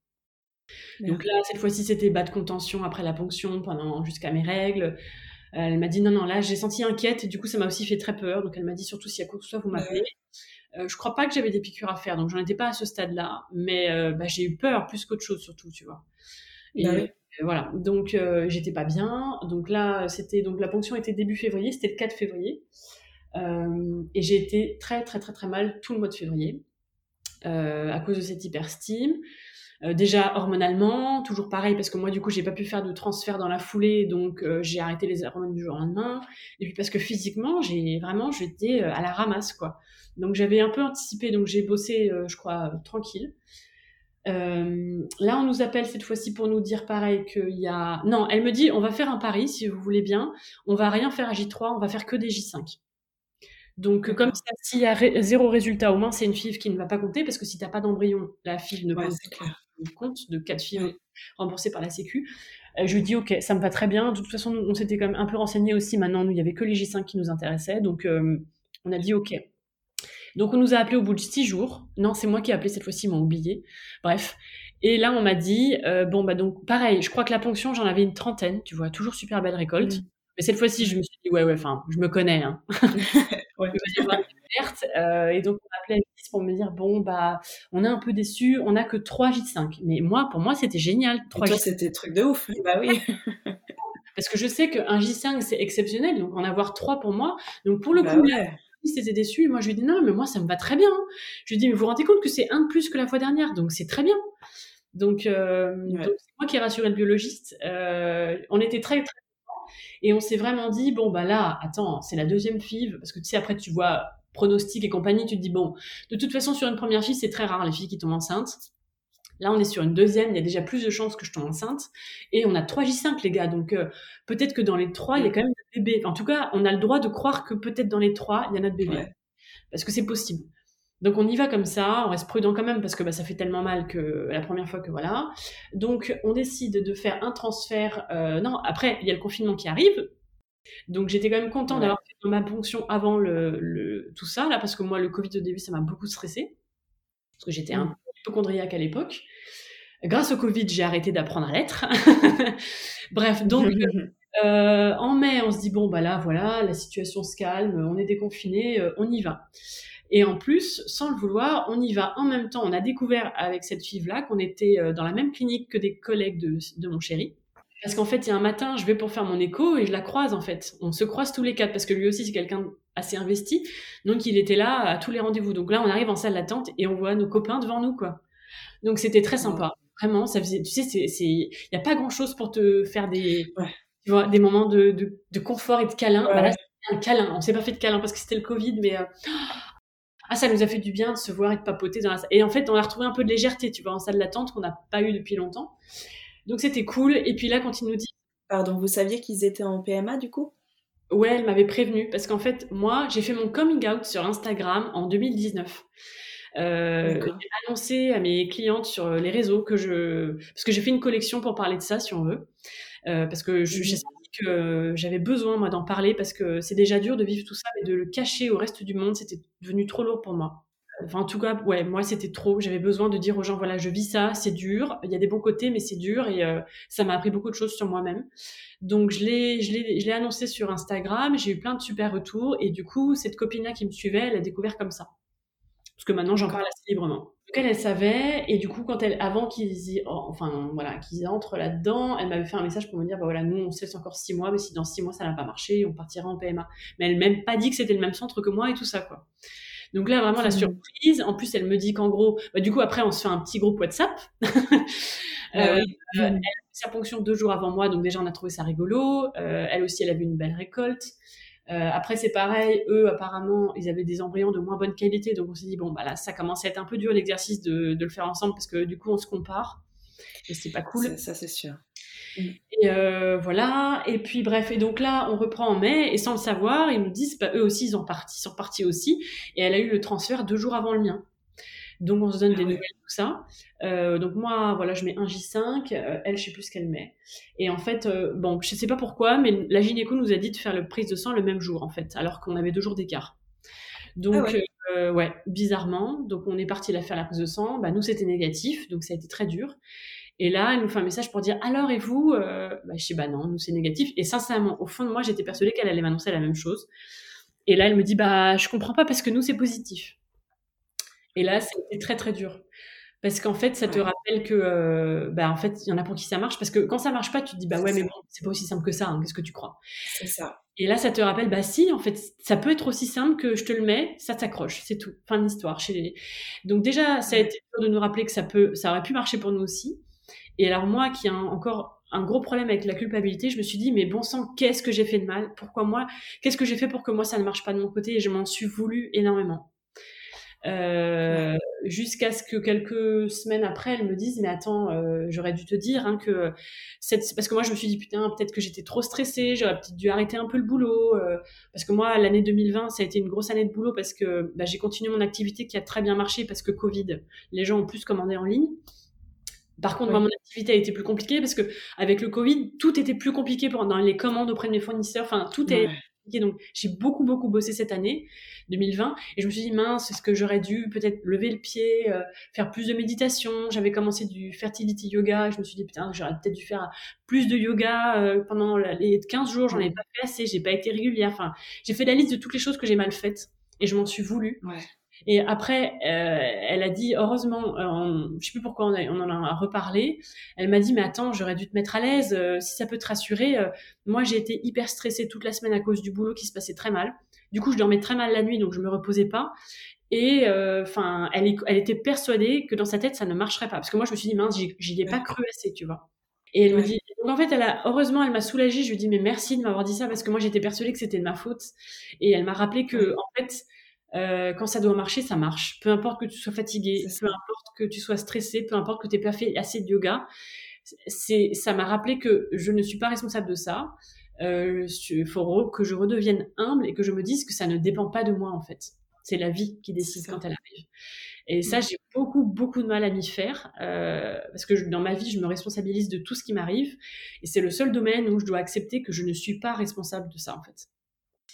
Donc là, cette fois-ci, c'était bas de contention après la ponction pendant jusqu'à mes règles. elle m'a dit non, non, là, j'ai senti inquiète et du coup, ça m'a aussi fait très peur. Donc elle m'a dit surtout s'il y a quoi que ce soit, vous m'appelez. Euh, je crois pas que j'avais des piqûres à faire, donc j'en étais pas à ce stade-là. Mais bah, j'ai eu peur plus qu'autre chose, surtout, tu vois. Et, bah voilà, donc euh, j'étais pas bien. Donc là, c'était donc la ponction était début février, c'était le 4 février. et j'ai été très, très, très, très mal tout le mois de février à cause de cette hyperstime. Euh, déjà hormonalement, toujours pareil parce que moi du coup j'ai pas pu faire de transfert dans la foulée, donc euh, j'ai arrêté les hormones du jour au lendemain. Et puis parce que physiquement j'ai vraiment j'étais euh, à la ramasse quoi. Donc j'avais un peu anticipé, donc j'ai bossé je crois tranquille. Là, on nous appelle cette fois-ci pour nous dire pareil qu'il y a. Non, elle me dit on va faire un pari si vous voulez bien. On va rien faire à J3, on va faire que des J5. Donc, comme s'il y a zéro résultat, au moins c'est une FIV qui ne va pas compter parce que si tu n'as pas d'embryon, la FIV ne compte pas compte de quatre filles remboursées par la Sécu. Euh, je lui dis ok, ça me va très bien. De toute façon, on s'était quand même un peu renseigné aussi. Maintenant, il y avait que les J5 qui nous intéressaient, donc euh, on a dit ok. Donc on nous a appelé au bout de six jours. Non, c'est moi qui ai appelé cette fois-ci, ils m'ont oublié. Bref. Et là, on m'a dit euh, bon bah donc pareil. Je crois que la ponction, j'en avais une trentaine. Tu vois, toujours super belle récolte. Mm. Mais cette fois-ci, je me suis dit ouais ouais, enfin, je me connais. Hein. [laughs] ouais. Euh, et donc, on appelé Alice pour me dire bon, bah, on est un peu déçu, on n'a que 3 J5. Mais moi, pour moi, c'était génial. 3 J5. c'était truc de ouf. bah oui. Parce que je sais qu'un J5, c'est exceptionnel. Donc, en avoir 3 pour moi. Donc, pour le bah coup, ouais. Était déçu. Moi, je lui ai dit non, mais moi, ça me va très bien. Je lui ai dit, mais vous vous rendez compte que c'est un de plus que la fois dernière. Donc, c'est très bien. Donc, euh, c'est moi qui ai rassuré le biologiste. Euh, on était très, très et on s'est vraiment dit, bon, bah là, attends, c'est la deuxième FIV, parce que tu sais, après, tu vois pronostic et compagnie, tu te dis, bon, de toute façon, sur une première fille, c'est très rare les filles qui tombent enceintes. Là, on est sur une deuxième, il y a déjà plus de chances que je tombe enceinte. Et on a 3 J5, les gars. Donc, euh, peut-être que dans les 3, il y a quand même des bébés. En tout cas, on a le droit de croire que peut-être dans les 3, il y a notre bébé. Parce que c'est possible. Donc, on y va comme ça. On reste prudent quand même parce que bah, ça fait tellement mal que la première fois que voilà. Donc, on décide de faire un transfert. Euh, non, après, il y a le confinement qui arrive. Donc j'étais quand même contente d'avoir fait ma ponction avant le, tout ça, là, parce que moi, le Covid au début, ça m'a beaucoup stressé. Parce que j'étais un mmh. peu hypochondriaque à l'époque. Grâce au Covid, j'ai arrêté d'apprendre à l'être. [laughs] Bref, donc [laughs] euh, en mai, on se dit, bon, bah là, voilà, la situation se calme, on est déconfiné, euh, on y va. Et en plus, sans le vouloir, on y va en même temps. On a découvert avec cette fille-là qu'on était euh, dans la même clinique que des collègues de, de mon chéri. Parce qu'en fait, il y a un matin, je vais pour faire mon écho et je la croise en fait. On se croise tous les quatre parce que lui aussi c'est quelqu'un assez investi. Donc il était là à tous les rendez-vous. Donc là, on arrive en salle d'attente et on voit nos copains devant nous quoi. Donc c'était très sympa. Vraiment, ça faisait. Tu sais, c'est, il y a pas grand chose pour te faire des, tu vois, des moments de, de, confort et de câlin. Bah là, c'était un câlin. On s'est pas fait de câlin parce que c'était le Covid, mais euh, [gasps] ah, ça nous a fait du bien de se voir et de papoter dans la salle. Et en fait, on a retrouvé un peu de légèreté, tu vois, en salle d'attente qu'on n'a pas eu depuis longtemps. Donc c'était cool. Et puis là, quand il nous dit. Pardon, vous saviez qu'ils étaient en PMA du coup? Ouais, elle m'avait prévenu parce qu'en fait, moi, j'ai fait mon coming out sur Instagram en 2019. Euh, j'ai annoncé à mes clientes sur les réseaux que je, parce que j'ai fait une collection pour parler de ça, si on veut, euh, parce que j'ai senti que j'avais besoin moi d'en parler parce que c'est déjà dur de vivre tout ça, mais de le cacher au reste du monde, c'était devenu trop lourd pour moi. Enfin, en tout cas, ouais, moi, c'était trop. J'avais besoin de dire aux gens, voilà, je vis ça, c'est dur. Il y a des bons côtés, mais c'est dur et euh, ça m'a appris beaucoup de choses sur moi-même. Donc, je l'ai, je l'ai, je l'ai annoncé sur Instagram. J'ai eu plein de super retours et du coup, cette copine-là qui me suivait, elle a découvert comme ça. Parce que maintenant, j'en parle assez librement. Donc, elle, elle savait et du coup, quand elle, avant qu'ils y, enfin, voilà, qu'ils entrent là-dedans, elle m'avait fait un message pour me dire, bah voilà, nous, on se laisse encore six mois, mais si dans six mois ça n'a pas marché, on partira en PMA. Mais elle m'a même pas dit que c'était le même centre que moi et tout ça, quoi. Donc là, vraiment, la surprise. En plus, elle me dit qu'en gros, bah, du coup, après, on se fait un petit groupe WhatsApp. [laughs] Ah euh, elle a fait sa ponction deux jours avant moi, donc déjà, on a trouvé ça rigolo. Euh, elle aussi, elle a vu une belle récolte. Euh, après, c'est pareil, eux, apparemment, ils avaient des embryons de moins bonne qualité, donc on s'est dit, bon, bah là, ça commence à être un peu dur l'exercice de, de, le faire ensemble, parce que du coup, on se compare, et c'est pas cool. Ça, c'est sûr. Mm. Et euh, voilà. Et puis bref, et donc là, on reprend en mai et sans le savoir, ils nous disent, bah, eux aussi, ils, ont parti, sont partis aussi. Et elle a eu le transfert deux jours avant le mien. Donc on se donne ah des nouvelles, tout ça. Euh, donc moi, voilà, je mets un J5, euh, elle, je sais plus ce qu'elle met. Et en fait, bon, je sais pas pourquoi, mais la gynéco nous a dit de faire le prise de sang le même jour, en fait, alors qu'on avait deux jours d'écart. Donc, ah ouais. bizarrement. Donc on est parti la faire la prise de sang. Bah, nous, c'était négatif, donc ça a été très dur. Et là, elle nous fait un message pour dire alors et vous euh, bah, Je dis bah non, nous c'est négatif. Et sincèrement, au fond de moi, j'étais persuadée qu'elle allait m'annoncer la même chose. Et là, elle me dit bah je comprends pas parce que nous c'est positif. Et là, c'était très très dur. Parce qu'en fait, ça te rappelle que, euh, bah, en fait, il y en a pour qui ça marche. Parce que quand ça marche pas, tu te dis, bah ouais, mais bon, c'est pas aussi simple que ça. Hein, qu'est-ce que tu crois? C'est ça. Et là, ça te rappelle, bah si, en fait, ça peut être aussi simple que je te le mets, ça t'accroche, c'est tout. Fin de l'histoire. Chez les... Donc déjà, ça a été dur de nous rappeler que ça peut, ça aurait pu marcher pour nous aussi. Et alors moi, qui ai encore un gros problème avec la culpabilité, je me suis dit, mais bon sang, qu'est-ce que j'ai fait de mal? Pourquoi moi Qu'est-ce que j'ai fait pour que moi, ça ne marche pas de mon côté? Et je m'en suis voulu énormément. Euh, jusqu'à ce que quelques semaines après, elle me dise mais attends, euh, j'aurais dû te dire hein, que cette... parce que moi je me suis dit putain peut-être que j'étais trop stressée, j'aurais peut-être dû arrêter un peu le boulot euh, parce que moi l'année 2020 ça a été une grosse année de boulot parce que bah, j'ai continué mon activité qui a très bien marché parce que Covid, les gens ont plus commandé en ligne. Par contre, moi, mon activité a été plus compliquée parce que avec le Covid, tout était plus compliqué pendant les commandes auprès de mes fournisseurs. Enfin, tout est donc, j'ai beaucoup, beaucoup bossé cette année 2020 et je me suis dit, mince, est-ce que j'aurais dû peut-être lever le pied, euh, faire plus de méditation? J'avais commencé du fertility yoga. Je me suis dit, putain, j'aurais peut-être dû faire plus de yoga euh, pendant les 15 jours. J'en ai pas fait assez, j'ai pas été régulière. Enfin, j'ai fait la liste de toutes les choses que j'ai mal faites et je m'en suis voulu. Ouais. Et après, euh, elle a dit, heureusement, euh, je sais plus pourquoi on, on, en a reparlé, elle m'a dit, mais attends, j'aurais dû te mettre à l'aise, euh, si ça peut te rassurer. Euh, moi, j'ai été hyper stressée toute la semaine à cause du boulot qui se passait très mal. Du coup, je dormais très mal la nuit, donc je me reposais pas. Et enfin, elle, elle, était persuadée que dans sa tête, ça ne marcherait pas. Parce que moi, je me suis dit, mince, j'y ai pas cru assez, tu vois. Et elle me dit, donc en fait, elle a, heureusement, elle m'a soulagée. Je lui dis, mais merci de m'avoir dit ça parce que moi, j'étais persuadée que c'était de ma faute. Et elle m'a rappelé que, en fait, euh, quand ça doit marcher, ça marche. Peu importe que tu sois fatigué, peu importe que tu sois stressé, peu importe que tu n'aies pas fait assez de yoga. C'est, ça m'a rappelé que je ne suis pas responsable de ça. Euh, il faut que je redevienne humble et que je me dise que ça ne dépend pas de moi en fait. C'est la vie qui décide quand elle arrive. Et ça, j'ai beaucoup, beaucoup de mal à m'y faire euh, parce que dans ma vie, je me responsabilise de tout ce qui m'arrive et c'est le seul domaine où je dois accepter que je ne suis pas responsable de ça en fait.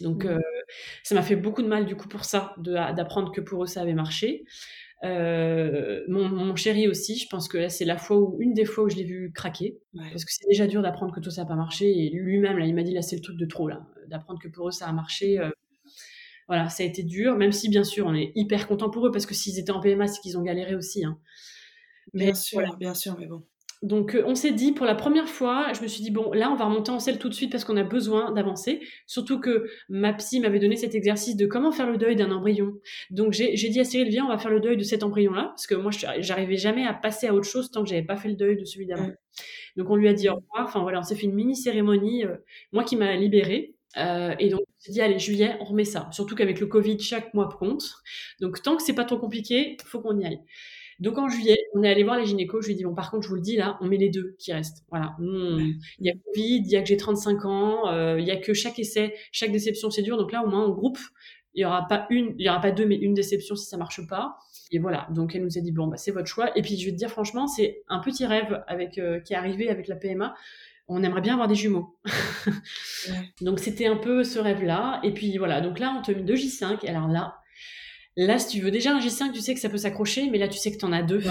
Donc, mmh. euh, ça m'a fait beaucoup de mal du coup pour ça, d'apprendre que pour eux ça avait marché. Euh, mon, mon, chéri aussi, je pense que c'est la fois où, une des fois où je l'ai vu craquer, parce que c'est déjà dur d'apprendre que tout ça n'a pas marché. Et lui-même, là, il m'a dit là, c'est le truc de trop là, d'apprendre que pour eux ça a marché. Euh, voilà, ça a été dur, même si bien sûr on est hyper content pour eux parce que s'ils étaient en PMA, c'est qu'ils ont galéré aussi. Hein. Mais, bien sûr, bien sûr, mais bon. Donc euh, on s'est dit pour la première fois, je me suis dit bon là on va remonter en selle tout de suite parce qu'on a besoin d'avancer. Surtout que ma psy m'avait donné cet exercice de comment faire le deuil d'un embryon. Donc j'ai dit à Cyril viens on va faire le deuil de cet embryon là parce que moi j'arrivais jamais à passer à autre chose tant que j'avais pas fait le deuil de celui d'avant. Donc on lui a dit au revoir. Enfin voilà on s'est fait une mini cérémonie euh, moi qui m'a libérée. Euh, et donc, on s'est dit, allez, juillet, on remet ça. Surtout qu'avec le Covid, chaque mois compte. Donc, tant que c'est pas trop compliqué, faut qu'on y aille. Donc en juillet, on est allé voir les gynécos. Je lui ai dit bon, par contre, je vous le dis là, on met les deux qui restent. Voilà. Il y a Covid, il y a que j'ai 35 ans, euh, il y a que chaque essai, chaque déception, c'est dur. Donc là, au moins, en groupe, il y aura pas une, il y aura pas deux, mais une déception si ça marche pas. Et voilà. Donc elle nous a dit bon, bah c'est votre choix. Et puis je vais te dire franchement, c'est un petit rêve avec euh, qui est arrivé avec la PMA. On aimerait bien avoir des jumeaux. [laughs] Donc c'était un peu ce rêve-là. Et puis voilà. Donc là, on te met deux J5. Et alors là, Là, si tu veux déjà un J5, tu sais que ça peut s'accrocher, mais là, tu sais que tu en as deux.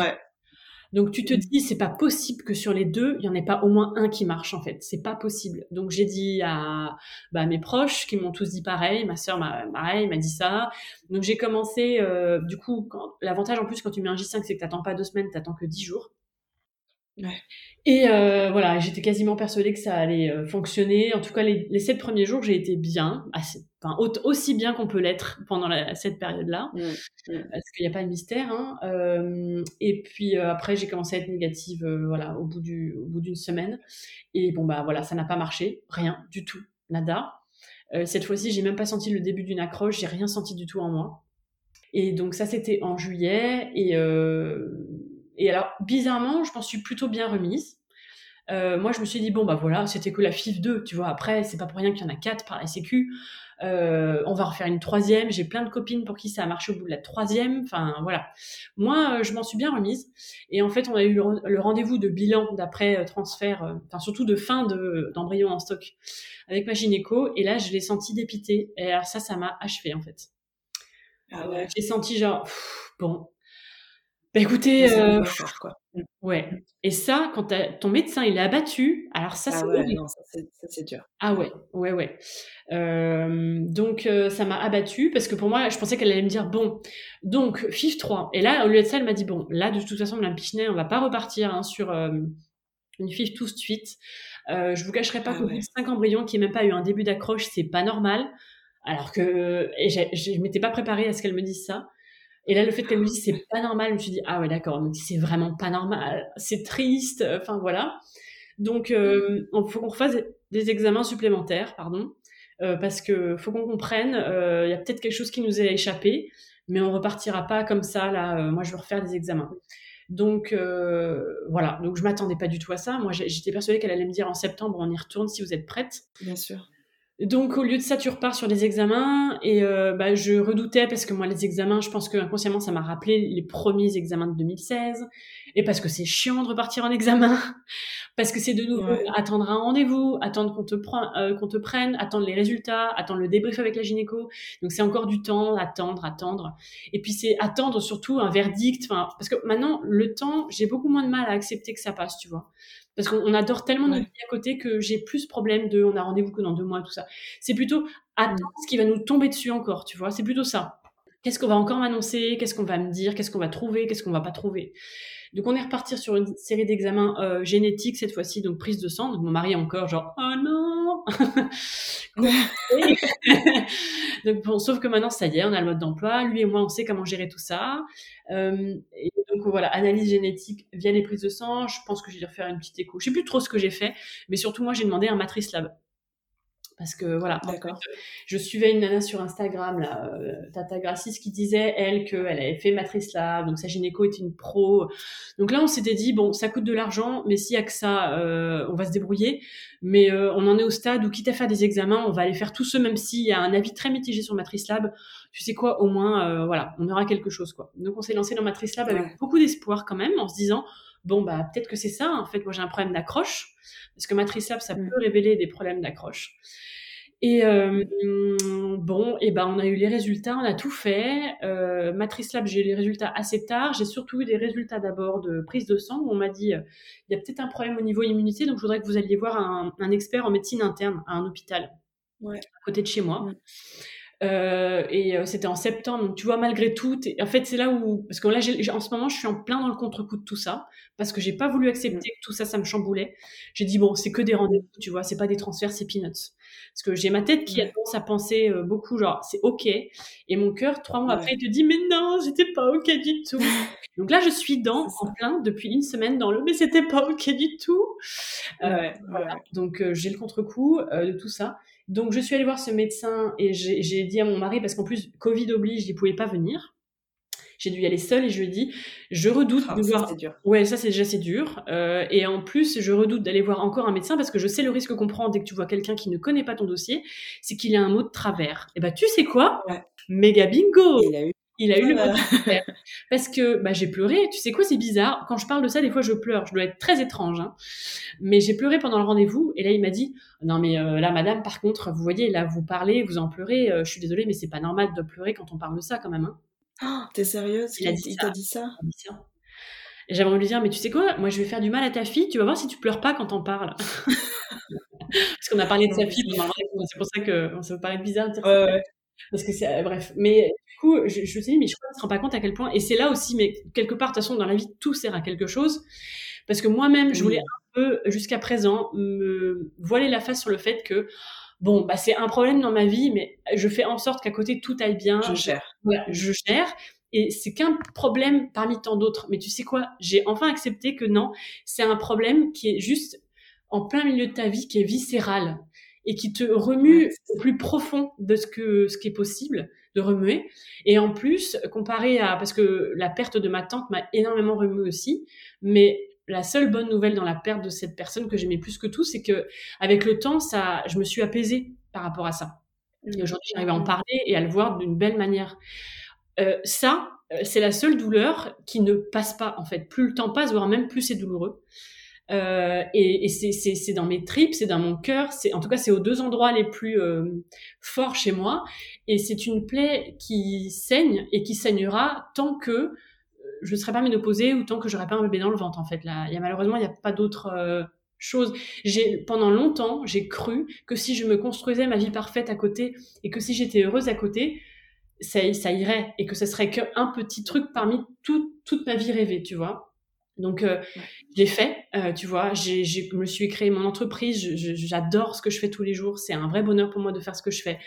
Donc tu te dis, c'est pas possible que sur les deux, il y en ait pas au moins un qui marche en fait. C'est pas possible. Donc j'ai dit à bah, mes proches qui m'ont tous dit pareil. Ma sœur m'a pareil m'a dit ça. Donc j'ai commencé. Euh, du coup, l'avantage en plus quand tu mets un J5, c'est que t'attends pas deux semaines, t'attends que dix jours. Et euh, voilà, j'étais quasiment persuadée que ça allait euh, fonctionner. En tout cas, les, les sept premiers jours, j'ai été bien, assez, enfin, aussi bien qu'on peut l'être pendant cette période-là, mmh, mmh. parce qu'il n'y a pas de mystère. Hein. Euh, et puis après, j'ai commencé à être négative, voilà, au bout du, au bout d'une semaine. Et bon bah voilà, ça n'a pas marché, rien du tout, nada. cette fois-ci, j'ai même pas senti le début d'une accroche, j'ai rien senti du tout en moi. Et donc ça, c'était en juillet. Et et alors, bizarrement, je m'en suis plutôt bien remise. Euh, moi, je me suis dit, bon, bah voilà, c'était que la FIF 2, tu vois. Après, c'est pas pour rien qu'il y en a quatre par la Sécu. Euh, on va refaire une troisième. J'ai plein de copines pour qui ça a marché au bout de la troisième. Enfin, voilà. Moi, euh, je m'en suis bien remise. Et en fait, on a eu le rendez-vous de bilan d'après transfert, enfin, surtout de fin d'embryon en stock avec ma gynéco. Et là, je l'ai senti dépité. Et alors, ça, ça m'a achevé, en fait. Ah ouais. J'ai senti genre, bon, bah écoutez, euh, quoi. Mmh, ouais. Et ça, quand ton médecin il est abattu, alors ça, ah ouais, non, ça c'est dur. Ah ouais, ouais, ouais. Euh, donc euh, ça m'a abattu parce que pour moi, je pensais qu'elle allait me dire bon, donc FIF 3. Et là, au lieu de ça, elle m'a dit bon, là de toute façon, Mme Pichenet, on va pas repartir hein, sur une FIF tout de suite. Euh, je vous cacherai pas ah qu'au bout de cinq embryons qui n'ait même pas eu un début d'accroche, c'est pas normal. Alors que et je ne m'étais pas préparée à ce qu'elle me dise ça. Et là, le fait qu'elle me dise c'est pas normal, je me suis dit ah ouais d'accord, c'est vraiment pas normal, c'est triste, enfin voilà. Donc il faut qu'on refasse des examens supplémentaires, pardon, parce que faut qu'on comprenne, il y a peut-être quelque chose qui nous a échappé, mais on repartira pas comme ça là. moi, je veux refaire des examens. Donc voilà, donc je m'attendais pas du tout à ça. Moi, j'étais persuadée qu'elle allait me dire en septembre, on y retourne si vous êtes prête. Bien sûr. Donc au lieu de ça, tu repars sur des examens et euh, bah, je redoutais parce que moi les examens, je pense que inconsciemment ça m'a rappelé les premiers examens de 2016 et parce que c'est chiant de repartir en examen, [laughs] parce que c'est de nouveau attendre un rendez-vous, attendre qu'on te, prend, euh, qu'on te prenne, attendre les résultats, attendre le débrief avec la gynéco. Donc c'est encore du temps, attendre, attendre. Et puis c'est attendre surtout un verdict. Parce que maintenant le temps, j'ai beaucoup moins de mal à accepter que ça passe, tu vois. Parce qu'on adore tellement notre vie à côté que j'ai plus problème de on a rendez-vous que dans deux mois, tout ça. C'est plutôt attendre ce qui va nous tomber dessus encore, tu vois. C'est plutôt ça. Qu'est-ce qu'on va encore m'annoncer? Qu'est-ce qu'on va me dire? Qu'est-ce qu'on va trouver? Qu'est-ce qu'on va pas trouver? Donc on est reparti sur une série d'examens euh, génétiques cette fois-ci, donc prise de sang. Donc mon mari est encore genre oh non. [laughs] [laughs] donc bon, sauf que maintenant ça y est, on a le mode d'emploi. Lui et moi, on sait comment gérer tout ça. Euh, et donc voilà, analyse génétique via les prises de sang. Je pense que je vais refaire une petite écho. Je sais plus trop ce que j'ai fait, mais surtout moi j'ai demandé un matrice lab parce que voilà, je suivais une nana sur Instagram, là, euh, Tata Gracis, qui disait, elle, qu'elle avait fait Matrice Lab, donc sa gynéco était une pro. Donc là, on s'était dit, bon, ça coûte de l'argent, mais s'il y a que ça, euh, on va se débrouiller. Mais euh, on en est au stade où, quitte à faire des examens, on va aller faire tous ceux, même s'il y a un avis très mitigé sur Matrice Lab. Tu sais quoi, au moins, voilà, on aura quelque chose, quoi. Donc on s'est lancé dans Matrice Lab avec beaucoup d'espoir quand même, en se disant, bon, bah, peut-être que c'est ça. En fait, moi, j'ai un problème d'accroche. Parce que Matrice Lab, ça mm. peut révéler des problèmes d'accroche. Et euh, bon, et ben on a eu les résultats, on a tout fait. Euh, Matrice Lab, j'ai eu les résultats assez tard. J'ai surtout eu des résultats d'abord de prise de sang où on m'a dit euh, il y a peut-être un problème au niveau immunité, donc je voudrais que vous alliez voir un, un expert en médecine interne à un hôpital ouais. à côté de chez moi. Euh, et euh, c'était en septembre, donc tu vois, malgré tout, en fait, c'est là où, parce que là, en ce moment, je suis en plein dans le contre-coup de tout ça, parce que j'ai pas voulu accepter que tout ça, ça me chamboulait. J'ai dit, bon, c'est que des rendez-vous, tu vois, c'est pas des transferts, c'est peanuts. Parce que j'ai ma tête qui a tendance à penser euh, beaucoup, genre, c'est ok. Et mon cœur, trois mois après, il te dit, mais non, j'étais pas ok du tout. donc là, je suis dans, en plein, depuis une semaine, dans le, mais c'était pas ok du tout. Euh, donc, j'ai le contre-coup de tout ça. Donc, je suis allée voir ce médecin et j'ai dit à mon mari, parce qu'en plus, Covid oblige, il ne pouvait pas venir. J'ai dû y aller seule et je lui ai dit, je redoute ah, de voir. Dur. Ouais, ça c'est déjà c'est dur. Euh, et en plus, je redoute d'aller voir encore un médecin parce que je sais le risque qu'on prend dès que tu vois quelqu'un qui ne connaît pas ton dossier, c'est qu'il a un mot de travers. Et bah tu sais quoi? Ouais. Méga bingo. Il a eu il a eu le mot parce que bah, j'ai pleuré. Tu sais quoi, c'est bizarre. Quand je parle de ça, des fois, je pleure. Je dois être très étrange. Hein. Mais j'ai pleuré pendant le rendez-vous. Et là, il m'a dit Non, mais euh, là, madame, par contre, vous voyez, là, vous parlez, vous en pleurez. Euh, je suis désolée, mais c'est pas normal de pleurer quand on parle de ça, quand même. Hein. Oh, T'es sérieuse? Il, il t'a dit ça, j'avais envie de lui dire Mais tu sais quoi, moi, je vais faire du mal à ta fille. Tu vas voir si tu pleures pas quand on parle. [laughs] Parce qu'on a parlé de sa fille C'est pour ça que ça me paraît bizarre de dire ça. Parce que c'est, euh, bref. Mais coup, je, je me suis dit, mais je ne me rends pas compte à quel point. Et c'est là aussi, mais quelque part, de toute façon, dans la vie, tout sert à quelque chose. Parce que moi-même, je voulais un peu, jusqu'à présent, me voiler la face sur le fait que, bon, bah, c'est un problème dans ma vie, mais je fais en sorte qu'à côté, tout aille bien. Je gère. Voilà, je gère. Et c'est qu'un problème parmi tant d'autres. Mais tu sais quoi? J'ai enfin accepté que non, c'est un problème qui est juste en plein milieu de ta vie, qui est viscéral et qui te remue au plus profond de ce que ce qui est possible de remuer. Et en plus, comparé à parce que la perte de ma tante m'a énormément remué aussi, mais la seule bonne nouvelle dans la perte de cette personne que j'aimais plus que tout, c'est que avec le temps, ça, je me suis apaisée par rapport à ça. Et aujourd'hui, j'arrive à en parler et à le voir d'une belle manière. Euh, ça, euh, c'est la seule douleur qui ne passe pas en fait. Plus le temps passe, voire même plus c'est douloureux. Euh, et, et c'est dans mes tripes, c'est dans mon cœur, c'est en tout cas c'est aux deux endroits les plus euh, forts chez moi. Et c'est une plaie qui saigne et qui saignera tant que euh, je ne serai pas ménopausée ou tant que j'aurai pas un bébé dans le ventre en fait. Là, il y a malheureusement il n'y a pas d'autre euh, chose. Pendant longtemps j'ai cru que si je me construisais ma vie parfaite à côté et que si j'étais heureuse à côté, ça, ça irait et que ce serait qu'un petit truc parmi toute ma vie rêvée, tu vois. Donc, euh, je l'ai fait, euh, tu vois. J'ai, je me suis créé mon entreprise. j'adore ce que je fais tous les jours. C'est un vrai bonheur pour moi de faire ce que je fais.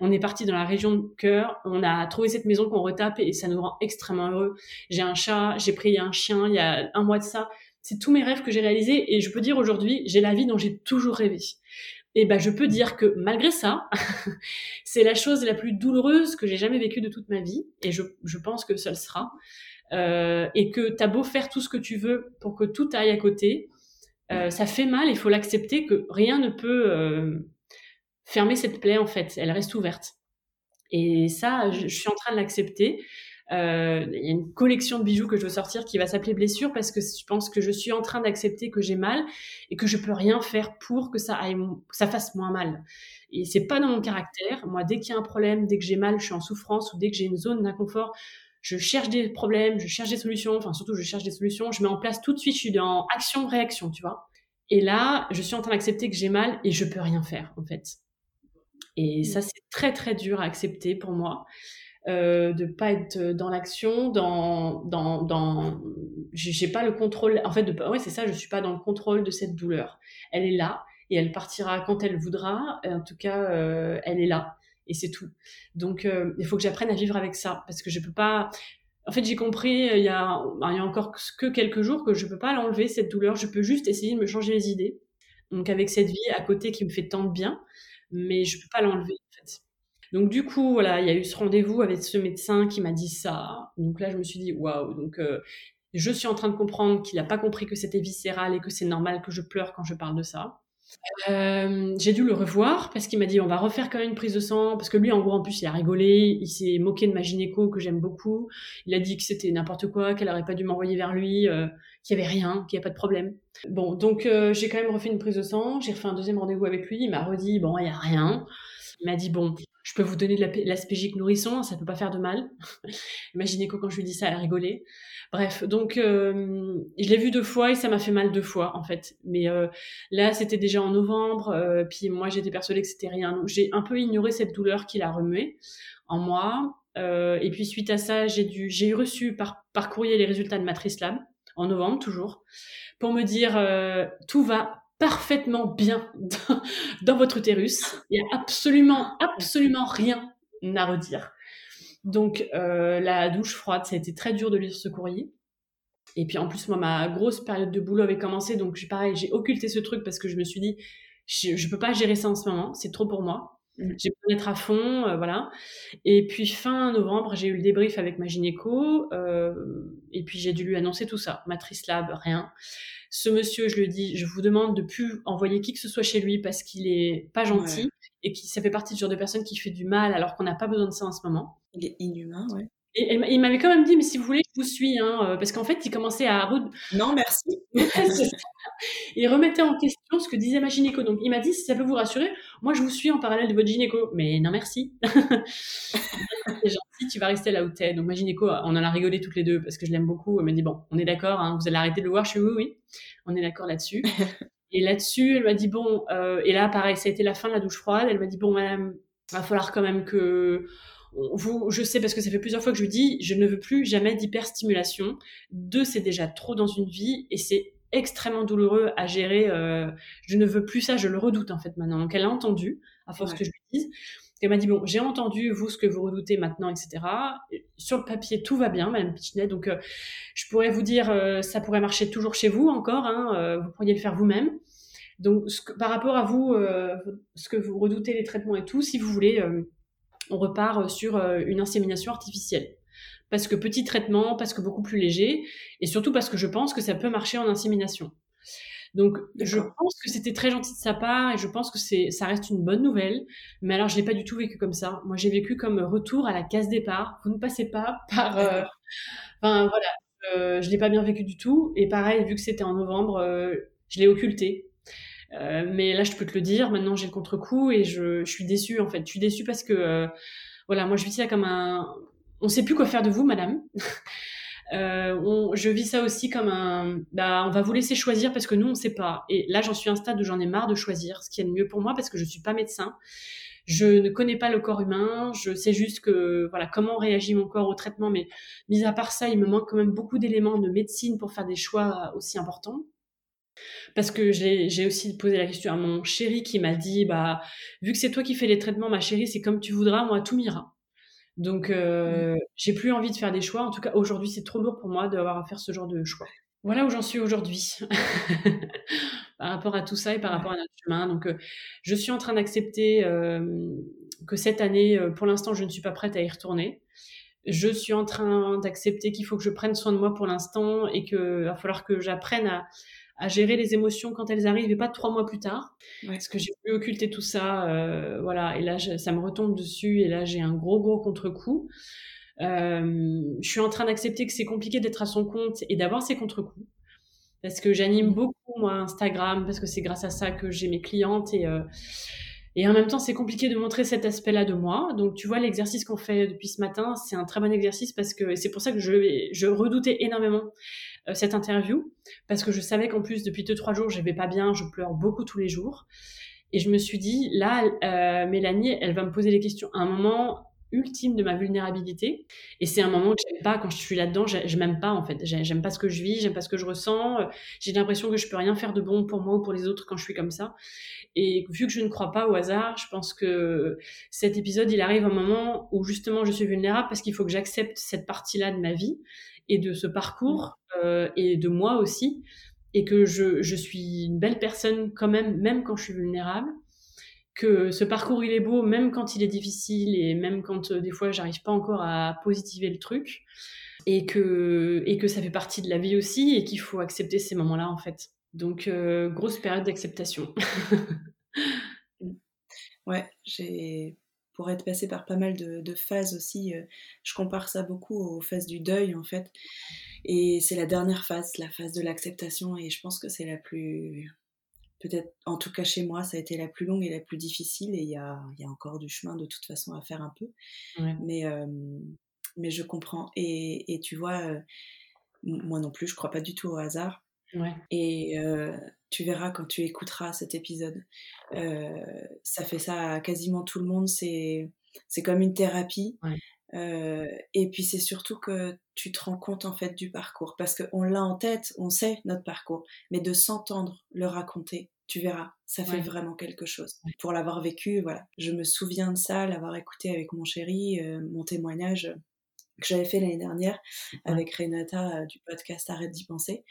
On est parti dans la région de cœur. On a trouvé cette maison qu'on retape et ça nous rend extrêmement heureux. J'ai un chat, j'ai pris un chien il y a un mois de ça. C'est tous mes rêves que j'ai réalisés et je peux dire aujourd'hui, j'ai la vie dont j'ai toujours rêvé. Et ben, je peux dire que malgré ça, [laughs] c'est la chose la plus douloureuse que j'ai jamais vécue de toute ma vie et je, je pense que ça le sera. Euh, et que tu as beau faire tout ce que tu veux pour que tout aille à côté, euh, ça fait mal, il faut l'accepter que rien ne peut euh, fermer cette plaie en fait, elle reste ouverte. Et ça, je, suis en train de l'accepter. Il y a une collection de bijoux que je veux sortir qui va s'appeler blessure parce que je pense que je suis en train d'accepter que j'ai mal et que je peux rien faire pour que ça aille, ça fasse moins mal. Et c'est pas dans mon caractère. Moi, dès qu'il y a un problème, dès que j'ai mal, je suis en souffrance ou dès que j'ai une zone d'inconfort, je cherche des problèmes, je cherche des solutions, enfin surtout je cherche des solutions, je mets en place tout de suite, je suis dans action-réaction, tu vois. Et là, je suis en train d'accepter que j'ai mal et je peux rien faire, en fait. Et ça, c'est très très dur à accepter pour moi, euh, de pas être dans l'action, dans dans dans, j'ai pas le contrôle. En fait, de, ouais, c'est ça, je suis pas dans le contrôle de cette douleur. Elle est là et elle partira quand elle voudra. En tout cas, euh, elle est là et c'est tout. Donc, euh, il faut que j'apprenne à vivre avec ça parce que je peux pas. En fait, j'ai compris euh, il y, a, il y a encore que quelques jours que je peux pas l'enlever cette douleur. Je peux juste essayer de me changer les idées. Donc, avec cette vie à côté qui me fait tant de bien, mais je peux pas l'enlever en fait. Donc du coup, voilà, il y a eu ce rendez-vous avec ce médecin qui m'a dit ça. Donc là, je me suis dit waouh. Donc euh, je suis en train de comprendre qu'il n'a pas compris que c'était viscéral et que c'est normal que je pleure quand je parle de ça. Euh, j'ai dû le revoir parce qu'il m'a dit on va refaire quand même une prise de sang. Parce que lui en gros en plus il a rigolé, il s'est moqué de ma gynéco que j'aime beaucoup, il a dit que c'était n'importe quoi, qu'elle aurait pas dû m'envoyer vers lui, euh, qu'il y avait rien, qu'il y a pas de problème. Bon donc euh, j'ai quand même refait une prise de sang, j'ai refait un deuxième rendez-vous avec lui, il m'a redit bon il y a rien, il m'a dit bon je peux vous donner de l'aspégique nourrisson, ça peut pas faire de mal. [laughs] ma gynéco quand je lui dis ça elle a rigolé. Bref, donc euh, je l'ai vu deux fois et ça m'a fait mal deux fois en fait. Mais euh, là, c'était déjà en novembre, euh, puis moi j'étais persuadée que c'était rien. Donc j'ai un peu ignoré cette douleur qu'il a remuée en moi. et puis suite à ça, j'ai dû, j'ai reçu par, courrier les résultats de Matrice Lab en novembre toujours pour me dire tout va parfaitement bien dans, votre utérus. Il y a absolument, absolument rien à redire. Donc euh, la douche froide, ça a été très dur de lire ce courrier. Et puis en plus, moi, ma grosse période de boulot avait commencé, donc pareil, j'ai occulté ce truc parce que je me suis dit, je, je peux pas gérer ça en ce moment, c'est trop pour moi. Mmh. J'ai besoin d'être à fond, euh, voilà. Et puis fin novembre, j'ai eu le débrief avec ma gynéco, euh, et puis j'ai dû lui annoncer tout ça. Matrice Lab, rien. Ce monsieur, je lui dis, je vous demande de plus envoyer qui que ce soit chez lui parce qu'il est pas gentil et qui ça fait partie du genre de personne qui fait du mal alors qu'on n'a pas besoin de ça en ce moment. Il est inhumain, ouais. Et, il m'avait quand même dit, mais si vous voulez, je vous suis, hein, euh, parce qu'en fait, il commençait à... Non, merci. [laughs] il remettait en question ce que disait ma gynéco. Donc, il m'a dit, si ça peut vous rassurer, moi, je vous suis en parallèle de votre gynéco. Mais non, merci. [laughs] C'est gentil, tu vas rester là où t'es. Donc, ma gynéco, on en a rigolé toutes les deux, parce que je l'aime beaucoup. Elle m'a dit, bon, on est d'accord, hein, vous allez arrêter de le voir. Je suis, oui, oui, on est d'accord là-dessus. [laughs] et là-dessus, elle m'a dit, bon, euh, et là, pareil, ça a été la fin de la douche froide. Elle m'a dit, bon, madame, va falloir quand même que vous, je sais parce que ça fait plusieurs fois que je dis, je ne veux plus jamais d'hyperstimulation. Deux, c'est déjà trop dans une vie et c'est extrêmement douloureux à gérer. Euh, je ne veux plus ça, je le redoute en fait maintenant. Donc elle a entendu, à force que je lui dise. Elle m'a dit bon, j'ai entendu vous ce que vous redoutez maintenant, etc. Sur le papier, tout va bien, Madame Pichinet. Donc euh, je pourrais vous dire, euh, ça pourrait marcher toujours chez vous encore. Hein, vous pourriez le faire vous-même. Donc ce que, par rapport à vous, ce que vous redoutez les traitements et tout, si vous voulez on repart euh, sur euh, une insémination artificielle. Parce que petit traitement, parce que beaucoup plus léger, et surtout parce que je pense que ça peut marcher en insémination. Donc, je pense que c'était très gentil de sa part et je pense que c'est, ça reste une bonne nouvelle. Mais alors, je l'ai pas du tout vécu comme ça. Moi, j'ai vécu comme retour à la case départ. Vous ne passez pas [laughs] par. Euh, enfin, voilà. je l'ai pas bien vécu du tout. Et pareil, vu que c'était en novembre, je l'ai occulté. Euh, mais là, je peux te le dire, maintenant j'ai le contre-coup et je, je, suis déçue en fait. Je suis déçue parce que, euh, voilà, moi je vis ça comme un... On sait plus quoi faire de vous, madame. [laughs] Euh, on, je vis ça aussi comme un, bah, on va vous laisser choisir parce que nous on sait pas. Et là, j'en suis à un stade où j'en ai marre de choisir ce qui est le mieux pour moi parce que je suis pas médecin. je ne connais pas le corps humain, je sais juste que voilà comment réagit mon corps au traitement, mais mis à part ça, il me manque quand même beaucoup d'éléments de médecine pour faire des choix aussi importants. Parce que j'ai aussi posé la question à mon chéri qui m'a dit bah vu que c'est toi qui fais les traitements, ma chérie, c'est comme tu voudras, moi tout m'ira. Donc euh, mmh. j'ai plus envie de faire des choix. En tout cas aujourd'hui c'est trop lourd pour moi d'avoir à faire ce genre de choix. Voilà où j'en suis aujourd'hui [laughs] par rapport à tout ça et par rapport à notre chemin. Donc euh, je suis en train d'accepter euh, que cette année, pour l'instant, je ne suis pas prête à y retourner je suis en train d'accepter qu'il faut que je prenne soin de moi pour l'instant et qu'il va falloir que j'apprenne à, à gérer les émotions quand elles arrivent et pas trois mois plus tard. Parce que j'ai pu occulter tout ça, euh, voilà. Et là, ça me retombe dessus et là, j'ai un gros, gros contre-coup. Euh, je suis en train d'accepter que c'est compliqué d'être à son compte et d'avoir ses contre-coups. Parce que j'anime mmh. beaucoup, moi, Instagram, parce que c'est grâce à ça que j'ai mes clientes et, euh, et en même temps, c'est compliqué de montrer cet aspect-là de moi. Donc, tu vois, l'exercice qu'on fait depuis ce matin, c'est un très bon exercice parce que c'est pour ça que je, je redoutais énormément euh, cette interview parce que je savais qu'en plus, depuis deux, trois jours, je vais pas bien, je pleure beaucoup tous les jours. Et je me suis dit, là, euh, Mélanie, elle va me poser des questions à un moment ultime de ma vulnérabilité. Et c'est un moment que j'aime pas quand je suis là-dedans. Je, m'aime pas en fait. J'aime pas ce que je vis, j'aime pas ce que je ressens. J'ai l'impression que je peux rien faire de bon pour moi ou pour les autres quand je suis comme ça. Et vu que je ne crois pas au hasard, je pense que cet épisode, il arrive à un moment où justement je suis vulnérable parce qu'il faut que j'accepte cette partie-là de ma vie et de ce parcours euh, et de moi aussi, et que je, je, suis une belle personne quand même, même quand je suis vulnérable, que ce parcours il est beau même quand il est difficile et même quand euh, des fois j'arrive pas encore à positiver le truc, et que, et que ça fait partie de la vie aussi et qu'il faut accepter ces moments-là en fait. Donc euh, grosse période d'acceptation. [laughs] ouais, j'ai pour être passé par pas mal de, phases aussi. Euh, je compare ça beaucoup aux phases du deuil en fait. Et c'est la dernière phase, la phase de l'acceptation. Et je pense que c'est la plus, peut-être, en tout cas chez moi, ça a été la plus longue et la plus difficile. Et il y a, y a, encore du chemin de toute façon à faire un peu. Mais, euh, mais je comprends. Et, et tu vois, euh, moi non plus, je crois pas du tout au hasard. Et tu verras quand tu écouteras cet épisode. ça fait ça à quasiment tout le monde. C'est, c'est comme une thérapie. et puis c'est surtout que tu te rends compte en fait du parcours. Parce qu'on l'a en tête, on sait notre parcours. Mais de s'entendre le raconter, tu verras, ça fait vraiment quelque chose. Pour l'avoir vécu, voilà. Je me souviens de ça, l'avoir écouté avec mon chéri, mon témoignage que j'avais fait l'année dernière avec Renata euh, du podcast Arrête d'y penser.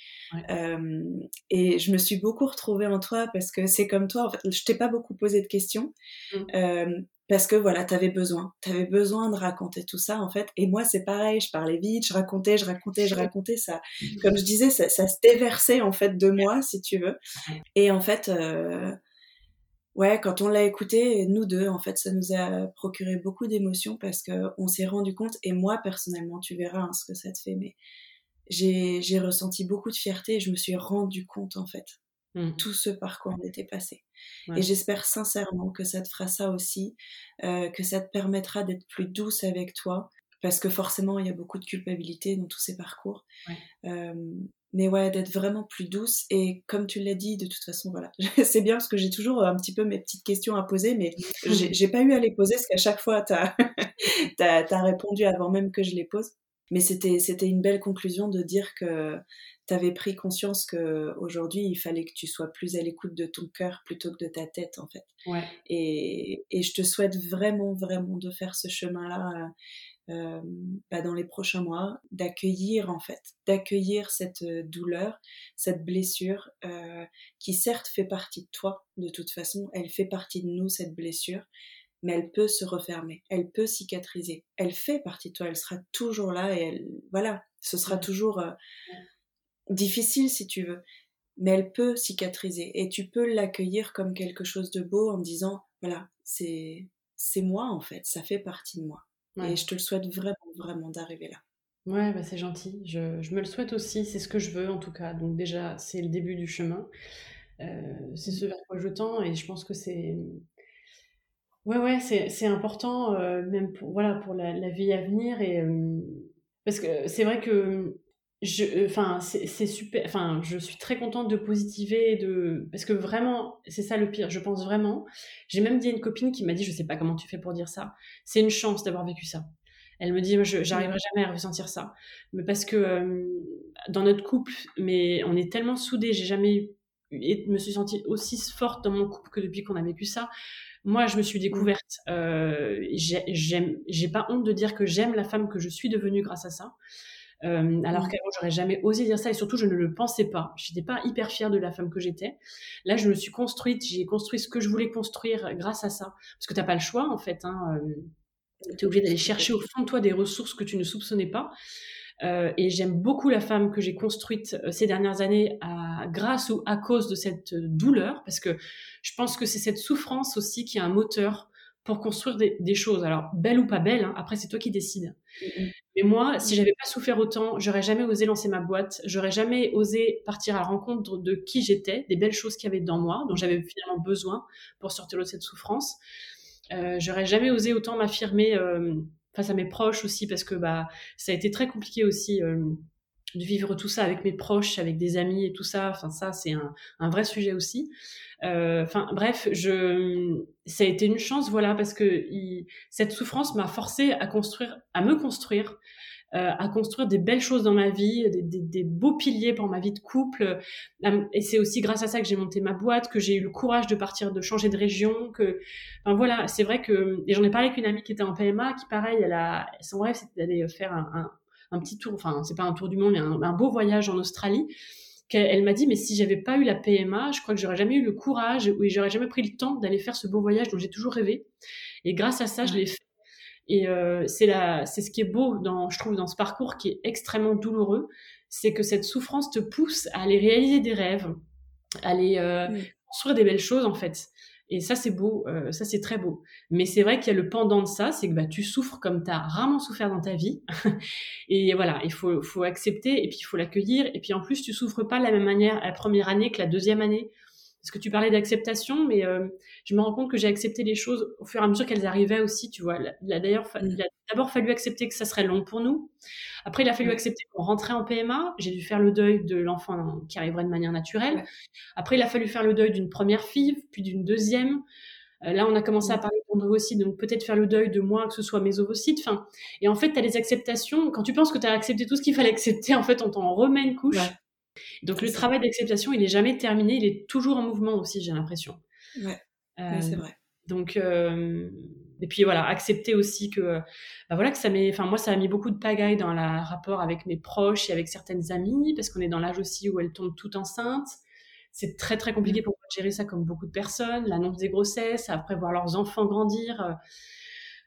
et je me suis beaucoup retrouvée en toi parce que c'est comme toi, en fait, je t'ai pas beaucoup posé de questions. Mmh. parce que voilà, tu avais besoin, tu avais besoin de raconter tout ça en fait. Et moi, c'est pareil, je parlais vite, je racontais, je racontais, je [laughs] racontais ça. Mmh. Comme je disais, ça, ça se déversait en fait de moi, si tu veux. Et en fait, euh, ouais, quand on l'a écouté, nous deux, en fait, ça nous a procuré beaucoup d'émotions parce qu'on s'est rendu compte, et moi personnellement, tu verras hein, ce que ça te fait, mais j'ai ressenti beaucoup de fierté et je me suis rendu compte, en fait, mmh. tout ce parcours on était passé. Et j'espère sincèrement que ça te fera ça aussi, euh, que ça te permettra d'être plus douce avec toi, parce que forcément, il y a beaucoup de culpabilité dans tous ces parcours. Euh, mais ouais, d'être vraiment plus douce. Et comme tu l'as dit, de toute façon, voilà, [laughs] c'est bien parce que j'ai toujours un petit peu mes petites questions à poser, mais j'ai pas eu à les poser parce qu'à chaque fois, tu as, as, répondu avant même que je les pose. Mais c'était une belle conclusion de dire que tu avais pris conscience qu'aujourd'hui, il fallait que tu sois plus à l'écoute de ton cœur plutôt que de ta tête, en fait. Ouais. Et, et je te souhaite vraiment, vraiment de faire ce chemin-là euh, bah, dans les prochains mois, d'accueillir en fait, d'accueillir cette euh, douleur, cette blessure euh, qui certes fait partie de toi, de toute façon, elle fait partie de nous cette blessure, mais elle peut se refermer, elle peut cicatriser, elle fait partie de toi, elle sera toujours là et elle, voilà, ce sera toujours difficile si tu veux, mais elle peut cicatriser et tu peux l'accueillir comme quelque chose de beau en disant voilà, c'est c'est moi en fait, ça fait partie de moi. Et je te le souhaite vraiment, vraiment d'arriver là. Ouais, bah c'est gentil. Je, je, me le souhaite aussi. C'est ce que je veux en tout cas. Donc déjà, c'est le début du chemin. Euh, c'est ce vers quoi je tends et je pense que c'est... Ouais, ouais, c'est important, euh, même pour, voilà, pour la, la, vie à venir. Et, euh, parce que c'est vrai que je, enfin, c'est super. Enfin, je suis très contente de positiver, de parce que vraiment, c'est ça le pire. Je pense vraiment. J'ai même dit à une copine qui m'a dit, je sais pas comment tu fais pour dire ça. C'est une chance d'avoir vécu ça. Elle me dit, je j'arriverai jamais à ressentir ça, mais parce que euh, dans notre couple, mais on est tellement soudés. J'ai jamais et me suis sentie aussi forte dans mon couple que depuis qu'on a vécu ça. Moi, je me suis découverte. Euh, j'ai pas honte de dire que j'aime la femme que je suis devenue grâce à ça. Euh, alors mmh. qu'avant, j'aurais jamais osé dire ça et surtout, je ne le pensais pas. Je n'étais pas hyper fière de la femme que j'étais. Là, je me suis construite, j'ai construit ce que je voulais construire grâce à ça. Parce que tu n'as pas le choix, en fait. Hein, tu es obligé d'aller chercher au fond de toi des ressources que tu ne soupçonnais pas. Euh, et j'aime beaucoup la femme que j'ai construite ces dernières années à, grâce ou à cause de cette douleur, parce que je pense que c'est cette souffrance aussi qui est un moteur pour construire des, choses. Alors, belle ou pas belle, hein, après c'est toi qui décides. Mais moi, si j'avais pas souffert autant, j'aurais jamais osé lancer ma boîte, j'aurais jamais osé partir à la rencontre de qui j'étais, des belles choses qu'il y avait dans moi, dont j'avais finalement besoin pour sortir de cette souffrance. Euh, j'aurais jamais osé autant m'affirmer euh, face à mes proches aussi, parce que bah, ça a été très compliqué aussi euh, de vivre tout ça avec mes proches, avec des amis et tout ça. Enfin, ça, c'est un, un, vrai sujet aussi. Euh, enfin, bref, je, ça a été une chance, voilà, parce que il, cette souffrance m'a forcé à construire, à me construire, euh, à construire des belles choses dans ma vie, des, des, des beaux piliers pour ma vie de couple. Euh, et c'est aussi grâce à ça que j'ai monté ma boîte, que j'ai eu le courage de partir, de changer de région. Que, enfin voilà, c'est vrai que et j'en ai parlé avec une amie qui était en PMA, qui pareil, elle a, son rêve c'était d'aller faire un, un, un, petit tour, enfin c'est pas un tour du monde, mais un, un beau voyage en Australie elle m'a dit mais si j'avais pas eu la PMA, je crois que j'aurais jamais eu le courage ou j'aurais jamais pris le temps d'aller faire ce beau voyage dont j'ai toujours rêvé. Et grâce à ça, je l'ai fait. Et euh, c'est la, c'est ce qui est beau dans, je trouve, dans ce parcours qui est extrêmement douloureux, c'est que cette souffrance te pousse à aller réaliser des rêves, à aller euh, construire des belles choses en fait. Et ça, c'est beau, euh, ça, c'est très beau. Mais c'est vrai qu'il y a le pendant de ça, c'est que bah, tu souffres comme tu as rarement souffert dans ta vie. [laughs] et voilà, il faut, faut accepter et puis il faut l'accueillir. Et puis en plus, tu souffres pas de la même manière la première année que la deuxième année. Parce que tu parlais d'acceptation, mais euh, je me rends compte que j'ai accepté les choses au fur et à mesure qu'elles arrivaient aussi, tu vois. Il a d'ailleurs d'abord fallu accepter que ça serait long pour nous. Après, il a fallu accepter qu'on rentrait en PMA. J'ai dû faire le deuil de l'enfant qui arriverait de manière naturelle. Après, il a fallu faire le deuil d'une première fille, puis d'une deuxième. Euh, là, on a commencé à mm. parler d'ovocytes, donc peut-être faire le deuil de moi, que ce soit mes ovocytes. Enfin, et en fait, tu as les acceptations. Quand tu penses que tu as accepté tout ce qu'il fallait accepter, en fait, on t'en remet une couche. Donc le travail d'acceptation, il n'est jamais terminé, il est toujours en mouvement aussi, j'ai l'impression. Ouais, c'est euh, vrai. Donc, euh, et puis voilà, accepter aussi que, bah voilà, que ça met, enfin moi, ça a mis beaucoup de pagaille dans le rapport avec mes proches et avec certaines amies, parce qu'on est dans l'âge aussi où elles tombent toutes enceintes. C'est très très compliqué mmh. pour moi de gérer ça comme beaucoup de personnes, l'annonce des grossesses, après voir leurs enfants grandir.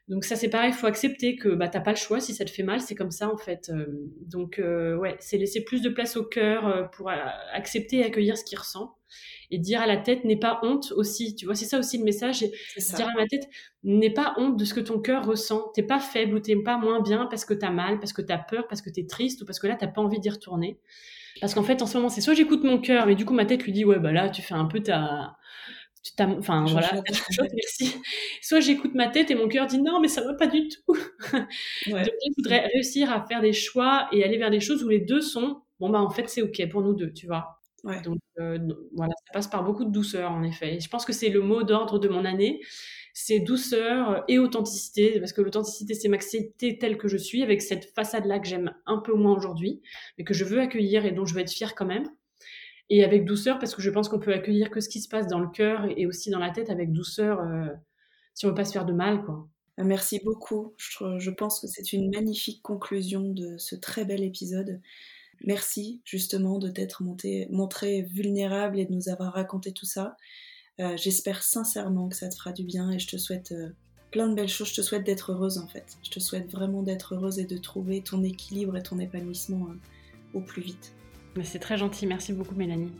Donc ça c'est pareil, il faut accepter que bah t'as pas le choix, si ça te fait mal, c'est comme ça en fait. Euh, donc euh, ouais, c'est laisser plus de place au cœur euh, pour accepter et accueillir ce qu'il ressent. Et dire à la tête n'est pas honte aussi, tu vois, c'est ça aussi le message, c'est dire à ma tête n'est pas honte de ce que ton cœur ressent, t'es pas faible ou t'es pas moins bien parce que t'as mal, parce que t'as peur, parce que t'es triste ou parce que là t'as pas envie d'y retourner. Parce qu'en fait en ce moment c'est soit j'écoute mon cœur, mais du coup ma tête lui dit ouais bah là tu fais un peu ta enfin voilà, [laughs] merci. Soit j'écoute ma tête et mon cœur dit non, mais ça va pas du tout. [laughs] Donc, je voudrais réussir à faire des choix et aller vers des choses où les deux sont bon bah en fait c'est ok pour nous deux, tu vois. Donc euh, voilà, ça passe par beaucoup de douceur en effet. Et je pense que c'est le mot d'ordre de mon année, c'est douceur et authenticité, parce que l'authenticité c'est m'accepter telle que je suis avec cette façade là que j'aime un peu moins aujourd'hui, mais que je veux accueillir et dont je veux être fière quand même et avec douceur parce que je pense qu'on peut accueillir que ce qui se passe dans le cœur et aussi dans la tête avec douceur euh, si on veut pas se faire de mal quoi. Euh, merci beaucoup. Je, pense que c'est une magnifique conclusion de ce très bel épisode. Merci justement de t'être montré vulnérable et de nous avoir raconté tout ça. Euh, j'espère sincèrement que ça te fera du bien et je te souhaite plein de belles choses. Je te souhaite d'être heureuse en fait. Je te souhaite vraiment d'être heureuse et de trouver ton équilibre et ton épanouissement au plus vite. C'est très gentil, merci beaucoup Mélanie.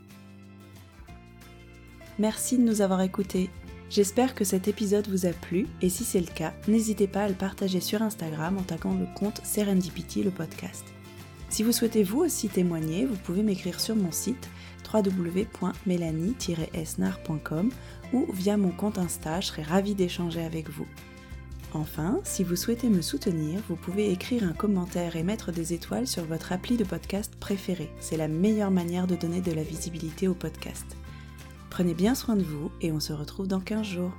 Merci de nous avoir écoutés. J'espère que cet épisode vous a plu et si c'est le cas, n'hésitez pas à le partager sur Instagram en taguant le compte Serendipity le podcast. Si vous souhaitez vous aussi témoigner, vous pouvez m'écrire sur mon site www.mélanie-esnar.com ou via mon compte Insta, je serai ravie d'échanger avec vous. Enfin, si vous souhaitez me soutenir, vous pouvez écrire un commentaire et mettre des étoiles sur votre appli de podcast préféré. C'est la meilleure manière de donner de la visibilité au podcast. Prenez bien soin de vous et on se retrouve dans 15 jours.